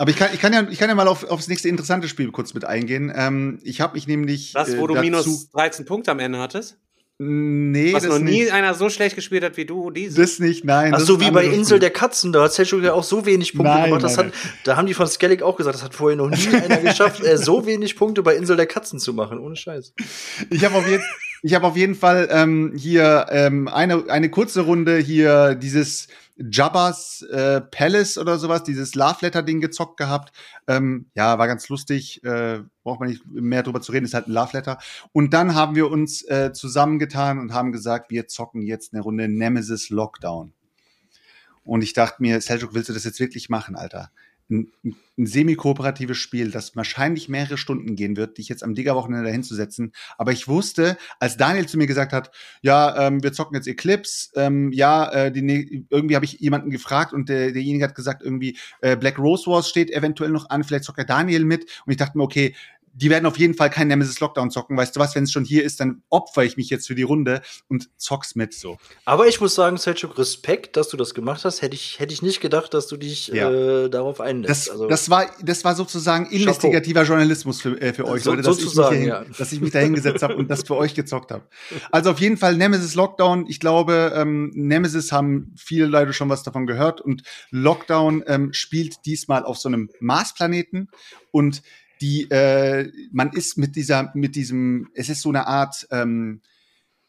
Speaker 4: Aber ich kann, ich kann ja, ich kann ja mal auf, aufs nächste interessante Spiel kurz mit eingehen. Ähm, ich habe mich nämlich.
Speaker 3: Das, wo
Speaker 4: äh,
Speaker 3: du
Speaker 4: dazu-
Speaker 3: minus 13 Punkte am Ende hattest?
Speaker 4: Nee,
Speaker 3: Was
Speaker 4: das
Speaker 3: noch nie
Speaker 4: nicht.
Speaker 3: einer so schlecht gespielt hat wie du, diese.
Speaker 4: Das nicht, nein.
Speaker 5: Ach so, wie bei Insel
Speaker 4: Spiel.
Speaker 5: der Katzen, da hat Selchuk ja auch so wenig Punkte
Speaker 4: Nein,
Speaker 5: gemacht. Das
Speaker 4: nein,
Speaker 5: hat, da haben die von Skellig auch gesagt, das hat vorher noch nie einer geschafft, äh, so wenig Punkte bei Insel der Katzen zu machen. Ohne Scheiß.
Speaker 4: Ich habe auf, jeden- ich hab auf jeden Fall ähm, hier ähm, eine, eine kurze Runde hier dieses Jabba's äh, Palace oder sowas, dieses Love Letter Ding gezockt gehabt. Ähm, ja, war ganz lustig. Äh, braucht man nicht mehr drüber zu reden, ist halt ein Love Letter. Und dann haben wir uns äh, zusammengetan und haben gesagt, wir zocken jetzt eine Runde Nemesis Lockdown. Und ich dachte mir, Seljuk, willst du das jetzt wirklich machen, Alter? Ein, semi-kooperatives Spiel, das wahrscheinlich mehrere Stunden gehen wird, dich jetzt am Digger-Wochenende dahin zu setzen. Aber ich wusste, als Daniel zu mir gesagt hat, ja, ähm, wir zocken jetzt Eclipse, ähm, ja, äh, die, ne- irgendwie habe ich jemanden gefragt und der, derjenige hat gesagt, irgendwie äh, Black Rose Wars steht eventuell noch an, vielleicht zockt ja Daniel mit. Und ich dachte mir, okay, die werden auf jeden Fall kein Nemesis Lockdown zocken. Weißt du was, wenn es schon hier ist, dann opfer ich mich jetzt für die Runde und zock's mit so.
Speaker 5: Aber ich muss sagen, Selchuk, Respekt, dass du das gemacht hast. Hätte ich, hätte ich nicht gedacht, dass du dich
Speaker 4: Ja.
Speaker 5: äh, darauf einlässt.
Speaker 4: Das,
Speaker 5: also,
Speaker 4: das, war, das war sozusagen investigativer Journalismus für, äh, für euch,
Speaker 5: So-
Speaker 4: Leute, dass, ich dahin,
Speaker 5: ja.
Speaker 4: dass ich mich da hingesetzt habe und das für euch gezockt habe. Also auf jeden Fall Nemesis Lockdown. Ich glaube, ähm, Nemesis haben viele Leute schon was davon gehört und Lockdown ähm, spielt diesmal auf so einem Marsplaneten und die, äh, man ist mit dieser, mit diesem, es ist so eine Art, ähm,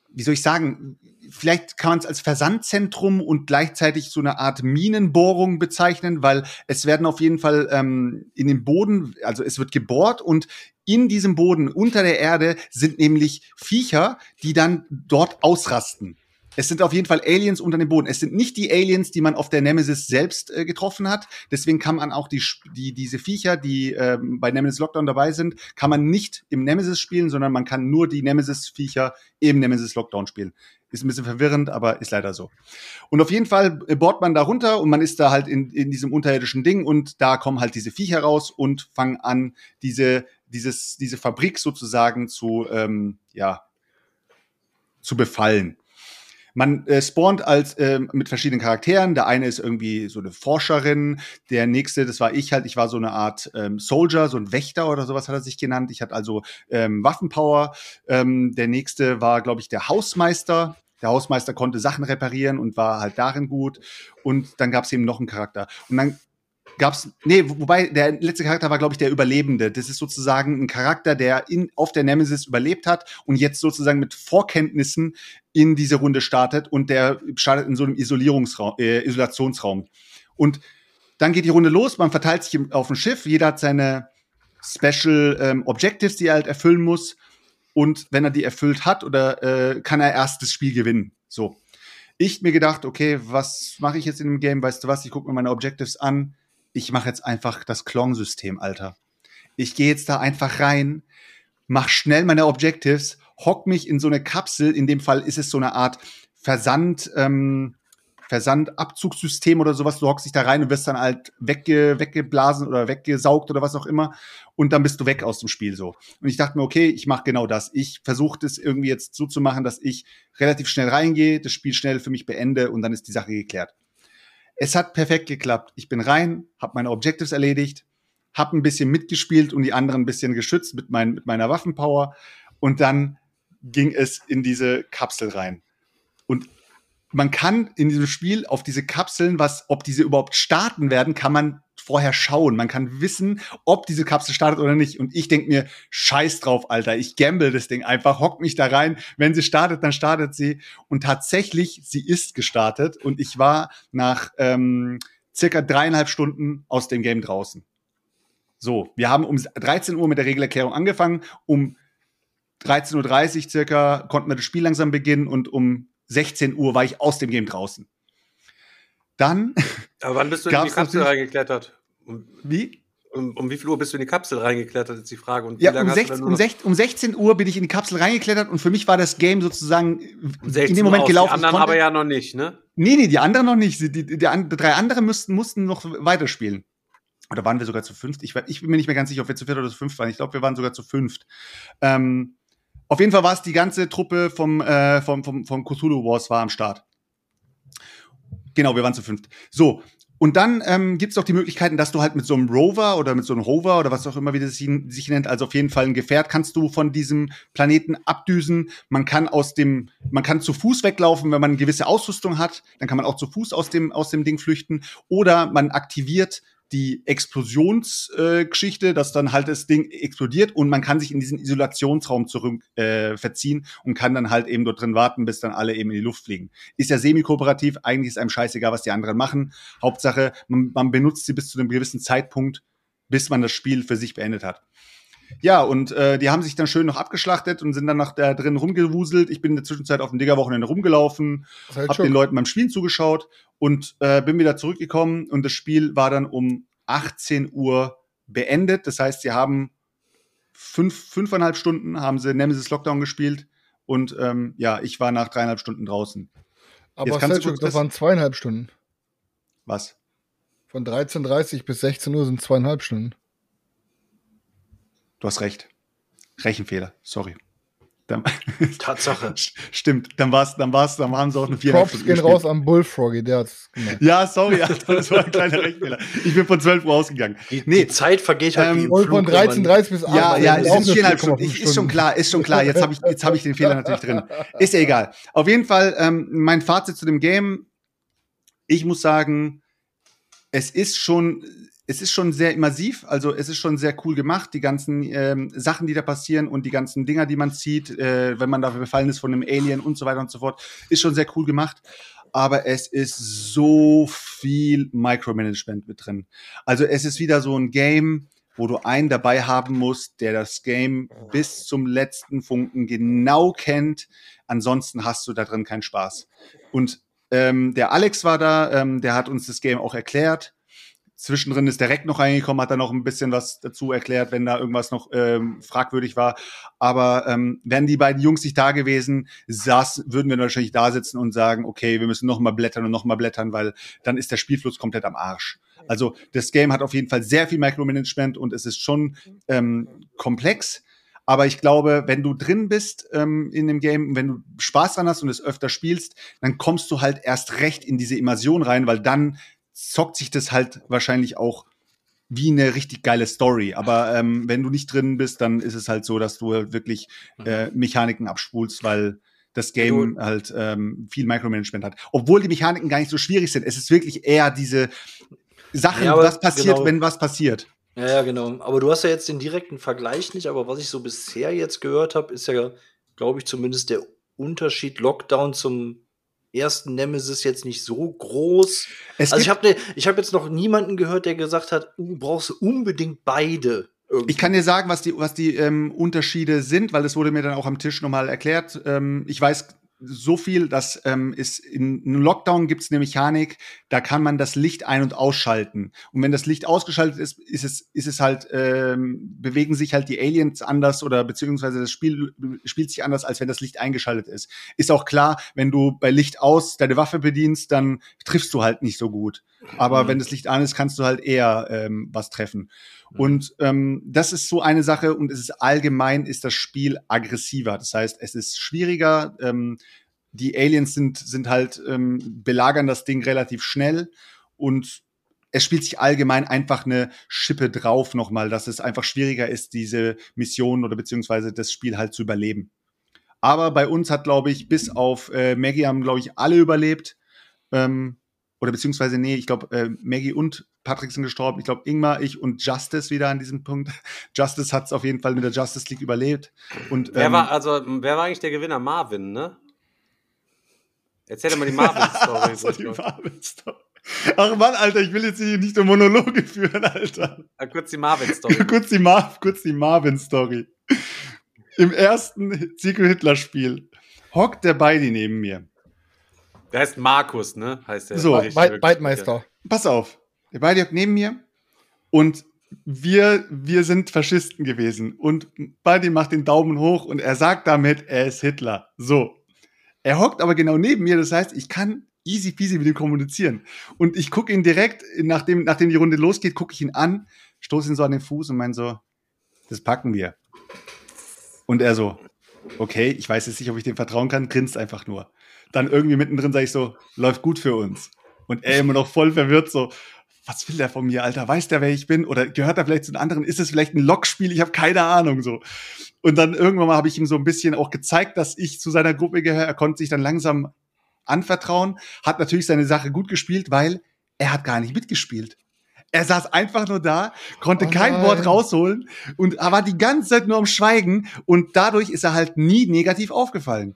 Speaker 4: wie soll ich sagen, vielleicht kann man es als Versandzentrum und gleichzeitig so eine Art Minenbohrung bezeichnen, weil es werden auf jeden Fall ähm, in den Boden, also es wird gebohrt und in diesem Boden unter der Erde sind nämlich Viecher, die dann dort ausrasten. Es sind auf jeden Fall Aliens unter dem Boden. Es sind nicht die Aliens, die man auf der Nemesis selbst äh, getroffen hat. Deswegen kann man auch die, die diese Viecher, die ähm, bei Nemesis Lockdown dabei sind, kann man nicht im Nemesis spielen, sondern man kann nur die Nemesis-Viecher im Nemesis Lockdown spielen. Ist ein bisschen verwirrend, aber ist leider so. Und auf jeden Fall äh, bohrt man da runter und man ist da halt in, in diesem unterirdischen Ding und da kommen halt diese Viecher raus und fangen an, diese, dieses, diese Fabrik sozusagen zu, ähm, ja, zu befallen. Man äh, spawnt als ähm, mit verschiedenen Charakteren. Der eine ist irgendwie so eine Forscherin, der nächste, das war ich halt, ich war so eine Art ähm, Soldier, so ein Wächter oder sowas hat er sich genannt. Ich hatte also ähm, Waffenpower. Ähm, der nächste war, glaube ich, der Hausmeister. Der Hausmeister konnte Sachen reparieren und war halt darin gut. Und dann gab es eben noch einen Charakter. Und dann gab's nee, wo- wobei der letzte Charakter war glaube ich der Überlebende. Das ist sozusagen ein Charakter, der in auf der Nemesis überlebt hat und jetzt sozusagen mit Vorkenntnissen in diese Runde startet und der startet in so einem Isolierungsraum äh, Isolationsraum. Und dann geht die Runde los, man verteilt sich auf dem Schiff, jeder hat seine Special ähm, Objectives, die er halt erfüllen muss und wenn er die erfüllt hat oder äh, kann er erst das Spiel gewinnen. So. Ich mir gedacht, okay, was mache ich jetzt in dem Game? Weißt du was? Ich gucke mir meine Objectives an. Ich mache jetzt einfach das Klon-System, Alter. Ich gehe jetzt da einfach rein, mach schnell meine Objectives, hock mich in so eine Kapsel. In dem Fall ist es so eine Art Versand, ähm, Versandabzugssystem oder sowas. Du hockst dich da rein und wirst dann halt wegge weggeblasen oder weggesaugt oder was auch immer. Und dann bist du weg aus dem Spiel so. Und ich dachte mir, okay, ich mache genau das. Ich versuche das irgendwie jetzt so zu machen, dass ich relativ schnell reingehe, das Spiel schnell für mich beende und dann ist die Sache geklärt. Es hat perfekt geklappt. Ich bin rein, habe meine Objectives erledigt, habe ein bisschen mitgespielt und die anderen ein bisschen geschützt mit, mein, mit meiner Waffenpower. Und dann ging es in diese Kapsel rein. Und man kann in diesem Spiel auf diese Kapseln, was, ob diese überhaupt starten werden, kann man vorher schauen. Man kann wissen, ob diese Kapsel startet oder nicht. Und ich denk mir, scheiß drauf, Alter. Ich gamble das Ding einfach, hock mich da rein. Wenn sie startet, dann startet sie. Und tatsächlich, sie ist gestartet. Und ich war nach ähm, circa dreieinhalb Stunden aus dem Game draußen. So, wir haben um 13 Uhr mit der Regelerklärung angefangen. Um 13.30 Uhr circa konnten wir das Spiel langsam beginnen und um 16 Uhr war ich aus dem Game draußen. Dann.
Speaker 3: Aber wann bist du in die Kapsel reingeklettert?
Speaker 4: Um, wie?
Speaker 3: Um, um, wie viel Uhr bist du in die Kapsel reingeklettert, ist die Frage. Und
Speaker 4: ja, um, 16, um, 16, um, 16, Uhr bin ich in die Kapsel reingeklettert und für mich war das Game sozusagen in dem Moment gelaufen.
Speaker 3: Die anderen aber ja noch nicht, ne?
Speaker 4: Nee, nee, die anderen noch nicht. Die, die, die, die drei anderen müssten, mussten noch weiterspielen. Oder waren wir sogar zu fünft? Ich, ich bin mir nicht mehr ganz sicher, ob wir zu viert oder zu fünft waren. Ich glaube, wir waren sogar zu fünft. Ähm, auf jeden Fall war es die ganze Truppe vom, äh, vom, vom, vom Cthulhu Wars war am Start. Genau, wir waren zu fünft. So, und dann ähm, gibt es auch die Möglichkeiten, dass du halt mit so einem Rover oder mit so einem Hover oder was auch immer, wie das sich nennt, also auf jeden Fall ein Gefährt, kannst du von diesem Planeten abdüsen. Man kann aus dem, man kann zu Fuß weglaufen, wenn man eine gewisse Ausrüstung hat. Dann kann man auch zu Fuß aus dem, aus dem Ding flüchten. Oder man aktiviert die Explosionsgeschichte, äh, dass dann halt das Ding explodiert und man kann sich in diesen Isolationsraum zurück äh, verziehen und kann dann halt eben dort drin warten, bis dann alle eben in die Luft fliegen. Ist ja semi-kooperativ, eigentlich ist einem scheißegal, was die anderen machen. Hauptsache, man, man benutzt sie bis zu einem gewissen Zeitpunkt, bis man das Spiel für sich beendet hat. Ja, und äh, die haben sich dann schön noch abgeschlachtet und sind dann noch da drin rumgewuselt. Ich bin in der Zwischenzeit auf dem Digger-Wochenende rumgelaufen, hab den Leuten beim Spielen zugeschaut und äh, bin wieder zurückgekommen und das Spiel war dann um 18 Uhr beendet. Das heißt, sie haben fünf, fünfeinhalb Stunden haben sie Nemesis Lockdown gespielt und ähm, ja, ich war nach dreieinhalb Stunden draußen.
Speaker 6: Aber Selchuk, das waren zweieinhalb Stunden.
Speaker 4: Was?
Speaker 6: Von 13.30 bis 16 Uhr sind zweieinhalb Stunden.
Speaker 4: Du hast recht. Rechenfehler, sorry.
Speaker 5: Dann, Tatsache.
Speaker 4: Stimmt, dann war's, dann war's, dann waren sie auch eine vier
Speaker 6: Props gehen gespielt. raus am Bullfroggy, der hat's
Speaker 4: gemacht. Ja, sorry, Alter, das war ein kleiner Rechenfehler. Ich bin von 12 Uhr ausgegangen.
Speaker 5: Die, nee, die Zeit vergeht halt ähm,
Speaker 6: wie von 13.30 bis
Speaker 4: 8. Ja, ja, es sind viereinhalb Stunden. Ist schon klar, ist schon klar. Jetzt habe ich, jetzt habe ich den Fehler natürlich drin. Ist ja egal. Auf jeden Fall, ähm, mein Fazit zu dem Game. Ich muss sagen, es ist schon es ist schon sehr immersiv, also es ist schon sehr cool gemacht, die ganzen ähm, Sachen, die da passieren und die ganzen Dinger, die man sieht, äh, wenn man da befallen ist von einem Alien und so weiter und so fort, ist schon sehr cool gemacht. Aber es ist so viel Micromanagement mit drin. Also es ist wieder so ein Game, wo du einen dabei haben musst, der das Game bis zum letzten Funken genau kennt. Ansonsten hast du da drin keinen Spaß. Und ähm, der Alex war da, ähm, der hat uns das Game auch erklärt Zwischendrin ist direkt noch reingekommen, hat dann noch ein bisschen was dazu erklärt, wenn da irgendwas noch ähm, fragwürdig war. Aber ähm, wären die beiden Jungs nicht da gewesen, saß, würden wir wahrscheinlich da sitzen und sagen, okay, wir müssen noch mal blättern und noch mal blättern, weil dann ist der Spielfluss komplett am Arsch. Also das Game hat auf jeden Fall sehr viel Micromanagement und es ist schon ähm, komplex. Aber ich glaube, wenn du drin bist ähm, in dem Game, wenn du Spaß dran hast und es öfter spielst, dann kommst du halt erst recht in diese Immersion rein, weil dann zockt sich das halt wahrscheinlich auch wie eine richtig geile Story. Aber ähm, wenn du nicht drin bist, dann ist es halt so, dass du halt wirklich mhm. äh, Mechaniken abspulst, weil das Game halt ähm, viel Micromanagement hat. Obwohl die Mechaniken gar nicht so schwierig sind. Es ist wirklich eher diese Sachen, ja, was passiert, genau. wenn was passiert.
Speaker 5: Ja, ja, genau. Aber du hast ja jetzt den direkten Vergleich nicht, aber was ich so bisher jetzt gehört habe, ist ja, glaube ich, zumindest der Unterschied Lockdown zum ersten Nemesis jetzt nicht so groß. Es also ich habe ne, ich hab jetzt noch niemanden gehört, der gesagt hat, du brauchst unbedingt beide.
Speaker 4: Irgendwie. Ich kann dir sagen, was die, was die ähm, Unterschiede sind, weil das wurde mir dann auch am Tisch nochmal erklärt. Ähm, ich weiß so viel, dass ähm, ist in einem Lockdown gibt es eine Mechanik, da kann man das Licht ein- und ausschalten. Und wenn das Licht ausgeschaltet ist, ist es, ist es halt, ähm, bewegen sich halt die Aliens anders oder beziehungsweise das Spiel spielt sich anders, als wenn das Licht eingeschaltet ist. Ist auch klar, wenn du bei Licht aus deine Waffe bedienst, dann triffst du halt nicht so gut. Aber
Speaker 3: Mhm.
Speaker 4: wenn das Licht an ist, kannst du halt eher ähm, was treffen. Und ähm, das ist so eine Sache und es ist allgemein ist das Spiel aggressiver. Das heißt, es ist schwieriger. Ähm, die Aliens sind, sind halt, ähm, belagern das Ding relativ schnell und es spielt sich allgemein einfach eine Schippe drauf nochmal, dass es einfach schwieriger ist, diese Mission oder beziehungsweise das Spiel halt zu überleben. Aber bei uns hat, glaube ich, bis auf äh, Maggie haben, glaube ich, alle überlebt. Ähm, oder beziehungsweise, nee, ich glaube, äh, Maggie und Patrick sind gestorben. Ich glaube, Ingmar, ich und Justice wieder an diesem Punkt. Justice hat es auf jeden Fall mit der Justice League überlebt. Und,
Speaker 3: Wer
Speaker 4: ähm,
Speaker 3: war, also, wer war eigentlich der Gewinner? Marvin, ne? Erzähl doch mal die Marvin-Story.
Speaker 4: Die Marvin-Story. Ach Mann, Alter, ich will jetzt hier nicht nur Monologe führen, Alter.
Speaker 3: Ah, kurz die Marvin-Story.
Speaker 4: kurz die, Mar kurz die Marvin-Story. Im ersten Secret Hitler-Spiel hockt der Beidi neben mir.
Speaker 3: Der heißt Markus, ne? Heißt der.
Speaker 4: So,
Speaker 6: Be
Speaker 3: wirklich.
Speaker 6: Beitmeister.
Speaker 4: Pass auf, der Beidi hockt neben mir und wir, wir sind Faschisten gewesen. Und Beidi macht den Daumen hoch und er sagt damit, er ist Hitler. So. Er hockt aber genau neben mir, das heißt, ich kann easy peasy mit ihm kommunizieren. Und ich gucke ihn direkt, nachdem, nachdem die Runde losgeht, gucke ich ihn an, stoße ihn so an den Fuß und meine so, das packen wir. Und er so, okay, ich weiß jetzt nicht, ob ich dem vertrauen kann, grinst einfach nur. Dann irgendwie mittendrin sage ich so, läuft gut für uns. Und er immer noch voll verwirrt so, was will der von mir, Alter? Weiß der, wer ich bin? Oder gehört er vielleicht zu den anderen? Ist es vielleicht ein Lockspiel? Ich habe keine Ahnung so. Und dann irgendwann mal habe ich ihm so ein bisschen auch gezeigt, dass ich zu seiner Gruppe gehöre. Er konnte sich dann langsam anvertrauen, hat natürlich seine Sache gut gespielt, weil er hat gar nicht mitgespielt. Er saß einfach nur da, konnte
Speaker 6: Oh
Speaker 4: kein. Wort rausholen und war die ganze Zeit nur am Schweigen und dadurch ist er halt nie negativ aufgefallen.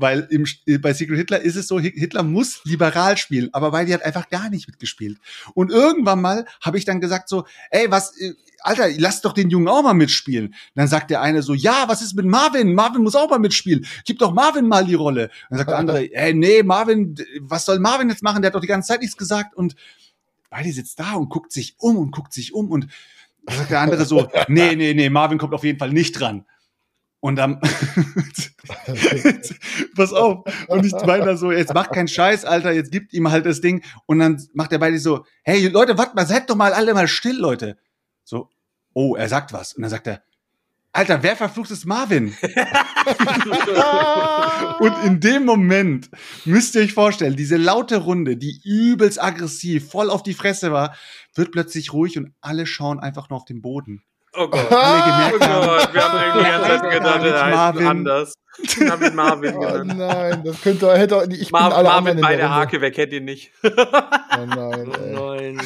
Speaker 4: Weil im, bei Secret Hitler ist es so, Hi- Hitler muss liberal spielen, aber die hat einfach gar nicht mitgespielt. Und irgendwann mal habe ich dann gesagt so, ey, was, äh, Alter, lass doch den Jungen auch mal mitspielen. dann sagt der eine so, ja, was ist mit Marvin? Marvin muss auch mal mitspielen. Gib doch Marvin mal die Rolle. Dann sagt der andere, ey, nee, Marvin, was soll Marvin jetzt machen? Der hat doch die ganze Zeit nichts gesagt. Und Beide sitzt da und guckt sich um und guckt sich um und dann sagt der andere so, nee, nee, nee, Marvin kommt auf jeden Fall nicht dran. Und dann, pass auf. Und ich meine da so, jetzt macht keinen Scheiß, Alter, jetzt gibt ihm halt das Ding. Und dann macht er beide so, hey, Leute, warte mal, seid doch mal alle mal still, Leute. So, oh, er sagt was. Und dann sagt er, Alter, wer verflucht ist Marvin? Und in dem Moment müsst ihr euch vorstellen, diese laute Runde, die übelst aggressiv, voll auf die Fresse war, wird plötzlich ruhig und alle schauen einfach nur auf den Boden.
Speaker 3: Oh Gott.
Speaker 4: Alle
Speaker 3: Oh Gott, wir haben irgendwie die ganze Zeit gedacht, der heißt
Speaker 4: Marvin.
Speaker 3: anders. Wir haben ihn Marvin
Speaker 6: Oh
Speaker 3: genannt.
Speaker 6: nein, das könnte, hätte, ich bin
Speaker 3: Mar
Speaker 6: alle
Speaker 3: Marvin bei
Speaker 6: der.
Speaker 3: Hake, wer kennt ihn nicht?
Speaker 6: Oh nein, ey.
Speaker 5: Nein.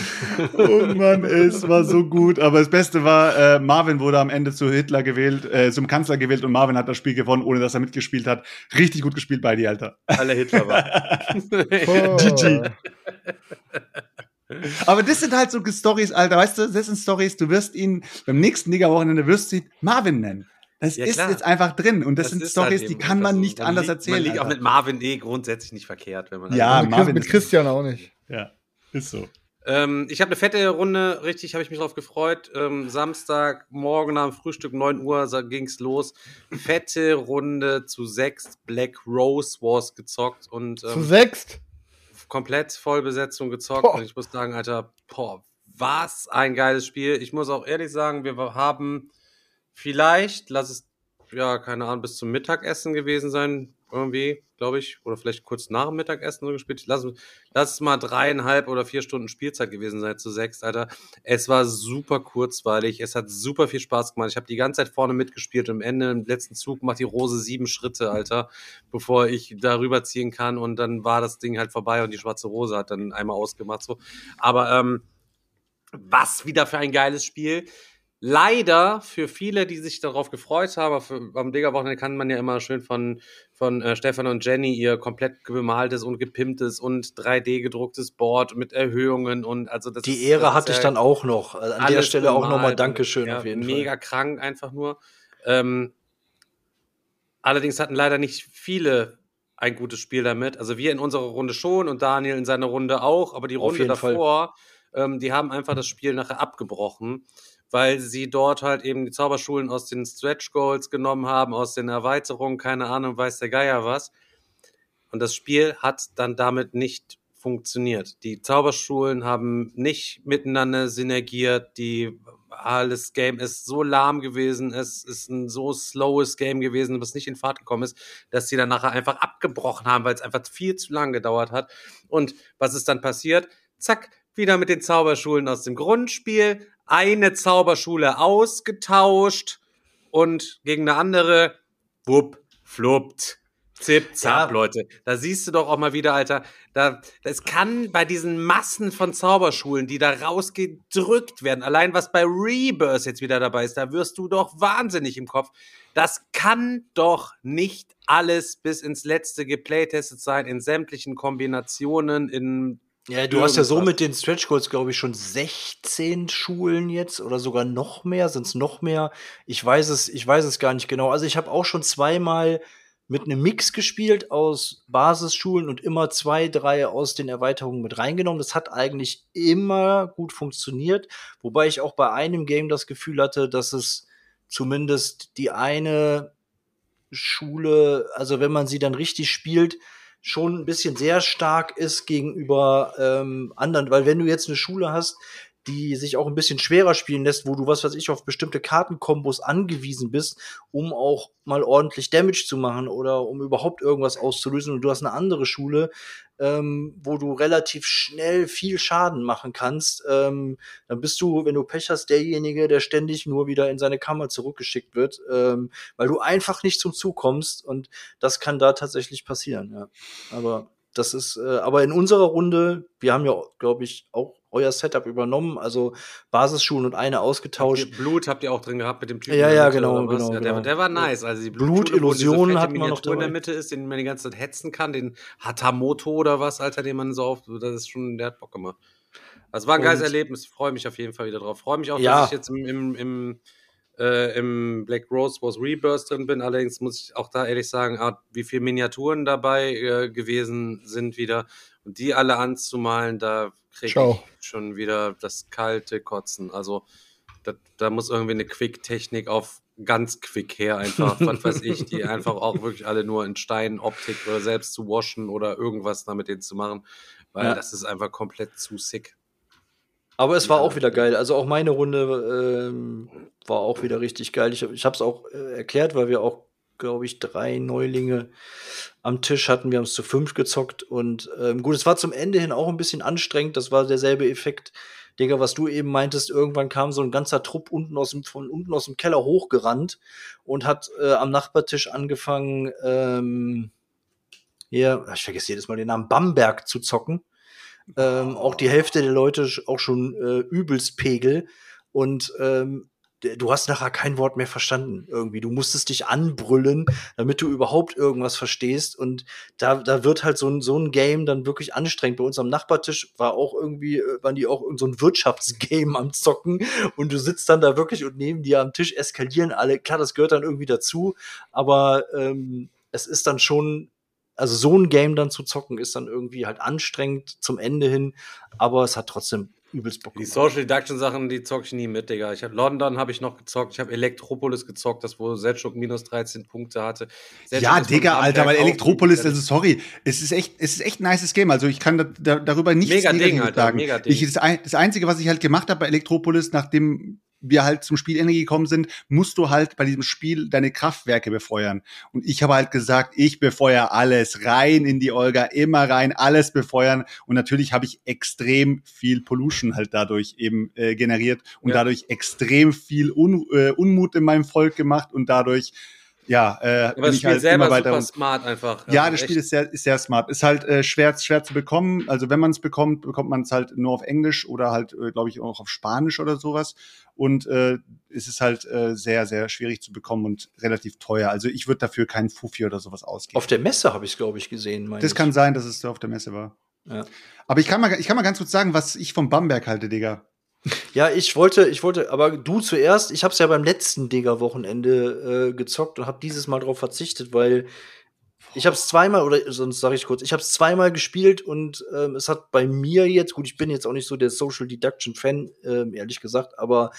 Speaker 4: Oh Mann, ey, es war so gut. Aber das Beste war, äh, Marvin wurde am Ende zu Hitler gewählt, äh, zum Kanzler gewählt und Marvin hat das Spiel gewonnen, ohne dass er mitgespielt hat. Richtig gut gespielt bei dir, Alter.
Speaker 3: Alle Hitler war.
Speaker 6: Oh.
Speaker 4: GG. Aber das sind halt so Stories, Alter, weißt du, das sind Stories, du wirst ihn beim nächsten Liga-Wochenende wirst du ihn Marvin nennen. Das
Speaker 3: Ja,
Speaker 4: ist
Speaker 3: klar.
Speaker 4: jetzt einfach drin und das, sind
Speaker 3: ist
Speaker 4: Stories,
Speaker 3: halt
Speaker 4: die kann man
Speaker 3: so.
Speaker 4: nicht
Speaker 3: Man
Speaker 4: anders
Speaker 3: liegt-
Speaker 4: erzählen.
Speaker 3: Man liegt auch mit Marvin eh grundsätzlich nicht verkehrt, wenn man
Speaker 4: Ja,
Speaker 6: mit,
Speaker 4: Marvin
Speaker 6: mit
Speaker 4: ist-
Speaker 6: Christian auch nicht.
Speaker 4: Ja, ist so.
Speaker 3: Ähm, ich habe eine fette Runde, richtig, habe ich mich drauf gefreut. Ähm, Samstag, morgen am Frühstück, 9 Uhr, so ging's los. Fette Runde zu sechs Black Rose Wars gezockt und
Speaker 6: Zu
Speaker 3: ähm,
Speaker 6: sechst.
Speaker 3: Komplett Vollbesetzung gezockt.
Speaker 6: Boah.
Speaker 3: Und ich muss sagen, Alter, boah, was ein geiles Spiel. Ich muss auch ehrlich sagen, wir haben vielleicht, lass es, ja, keine Ahnung, bis zum Mittagessen gewesen sein, irgendwie, glaube ich, oder vielleicht kurz nach dem Mittagessen so gespielt. Lass, lass es mal dreieinhalb oder vier Stunden Spielzeit gewesen sein zu sechs, Alter. Es war super kurzweilig, es hat super viel Spaß gemacht. Ich habe die ganze Zeit vorne mitgespielt und am Ende im letzten Zug macht die Rose sieben Schritte, Alter, bevor ich darüber ziehen kann und dann war das Ding halt vorbei und die schwarze Rose hat dann einmal ausgemacht, so. Aber, ähm, was wieder für ein geiles Spiel. Leider für viele, die sich darauf gefreut haben, für, am Digga-Wochenende kann man ja immer schön von, von äh, Stefan und Jenny ihr komplett bemaltes und gepimptes und 3D gedrucktes Board mit Erhöhungen und also das
Speaker 5: Die
Speaker 3: ist-
Speaker 5: Ehre
Speaker 3: das
Speaker 5: hatte ich dann auch noch. Also an der Stelle auch nochmal Dankeschön
Speaker 3: ja,
Speaker 5: auf jeden
Speaker 3: Mega
Speaker 5: Fall.
Speaker 3: krank einfach nur. Ähm, Allerdings hatten leider nicht viele ein gutes Spiel damit. Also wir in unserer Runde schon und Daniel in seiner Runde auch, aber die Runde
Speaker 5: jeden Fall.
Speaker 3: Ähm, die haben einfach das Spiel nachher abgebrochen, weil sie dort halt eben die Zauberschulen aus den Stretch Goals genommen haben, aus den Erweiterungen, keine Ahnung, weiß der Geier was. Und das Spiel hat dann damit nicht funktioniert. Die Zauberschulen haben nicht miteinander synergiert, die alles Game ist so lahm gewesen, es ist ein so slowes Game gewesen, was nicht in Fahrt gekommen ist, dass sie dann nachher einfach abgebrochen haben, weil es einfach viel zu lang gedauert hat. Und was ist dann passiert? Zack, wieder mit den Zauberschulen aus dem Grundspiel, eine Zauberschule ausgetauscht und gegen eine andere, wupp, fluppt. Zip, zap,
Speaker 5: Ja.
Speaker 3: Leute. Da siehst du doch auch mal wieder, Alter. Da, das kann bei diesen Massen von Zauberschulen, die da rausgedrückt werden, allein was bei Rebirth jetzt wieder dabei ist, da wirst du doch wahnsinnig im Kopf. Das kann doch nicht alles bis ins letzte geplaytestet sein, in sämtlichen Kombinationen, in
Speaker 5: Ja, du hast ja so mit den Stretch Goals, glaube ich, schon 16 Schulen jetzt oder sogar noch mehr. Sind es noch mehr? Ich weiß es, ich weiß es gar nicht genau. Also ich habe auch schon zweimal mit einem Mix gespielt aus Basisschulen und immer zwei, drei aus den Erweiterungen mit reingenommen. Das hat eigentlich immer gut funktioniert, wobei ich auch bei einem Game das Gefühl hatte, dass es zumindest die eine Schule, also wenn man sie dann richtig spielt, schon ein bisschen sehr stark ist gegenüber ähm, anderen, weil wenn du jetzt eine Schule hast, die sich auch ein bisschen schwerer spielen lässt, wo du, was weiß ich, auf bestimmte Kartenkombos angewiesen bist, um auch mal ordentlich Damage zu machen oder um überhaupt irgendwas auszulösen. Und du hast eine andere Schule, ähm, wo du relativ schnell viel Schaden machen kannst. Ähm, dann bist du, wenn du Pech hast, derjenige, der ständig nur wieder in seine Kammer zurückgeschickt wird, ähm, weil du einfach nicht zum Zug kommst. Und das kann da tatsächlich passieren, ja. Aber das ist, äh, aber in unserer Runde, wir haben ja, glaube ich, auch euer Setup übernommen, also Basisschulen und eine ausgetauscht.
Speaker 3: Ihr Blut habt ihr auch drin gehabt mit dem Typen.
Speaker 5: Ja, ja, genau, genau,
Speaker 3: Ja, der,
Speaker 5: genau.
Speaker 3: der war nice. Also die
Speaker 5: Blutillusion
Speaker 3: Blutschule, wo diese fette
Speaker 5: hatten wir noch
Speaker 3: Miniatur in der
Speaker 5: dabei.
Speaker 3: Mitte ist, den man die ganze Zeit hetzen kann, den Hatamoto oder was, Alter, den man so auf, das ist schon, der hat Bock gemacht. Das war ein geiles
Speaker 5: Und-
Speaker 3: Erlebnis. Freue mich auf jeden Fall wieder drauf. Freue mich auch,
Speaker 5: Ja.
Speaker 3: dass ich jetzt im, im, im, äh, im Black Rose Wars Rebirth drin bin. Allerdings muss ich auch da ehrlich sagen, ah, wie viele Miniaturen dabei äh, gewesen sind wieder. Und die alle anzumalen, da kriege ich schon wieder das kalte Kotzen. Also da, da muss irgendwie eine Quick-Technik auf ganz quick her einfach, was weiß ich, die einfach auch wirklich alle nur in Steinoptik oder selbst zu waschen oder irgendwas damit denen zu machen, weil
Speaker 5: Ja.
Speaker 3: das ist einfach komplett zu sick.
Speaker 5: Aber es war auch wieder geil. Also auch meine Runde ähm, war auch wieder richtig geil. Ich, ich habe es auch äh, erklärt, weil wir auch, glaube ich, drei Neulinge am Tisch hatten. Wir haben es zu fünf gezockt. Und ähm, gut, es war zum Ende hin auch ein bisschen anstrengend. Das war derselbe Effekt, Digga, was du eben meintest. Irgendwann kam so ein ganzer Trupp unten aus dem, von unten aus dem Keller hochgerannt und hat äh, am Nachbartisch angefangen, ähm, hier, ich vergesse jedes Mal den Namen, Bamberg zu zocken ähm, auch die Hälfte der Leute auch schon äh, übelst Pegel und ähm, du hast nachher kein Wort mehr verstanden irgendwie. Du musstest dich anbrüllen, damit du überhaupt irgendwas verstehst und da, da wird halt so ein, so ein Game dann wirklich anstrengend. Bei uns am Nachbartisch war auch irgendwie, äh, waren die auch so ein Wirtschaftsgame am Zocken und du sitzt dann da wirklich und neben dir am Tisch eskalieren alle. Klar, das gehört dann irgendwie dazu, aber ähm, es ist dann schon also so ein Game dann zu zocken, ist dann irgendwie halt anstrengend zum Ende hin, aber es hat trotzdem übelst Bock
Speaker 3: Die
Speaker 5: gemacht.
Speaker 3: Social Deduction Sachen, die zocke ich nie mit, Digga. Ich habe London habe ich noch gezockt, ich habe Elektropolis gezockt, das wo Selchuk minus 13 Punkte hatte. Selchuk
Speaker 4: Ja, Digga, Alter, weil Elektropolis, also sorry, es ist echt, es ist echt ein nices Game. Also ich kann da, da, darüber nichts
Speaker 3: Mega Ding, Alter,
Speaker 4: sagen.
Speaker 3: mega Ding.
Speaker 4: Ich, das, das Einzige, was ich halt gemacht habe bei Elektropolis, nachdem wir halt zum Spielende gekommen sind, musst du halt bei diesem Spiel deine Kraftwerke befeuern. Und ich habe halt gesagt, ich befeuere alles rein in die Olga, immer rein, alles befeuern. Und natürlich habe ich extrem viel Pollution halt dadurch eben äh, generiert und
Speaker 3: Ja.
Speaker 4: dadurch extrem viel Un, äh, Unmut in meinem Volk gemacht und dadurch ja, äh,
Speaker 3: Aber
Speaker 4: bin
Speaker 3: das
Speaker 4: ich
Speaker 3: Spiel
Speaker 4: halt
Speaker 3: selber
Speaker 4: immer weiter
Speaker 3: super smart einfach.
Speaker 4: ja,
Speaker 3: Also
Speaker 4: das Spiel
Speaker 3: echt.
Speaker 4: ist sehr, ist sehr smart. Ist halt äh, schwer, schwer zu bekommen. Also wenn man es bekommt, bekommt man es halt nur auf Englisch oder halt, äh, glaube ich, auch auf Spanisch oder sowas. Und äh, es ist halt äh, sehr, sehr schwierig zu bekommen und relativ teuer. Also ich würde dafür keinen Fuffi oder sowas ausgeben.
Speaker 5: Auf der Messe habe ich es, glaube ich, gesehen.
Speaker 4: das
Speaker 5: ich.
Speaker 4: kann sein, dass es da auf der Messe war.
Speaker 5: Ja.
Speaker 4: Aber ich kann, mal, ich kann mal ganz kurz sagen, was ich vom Bamberg halte, Digga.
Speaker 5: Ja, ich wollte, ich wollte, aber du zuerst. Ich habe es ja beim letzten Digger-Wochenende äh, gezockt und habe dieses Mal darauf verzichtet, weil ich habe es zweimal oder sonst sage ich kurz, ich habe es zweimal gespielt und ähm, es hat bei mir jetzt, gut, ich bin jetzt auch nicht so der Social Deduction Fan, ähm, ehrlich gesagt, aber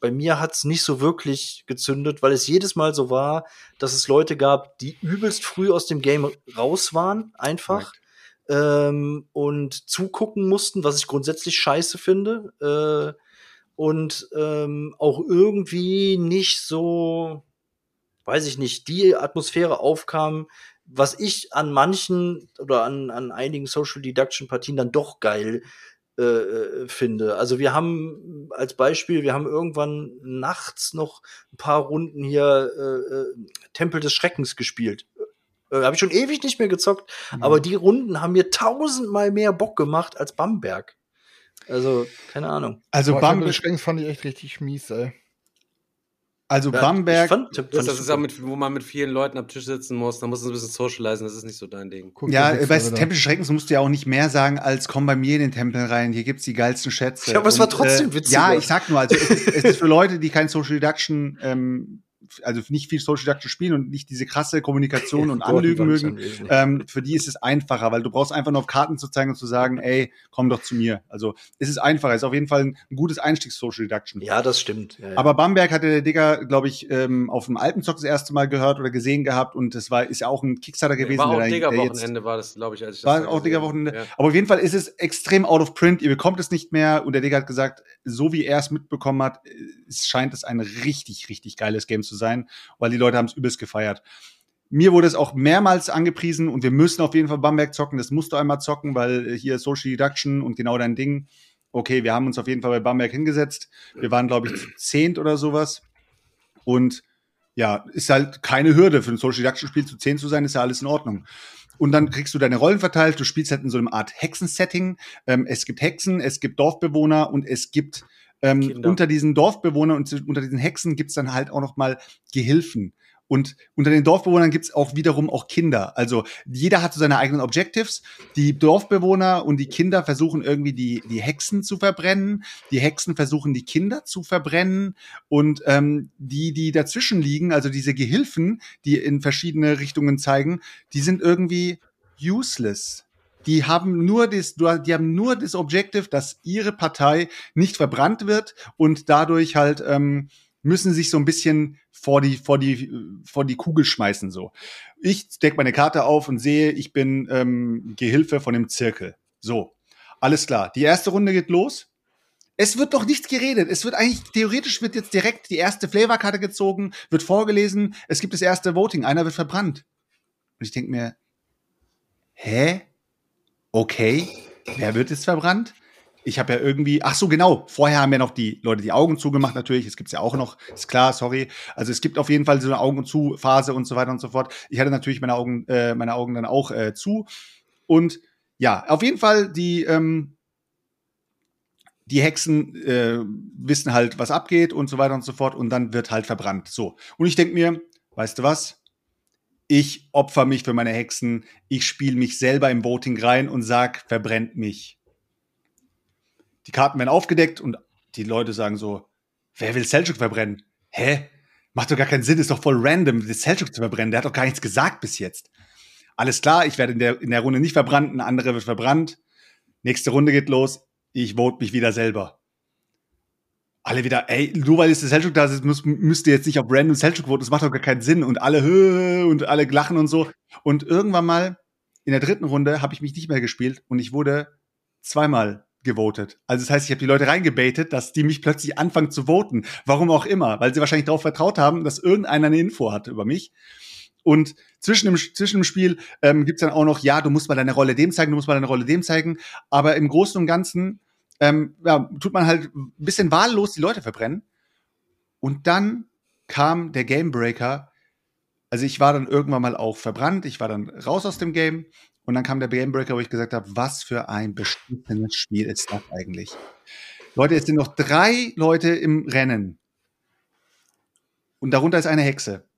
Speaker 5: bei mir hat es nicht so wirklich gezündet, weil es jedes Mal so war, dass es Leute gab, die übelst früh aus dem Game raus waren, einfach. Ähm, und zugucken mussten, was ich grundsätzlich scheiße finde. Äh, und ähm, auch irgendwie nicht so, weiß ich nicht, die Atmosphäre aufkam, was ich an manchen oder an, an einigen Social Deduction Partien dann doch geil äh, äh, finde. Also wir haben als Beispiel, wir haben irgendwann nachts noch ein paar Runden hier äh, äh Tempel des Schreckens gespielt. Äh, Habe ich schon ewig nicht mehr gezockt, mhm. aber die Runden haben mir tausendmal mehr Bock gemacht als Bamberg. Also, keine Ahnung.
Speaker 6: Also Bamberg fand ich echt richtig mies, ey.
Speaker 4: Also ja, Bamberg.
Speaker 3: Fand, das, das ist ja mit, wo man mit vielen Leuten am Tisch sitzen muss, da muss man ein bisschen socialisen, das ist nicht so dein Ding.
Speaker 4: Guck, ja, bei Tempel Schreckens musst du ja auch nicht mehr sagen, als komm bei mir in den Tempel rein, hier gibt's die geilsten Schätze.
Speaker 5: Ja, aber es war trotzdem äh, witzig.
Speaker 4: Ja, ich sag nur, also es ist, es ist für Leute, die kein Social Deduction ähm, also nicht viel Social Deduction spielen und nicht diese krasse Kommunikation und Anlügen mögen, ähm, für die ist es einfacher, weil du brauchst einfach nur auf Karten zu zeigen und zu sagen, ey, komm doch zu mir. Also es ist einfacher, ist auf jeden Fall ein, ein gutes Einstiegs-Social Deduction.
Speaker 5: Ja, das stimmt. Ja,
Speaker 4: ja. Aber Bamberg hatte der Digger, glaube ich, ähm, auf dem Alpenzock das erste Mal gehört oder gesehen gehabt und es war ist ja auch ein Kickstarter gewesen.
Speaker 3: War auch Digger-Wochenende war das, glaube ich, als ich
Speaker 4: das War auch Digger-Wochenende. Ja. Aber auf jeden Fall ist es extrem out of print. Ihr bekommt es nicht mehr und der Digger hat gesagt, so wie er es mitbekommen hat, es scheint es ein richtig, richtig geiles Game zu sein, weil die Leute haben es übelst gefeiert. Mir wurde es auch mehrmals angepriesen und wir müssen auf jeden Fall Bamberg zocken. Das musst du einmal zocken, weil hier Social Deduction und genau dein Ding. Okay, wir haben uns auf jeden Fall bei Bamberg hingesetzt. Wir waren, glaube ich, zehnt oder sowas. Und ja, ist halt keine Hürde für ein Social Deduction Spiel zu zehn zu sein, ist ja alles in Ordnung. Und dann kriegst du deine Rollen verteilt. Du spielst halt in so einem Art Hexensetting. Ähm, es gibt Hexen, es gibt Dorfbewohner und es gibt ähm, unter diesen Dorfbewohnern und unter diesen Hexen gibt's dann halt auch noch mal Gehilfen. Und unter den Dorfbewohnern gibt's auch wiederum auch Kinder. Also jeder hat so seine eigenen Objectives. Die Dorfbewohner und die Kinder versuchen irgendwie die, die Hexen zu verbrennen. Die Hexen versuchen die Kinder zu verbrennen. Und ähm, die, die dazwischen liegen, also diese Gehilfen, die in verschiedene Richtungen zeigen, die sind irgendwie useless die haben nur das, die haben nur das Objective, dass ihre Partei nicht verbrannt wird und dadurch halt ähm, müssen sich so ein bisschen vor die vor die vor die Kugel schmeißen so. Ich decke meine Karte auf und sehe, ich bin ähm, Gehilfe von dem Zirkel. So, alles klar. Die erste Runde geht los. Es wird doch nichts geredet. Es wird eigentlich, theoretisch wird jetzt direkt die erste Flavorkarte gezogen, wird vorgelesen, es gibt das erste Voting, einer wird verbrannt. Und ich denke mir, hä? Okay, wer wird jetzt verbrannt? Ich habe ja irgendwie, ach so, genau, vorher haben ja noch die Leute die Augen zugemacht, natürlich, es gibt's ja auch noch, ist klar, sorry. Also es gibt auf jeden Fall so eine Augen zu Phase und so weiter und so fort. Ich hatte natürlich meine Augen, äh, meine Augen dann auch äh, zu. Und ja, auf jeden Fall, die, ähm, die Hexen äh, wissen halt, was abgeht und so weiter und so fort und dann wird halt verbrannt. So. Und ich denke mir, weißt du was? Ich opfer mich für meine Hexen, ich spiele mich selber im Voting rein und sag, verbrennt mich. Die Karten werden aufgedeckt und die Leute sagen so, wer will Selchuk verbrennen? Hä? Macht doch gar keinen Sinn, ist doch voll random, den Selchuk zu verbrennen. Der hat doch gar nichts gesagt bis jetzt. Alles klar, ich werde in der, in der Runde nicht verbrannt, ein anderer wird verbrannt. Nächste Runde geht los, ich vote mich wieder selber alle wieder, ey, nur weil es der Selchuk da ist, müsst, müsst ihr jetzt nicht auf random Selchuk voten, das macht doch gar keinen Sinn und alle Hö und alle lachen und so. Und irgendwann mal in der dritten Runde habe ich mich nicht mehr gespielt und ich wurde zweimal gewotet. Also das heißt, ich habe die Leute reingebaitet, dass die mich plötzlich anfangen zu voten. Warum auch immer, weil sie wahrscheinlich darauf vertraut haben, dass irgendeiner eine Info hat über mich. Und zwischen dem, zwischen dem Spiel ähm, gibt dann auch noch, ja, du musst mal deine Rolle dem zeigen, du musst mal deine Rolle dem zeigen. Aber im Großen und Ganzen ähm, ja, tut man halt ein bisschen wahllos die Leute verbrennen. Und dann kam der Gamebreaker. Also ich war dann irgendwann mal auch verbrannt, ich war dann raus aus dem Game und dann kam der Gamebreaker, wo ich gesagt habe, was für ein bestimmtes Spiel ist das eigentlich? Leute, es sind noch drei Leute im Rennen. Und darunter ist eine Hexe.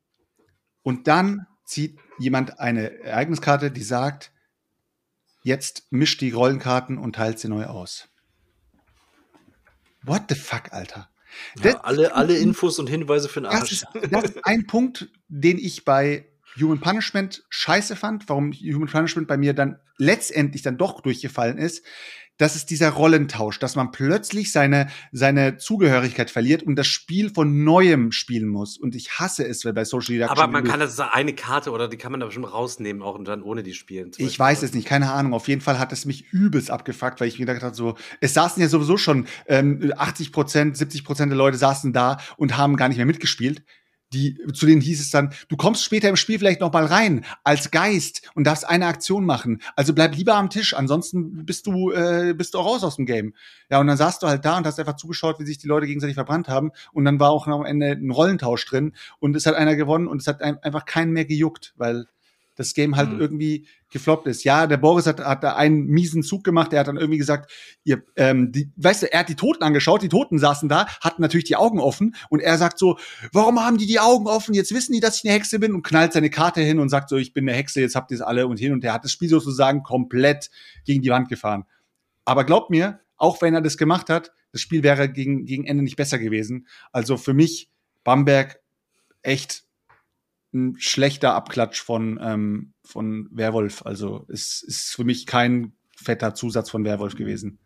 Speaker 4: Und dann zieht jemand eine Ereigniskarte, die sagt, jetzt mischt die Rollenkarten und teilt sie neu aus what the fuck, Alter?
Speaker 5: Ja, alle, alle Infos und Hinweise für den
Speaker 4: Das
Speaker 5: Arsch.
Speaker 4: ist, das ist ein Punkt, den ich bei Human Punishment scheiße fand, warum Human Punishment bei mir dann letztendlich dann doch durchgefallen ist. Das ist dieser Rollentausch, dass man plötzlich seine, seine Zugehörigkeit verliert und das Spiel von neuem spielen muss. Und ich hasse es, wenn bei Social Deduction.
Speaker 3: Aber man kann das eine Karte oder die kann man da bestimmt rausnehmen auch und dann ohne die spielen.
Speaker 4: Ich
Speaker 3: Beispiel.
Speaker 4: weiß es nicht, keine Ahnung. Auf jeden Fall hat es mich übelst abgefuckt, weil ich mir gedacht habe, so, es saßen ja sowieso schon ähm, 80 Prozent, 70 Prozent der Leute saßen da und haben gar nicht mehr mitgespielt. Die, zu denen hieß es dann, du kommst später im Spiel vielleicht noch mal rein als Geist und darfst eine Aktion machen. Also bleib lieber am Tisch, ansonsten bist du äh, bist du auch raus aus dem Game. Ja, und dann saßt du halt da und hast einfach zugeschaut, wie sich die Leute gegenseitig verbrannt haben. Und dann war auch am Ende ein Rollentausch drin und es hat einer gewonnen und es hat ein, einfach keinen mehr gejuckt, weil das Game halt
Speaker 3: Mhm.
Speaker 4: irgendwie gefloppt ist. Ja, der Boris hat, hat da einen miesen Zug gemacht. Der hat dann irgendwie gesagt, ihr, ähm, die, weißt du, er hat die Toten angeschaut. Die Toten saßen da, hatten natürlich die Augen offen und er sagt so, warum haben die die Augen offen? Jetzt wissen die, dass ich eine Hexe bin und knallt seine Karte hin und sagt so, ich bin eine Hexe, jetzt habt ihr es alle und hin und her hat das Spiel sozusagen komplett gegen die Wand gefahren. Aber glaubt mir, auch wenn er das gemacht hat, das Spiel wäre gegen, gegen Ende nicht besser gewesen. Also für mich Bamberg echt ein schlechter Abklatsch von, ähm, von Werwolf. Also es ist für mich kein fetter Zusatz von Werwolf gewesen.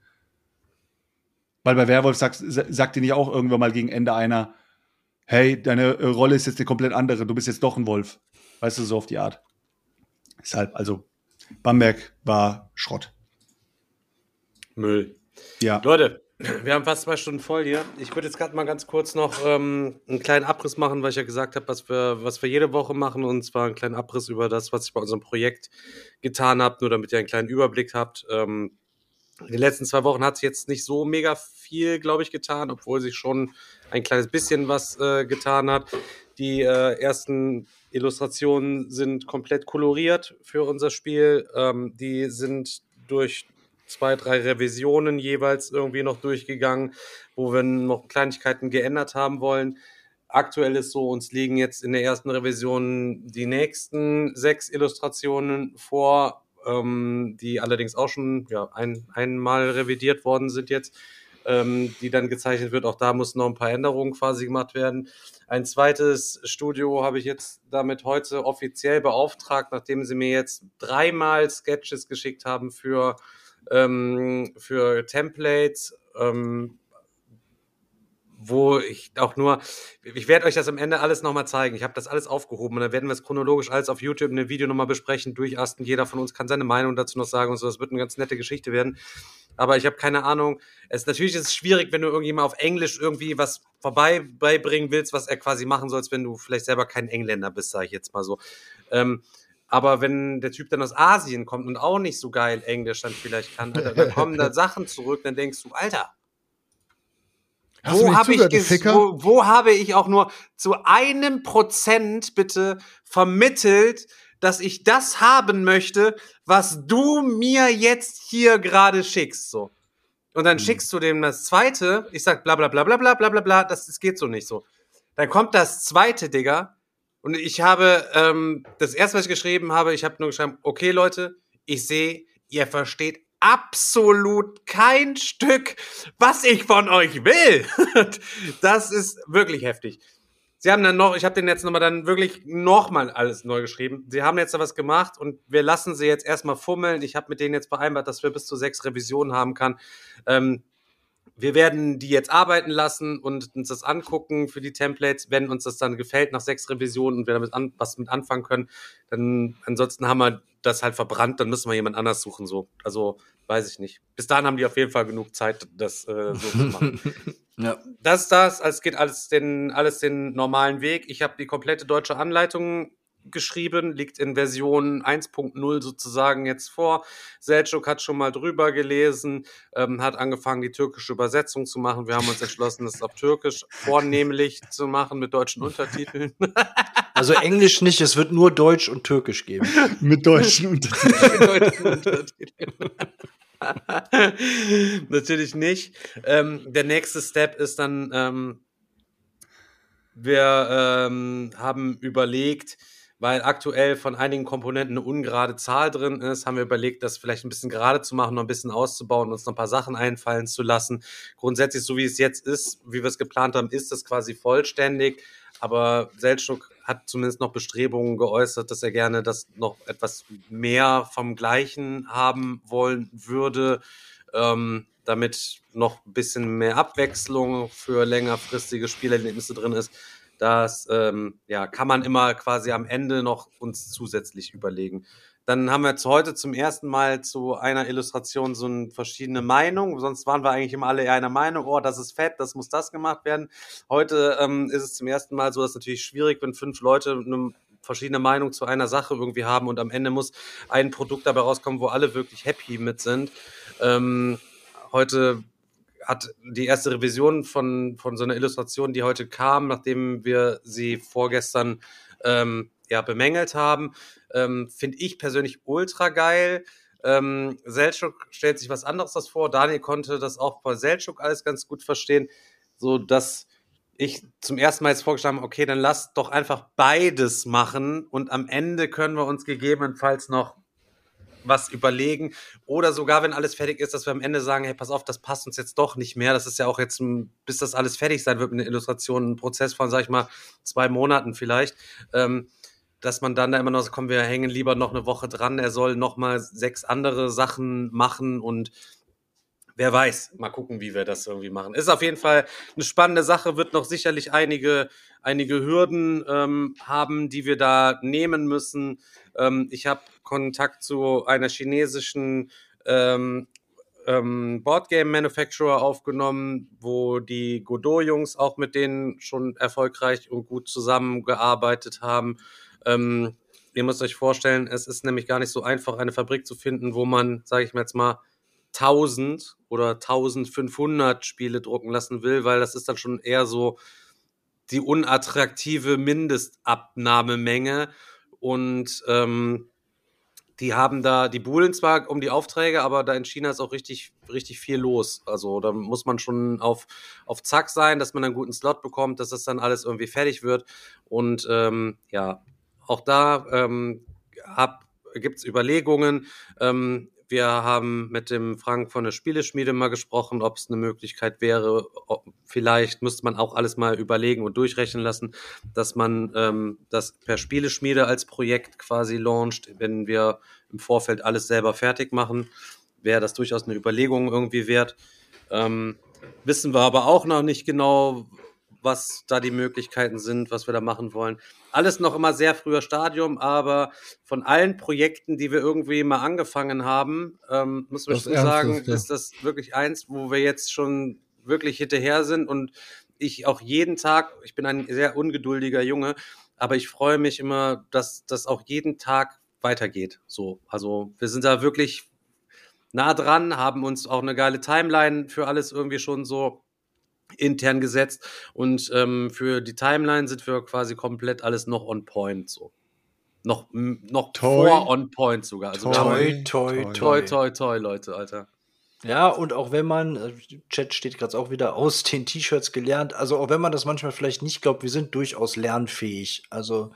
Speaker 4: Weil bei Werwolf sagt, sagt dir nicht auch irgendwann mal gegen Ende einer, hey, deine äh, Rolle ist jetzt eine komplett andere, du bist jetzt doch ein Wolf. Weißt du, so auf die Art. Deshalb, also Bamberg war Schrott.
Speaker 3: Müll.
Speaker 4: Ja.
Speaker 3: Leute, wir haben fast zwei Stunden voll hier. Ich würde jetzt gerade mal ganz kurz noch ähm, einen kleinen Abriss machen, weil ich ja gesagt habe, was wir, was wir jede Woche machen. Und zwar einen kleinen Abriss über das, was ich bei unserem Projekt getan habe, nur damit ihr einen kleinen Überblick habt. Ähm, in den letzten zwei Wochen hat sich jetzt nicht so mega viel, glaube ich, getan, obwohl sich schon ein kleines bisschen was äh, getan hat. Die äh, ersten Illustrationen sind komplett koloriert für unser Spiel. Ähm, die sind durch zwei, drei Revisionen jeweils irgendwie noch durchgegangen, wo wir noch Kleinigkeiten geändert haben wollen. Aktuell ist so, uns liegen jetzt in der ersten Revision die nächsten sechs Illustrationen vor, ähm, die allerdings auch schon ja, ein, einmal revidiert worden sind jetzt, ähm, die dann gezeichnet wird. Auch da mussten noch ein paar Änderungen quasi gemacht werden. Ein zweites Studio habe ich jetzt damit heute offiziell beauftragt, nachdem sie mir jetzt dreimal Sketches geschickt haben für ähm, für Templates, ähm, wo ich auch nur, ich werde euch das am Ende alles nochmal zeigen. Ich habe das alles aufgehoben und dann werden wir es chronologisch alles auf YouTube in einem Video nochmal besprechen, durchasten. Jeder von uns kann seine Meinung dazu noch sagen und so. Das wird eine ganz nette Geschichte werden. Aber ich habe keine Ahnung. Es natürlich ist es schwierig, wenn du irgendjemand auf Englisch irgendwie was vorbei beibringen willst, was er quasi machen sollst, wenn du vielleicht selber kein Engländer bist, sage ich jetzt mal so. Ähm, aber wenn der Typ dann aus Asien kommt und auch nicht so geil Englisch dann vielleicht kann, Alter, dann kommen da Sachen zurück, dann denkst du, Alter,
Speaker 6: Hast
Speaker 3: wo habe ich, wo, wo habe ich auch nur zu einem Prozent bitte vermittelt, dass ich das haben möchte, was du mir jetzt hier gerade schickst, so. Und
Speaker 6: Hm.
Speaker 3: dann schickst du dem das zweite, ich sag bla bla bla bla bla bla bla bla, das, das geht so nicht so. Dann kommt das zweite, Digga, und ich habe, ähm, das erste, was ich geschrieben habe, ich habe nur geschrieben, okay Leute, ich sehe, ihr versteht absolut kein Stück, was ich von euch will. das ist wirklich heftig. Sie haben dann noch, ich habe den jetzt nochmal dann wirklich nochmal alles neu geschrieben. Sie haben jetzt da was gemacht und wir lassen sie jetzt erstmal fummeln. Ich habe mit denen jetzt vereinbart, dass wir bis zu sechs Revisionen haben kann. Ähm, wir werden die jetzt arbeiten lassen und uns das angucken für die Templates. Wenn uns das dann gefällt nach sechs Revisionen und wir damit an, was mit anfangen können, dann ansonsten haben wir das halt verbrannt, dann müssen wir jemand anders suchen. So. Also weiß ich nicht. Bis dahin haben die auf jeden Fall genug Zeit, das äh, so zu machen.
Speaker 5: Ja.
Speaker 3: Das ist das, es geht alles den, alles den normalen Weg. Ich habe die komplette deutsche Anleitung geschrieben, liegt in Version 1.0 sozusagen jetzt vor. Selçuk hat schon mal drüber gelesen, ähm, hat angefangen, die türkische Übersetzung zu machen. Wir haben uns entschlossen, das auf Türkisch vornehmlich zu machen mit deutschen Untertiteln.
Speaker 5: Also Englisch nicht, es wird nur Deutsch und Türkisch geben.
Speaker 4: Mit deutschen Untertiteln.
Speaker 3: mit deutschen Untertiteln. Natürlich nicht. Ähm, der nächste Step ist dann, ähm, wir ähm, haben überlegt, weil aktuell von einigen Komponenten eine ungerade Zahl drin ist, haben wir überlegt, das vielleicht ein bisschen gerade zu machen, noch ein bisschen auszubauen, uns noch ein paar Sachen einfallen zu lassen. Grundsätzlich, so wie es jetzt ist, wie wir es geplant haben, ist das quasi vollständig. Aber Seltschuk hat zumindest noch Bestrebungen geäußert, dass er gerne das noch etwas mehr vom Gleichen haben wollen würde, ähm, damit noch ein bisschen mehr Abwechslung für längerfristige Spielerlebnisse drin ist. Das ähm, ja, kann man immer quasi am Ende noch uns zusätzlich überlegen. Dann haben wir jetzt heute zum ersten Mal zu einer Illustration so eine verschiedene Meinung. Sonst waren wir eigentlich immer alle eher einer Meinung, oh, das ist fett, das muss das gemacht werden. Heute ähm, ist es zum ersten Mal so, dass natürlich schwierig, wenn fünf Leute eine verschiedene Meinung zu einer Sache irgendwie haben und am Ende muss ein Produkt dabei rauskommen, wo alle wirklich happy mit sind. Ähm, heute hat die erste Revision von, von so einer Illustration, die heute kam, nachdem wir sie vorgestern ähm, ja, bemängelt haben, ähm, finde ich persönlich ultra geil. Ähm, Selchuk stellt sich was anderes das vor. Daniel konnte das auch bei Selchuk alles ganz gut verstehen, so dass ich zum ersten Mal jetzt vorgeschlagen habe, okay, dann lass doch einfach beides machen und am Ende können wir uns gegebenenfalls noch was überlegen oder sogar, wenn alles fertig ist, dass wir am Ende sagen, hey, pass auf, das passt uns jetzt doch nicht mehr. Das ist ja auch jetzt, bis das alles fertig sein wird mit der Illustration, ein Prozess von, sag ich mal, zwei Monaten vielleicht. Ähm, dass man dann da immer noch so, komm, wir hängen lieber noch eine Woche dran, er soll noch mal sechs andere Sachen machen und wer weiß, mal gucken, wie wir das irgendwie machen. Ist auf jeden Fall eine spannende Sache, wird noch sicherlich einige, einige Hürden ähm, haben, die wir da nehmen müssen. Ähm, ich habe Kontakt zu einer chinesischen ähm, ähm, Boardgame Manufacturer aufgenommen, wo die Godot-Jungs auch mit denen schon erfolgreich und gut zusammengearbeitet haben. Ähm, ihr müsst euch vorstellen, es ist nämlich gar nicht so einfach, eine Fabrik zu finden, wo man, sage ich mir jetzt mal, 1000 oder 1500 Spiele drucken lassen will, weil das ist dann schon eher so die unattraktive Mindestabnahmemenge und ähm, die haben da, die buhlen zwar um die Aufträge, aber da in China ist auch richtig, richtig viel los. Also da muss man schon auf, auf Zack sein, dass man einen guten Slot bekommt, dass das dann alles irgendwie fertig wird. Und ähm, ja, auch da ähm, gibt es Überlegungen. Ähm, wir haben mit dem Frank von der Spieleschmiede mal gesprochen, ob es eine Möglichkeit wäre, ob, vielleicht müsste man auch alles mal überlegen und durchrechnen lassen, dass man ähm, das per Spieleschmiede als Projekt quasi launcht, wenn wir im Vorfeld alles selber fertig machen, wäre das durchaus eine Überlegung irgendwie wert. Ähm, wissen wir aber auch noch nicht genau, was da die Möglichkeiten sind, was wir da machen wollen. Alles noch immer sehr früher Stadium, aber von allen Projekten, die wir irgendwie mal angefangen haben, ähm, muss man schon sagen, ist, ja. ist das wirklich eins, wo wir jetzt schon wirklich hinterher sind und ich auch jeden Tag, ich bin ein sehr ungeduldiger Junge, aber ich freue mich immer, dass das auch jeden Tag weitergeht. So, also wir sind da wirklich nah dran, haben uns auch eine geile Timeline für alles irgendwie schon so intern gesetzt und ähm, für die Timeline sind wir quasi komplett alles noch on point so. Noch, noch toi. vor on point sogar.
Speaker 5: Also toi, toi, toi,
Speaker 3: toi, toi, toi, Leute, Alter.
Speaker 5: Ja, und auch wenn man, äh, Chat steht gerade auch wieder aus den T-Shirts gelernt, also auch wenn man das manchmal vielleicht nicht glaubt, wir sind durchaus lernfähig. Also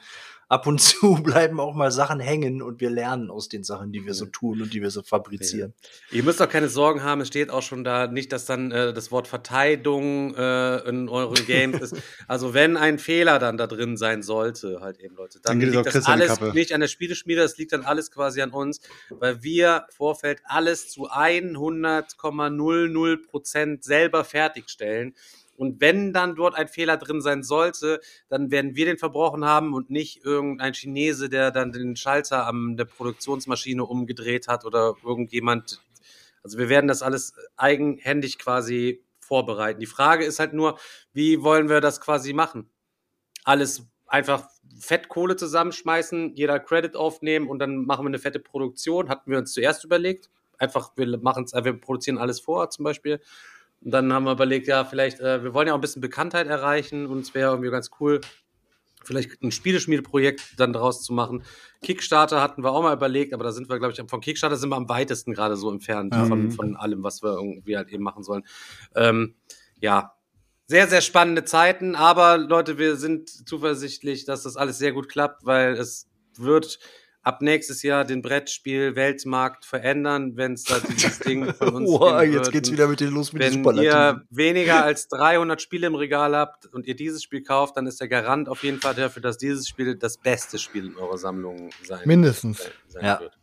Speaker 5: ab und zu bleiben auch mal Sachen hängen und wir lernen aus den Sachen, die wir so tun und die wir so fabrizieren.
Speaker 3: Ihr müsst auch keine Sorgen haben, es steht auch schon da nicht, dass dann äh, das Wort Verteidigung äh, in euren Games ist. Also wenn ein Fehler dann da drin sein sollte, halt eben Leute, dann, dann liegt das alles nicht an der Spieleschmiede, das liegt dann alles quasi an uns, weil wir Vorfeld alles zu 100,00 Prozent selber fertigstellen und wenn dann dort ein Fehler drin sein sollte, dann werden wir den verbrochen haben und nicht irgendein Chinese, der dann den Schalter an der Produktionsmaschine umgedreht hat oder irgendjemand. Also wir werden das alles eigenhändig quasi vorbereiten. Die Frage ist halt nur, wie wollen wir das quasi machen? Alles einfach Fettkohle zusammenschmeißen, jeder Credit aufnehmen und dann machen wir eine fette Produktion. Hatten wir uns zuerst überlegt. Einfach, wir machen es, wir produzieren alles vor, zum Beispiel. Und dann haben wir überlegt, ja, vielleicht, äh, wir wollen ja auch ein bisschen Bekanntheit erreichen und es wäre irgendwie ganz cool, vielleicht ein Spieleschmiedeprojekt dann daraus zu machen. Kickstarter hatten wir auch mal überlegt, aber da sind wir, glaube ich, von Kickstarter sind wir am weitesten gerade so entfernt mhm. von, von allem, was wir irgendwie halt eben machen sollen. Ähm, ja, sehr, sehr spannende Zeiten, aber Leute, wir sind zuversichtlich, dass das alles sehr gut klappt, weil es wird ab nächstes Jahr den Brettspiel-Weltmarkt verändern, wenn es da dieses Ding von uns
Speaker 5: Boah, jetzt
Speaker 3: wird.
Speaker 5: geht's wieder mit den los mit
Speaker 3: Wenn ihr weniger als 300 Spiele im Regal habt und ihr dieses Spiel kauft, dann ist der Garant auf jeden Fall dafür, dass dieses Spiel das beste Spiel in eurer Sammlung sein,
Speaker 6: Mindestens.
Speaker 3: sein, sein
Speaker 5: Ja.
Speaker 3: wird.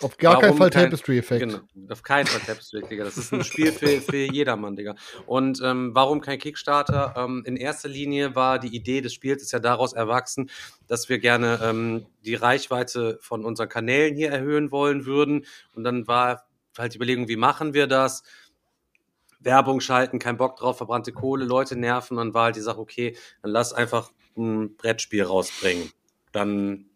Speaker 6: Auf gar keinen
Speaker 3: Warum
Speaker 6: Fall
Speaker 3: kein-
Speaker 6: Tapestry-Effekt.
Speaker 3: Genau, auf keinen Fall Tapestry, Digga. Das ist ein Spiel für, für jedermann, Digga. Und ähm, warum kein Kickstarter? Ähm, in erster Linie war die Idee des Spiels ist ja daraus erwachsen, dass wir gerne ähm, die Reichweite von unseren Kanälen hier erhöhen wollen würden. Und dann war halt die Überlegung, wie machen wir das? Werbung schalten, kein Bock drauf, verbrannte Kohle, Leute nerven. Dann war halt die Sache, okay, dann lass einfach ein Brettspiel rausbringen. Dann,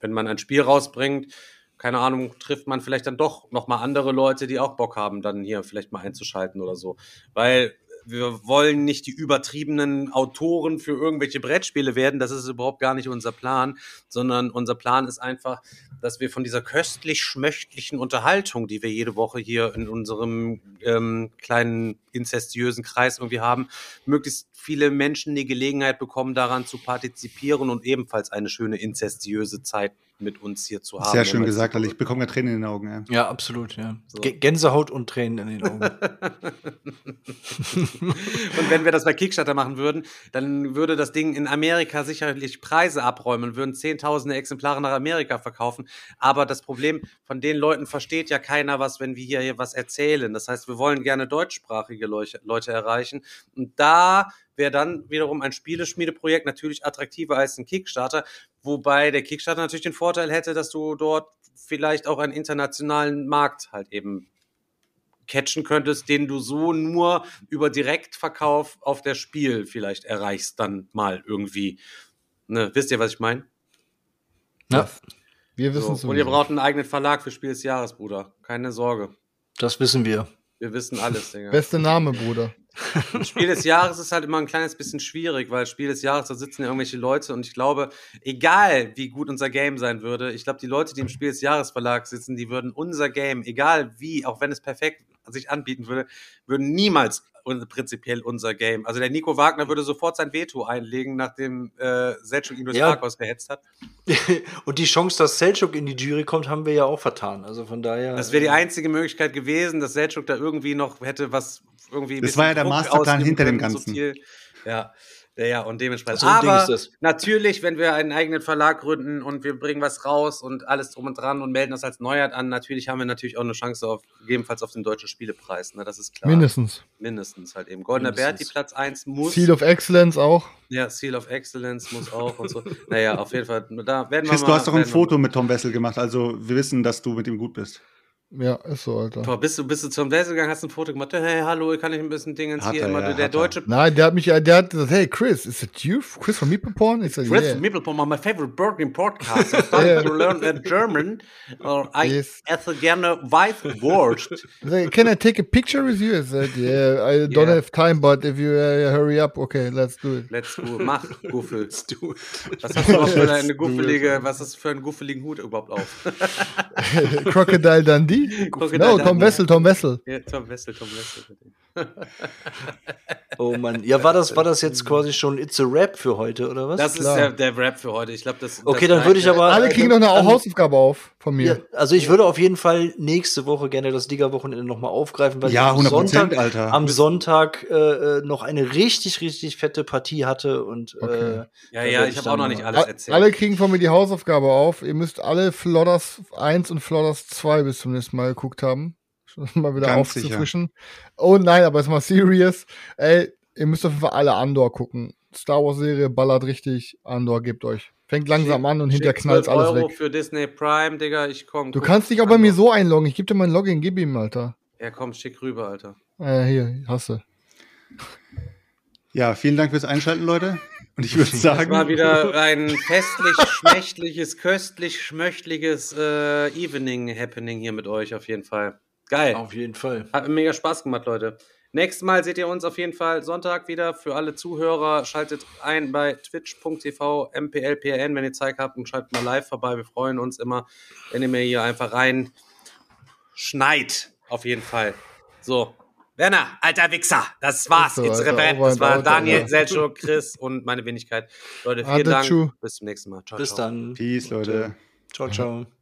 Speaker 3: wenn man ein Spiel rausbringt, keine Ahnung, trifft man vielleicht dann doch nochmal andere Leute, die auch Bock haben, dann hier vielleicht mal einzuschalten oder so. Weil wir wollen nicht die übertriebenen Autoren für irgendwelche Brettspiele werden. Das ist überhaupt gar nicht unser Plan, sondern unser Plan ist einfach, dass wir von dieser köstlich schmöchtlichen Unterhaltung, die wir jede Woche hier in unserem ähm, kleinen inzestiösen Kreis irgendwie haben, möglichst viele Menschen die Gelegenheit bekommen, daran zu partizipieren und ebenfalls eine schöne inzestiöse Zeit mit uns hier zu haben.
Speaker 4: Sehr schön gesagt, weil ich bekomme ja Tränen in den Augen. Ja.
Speaker 5: Ja, absolut, ja.
Speaker 3: So.
Speaker 5: Gänsehaut und Tränen in den Augen.
Speaker 3: Und wenn wir das bei Kickstarter machen würden, dann würde das Ding in Amerika sicherlich Preise abräumen, würden zehntausende Exemplare nach Amerika verkaufen. Aber das Problem, von den Leuten versteht ja keiner was, wenn wir hier, hier was erzählen. Das heißt, wir wollen gerne deutschsprachige Leuche- Leute erreichen. Und da wäre dann wiederum ein Spieleschmiedeprojekt natürlich attraktiver als ein Kickstarter. Wobei der Kickstarter natürlich den Vorteil hätte, dass du dort vielleicht auch einen internationalen Markt halt eben catchen könntest, den du so nur über Direktverkauf auf der Spiel vielleicht erreichst, dann mal irgendwie. Ne, wisst ihr, was ich meine?
Speaker 5: ja,
Speaker 6: Wir wissen es
Speaker 3: So. Und ihr braucht einen eigenen Verlag für Spiel des Jahres, Bruder. Keine Sorge.
Speaker 5: das wissen wir.
Speaker 3: Wir wissen alles, Digga.
Speaker 6: Beste Name, Bruder.
Speaker 3: Spiel des Jahres ist halt immer ein kleines bisschen schwierig, weil Spiel des Jahres, da sitzen ja irgendwelche Leute und ich glaube, egal wie gut unser Game sein würde, ich glaube, die Leute, die im Spiel des Jahres Verlag sitzen, die würden unser Game, egal wie, auch wenn es perfekt sich anbieten würde, würden niemals prinzipiell unser Game. Also der Nico Wagner würde sofort sein Veto einlegen, nachdem äh, Selchuk ihn durchs
Speaker 5: Ja.
Speaker 3: Parkhaus gehetzt hat.
Speaker 5: und die Chance, dass Selchuk in die Jury kommt, haben wir ja auch vertan. Also von daher.
Speaker 3: Das wäre die einzige Möglichkeit gewesen, dass Selchuk da irgendwie noch hätte was irgendwie.
Speaker 4: Das war ja der
Speaker 3: Druck
Speaker 4: Masterplan hinter dem Ganzen.
Speaker 3: subtil. Ja, ja, ja, und dementsprechend.
Speaker 5: So ein Ding
Speaker 3: Aber
Speaker 5: ist das.
Speaker 3: natürlich, wenn wir einen eigenen Verlag gründen und wir bringen was raus und alles drum und dran und melden das als Neuheit an, natürlich haben wir natürlich auch eine Chance auf, gegebenenfalls auf den deutschen Spielepreis. Ne, das ist klar.
Speaker 6: Mindestens.
Speaker 3: Mindestens halt eben. Goldener Bert, die. Platz 1 muss.
Speaker 6: Seal of Excellence auch.
Speaker 3: ja, Seal of Excellence muss auch und so. Naja, auf jeden Fall. Da werden wir
Speaker 4: Chris,
Speaker 3: mal,
Speaker 4: du hast doch ein Foto mit Tom Wessel gemacht, also wir wissen, dass du mit ihm gut bist.
Speaker 6: Ja, ist so, Alter.
Speaker 3: Boah, bist du, bist du zum Wessel gegangen, hast ein Foto gemacht, hey, hallo, kann ich ein bisschen Dingens
Speaker 4: Hat
Speaker 3: hier
Speaker 4: er,
Speaker 3: immer,
Speaker 4: ja,
Speaker 3: der
Speaker 4: hat er.
Speaker 3: deutsche
Speaker 6: Nein, der hat mich, der hat gesagt, hey Chris, is it you? Chris from Meeple Porn? Ich sag,
Speaker 3: Chris
Speaker 6: yeah.
Speaker 3: Mippelpom, my favorite Burger podcast. I started to learn uh, German. Or I
Speaker 6: Yes.
Speaker 3: esse gerne Weißwurst.
Speaker 6: Can I take a picture with you? I said, yeah, I don't
Speaker 3: Yeah.
Speaker 6: have time, but if you uh, hurry up, okay, let's do it.
Speaker 3: Let's go, mach, Guffel. Was hast du noch für eine guffelige, was hast du für einen guffeligen Hut überhaupt auf?
Speaker 6: Crocodile Dundee?
Speaker 3: Crocodile
Speaker 6: no, Tom
Speaker 3: Dundee.
Speaker 6: Wessel, Tom Wessel.
Speaker 3: ja, Tom Wessel, Tom Wessel.
Speaker 5: Oh Mann. Ja, war das, war das jetzt quasi schon It's a Rap für heute, oder was?
Speaker 3: Das ist
Speaker 6: klar.
Speaker 3: der, der Rap für heute. Ich glaube, das.
Speaker 5: okay,
Speaker 3: das
Speaker 5: dann würde ich aber.
Speaker 6: Alle kriegen noch eine
Speaker 5: dann-
Speaker 6: Hausaufgabe auf von
Speaker 5: Ja,
Speaker 6: mir.
Speaker 5: also ich würde auf jeden Fall nächste Woche gerne das Digger-Wochenende nochmal aufgreifen, weil
Speaker 4: Ja,
Speaker 5: ich am
Speaker 4: 100%,
Speaker 5: Sonntag,
Speaker 4: Alter.
Speaker 5: am Sonntag äh, äh, noch eine richtig, richtig fette Partie hatte und
Speaker 6: Okay.
Speaker 5: äh,
Speaker 3: Ja, ja, ich habe auch noch nicht alles erzählt.
Speaker 6: Alle kriegen von mir die Hausaufgabe auf. Ihr müsst alle Flodders 1 und Flodders 2 bis zum nächsten Mal geguckt haben. Mal wieder
Speaker 4: Ganz
Speaker 6: aufzufrischen. Oh nein, aber jetzt mal serious. Ey, ihr müsst auf jeden Fall alle Andor gucken. Star Wars Serie ballert richtig. Andor gebt euch. Fängt langsam an und hinterher
Speaker 3: Schick
Speaker 6: knallt
Speaker 3: 12
Speaker 6: alles
Speaker 3: Euro
Speaker 6: weg.
Speaker 3: für Disney Prime, Digga. Ich komm.
Speaker 6: Du kannst dich auch bei mir so einloggen. Ich gebe dir mein Login, gib ihm, Alter.
Speaker 3: Ja, komm, schick rüber, Alter.
Speaker 6: Äh, hier, hasse.
Speaker 4: Ja, vielen Dank fürs Einschalten, Leute. Und ich würde
Speaker 3: Das
Speaker 4: sagen,
Speaker 3: war wieder ein festlich, schmächtliches, köstlich, schmöchtliches äh, Evening-Happening hier mit euch auf jeden Fall. Geil.
Speaker 5: Auf jeden Fall.
Speaker 3: Hat mir mega Spaß gemacht, Leute. Nächstes Mal seht ihr uns auf jeden Fall Sonntag wieder. Für alle Zuhörer schaltet ein bei twitch.tv mplprn, wenn ihr Zeit habt und schaltet mal live vorbei. Wir freuen uns immer, wenn ihr mir hier einfach rein schneit. Auf jeden Fall. So. Werner, alter Wichser, das war's.
Speaker 6: So,
Speaker 3: It's
Speaker 6: over
Speaker 3: Das war Daniel,
Speaker 6: Alter.
Speaker 3: Selchuk, Chris und meine Wenigkeit. Leute, vielen Dank. Bis zum nächsten Mal. Ciao,
Speaker 5: Bis
Speaker 3: ciao.
Speaker 5: dann.
Speaker 4: Peace, Leute.
Speaker 5: Ciao, ciao.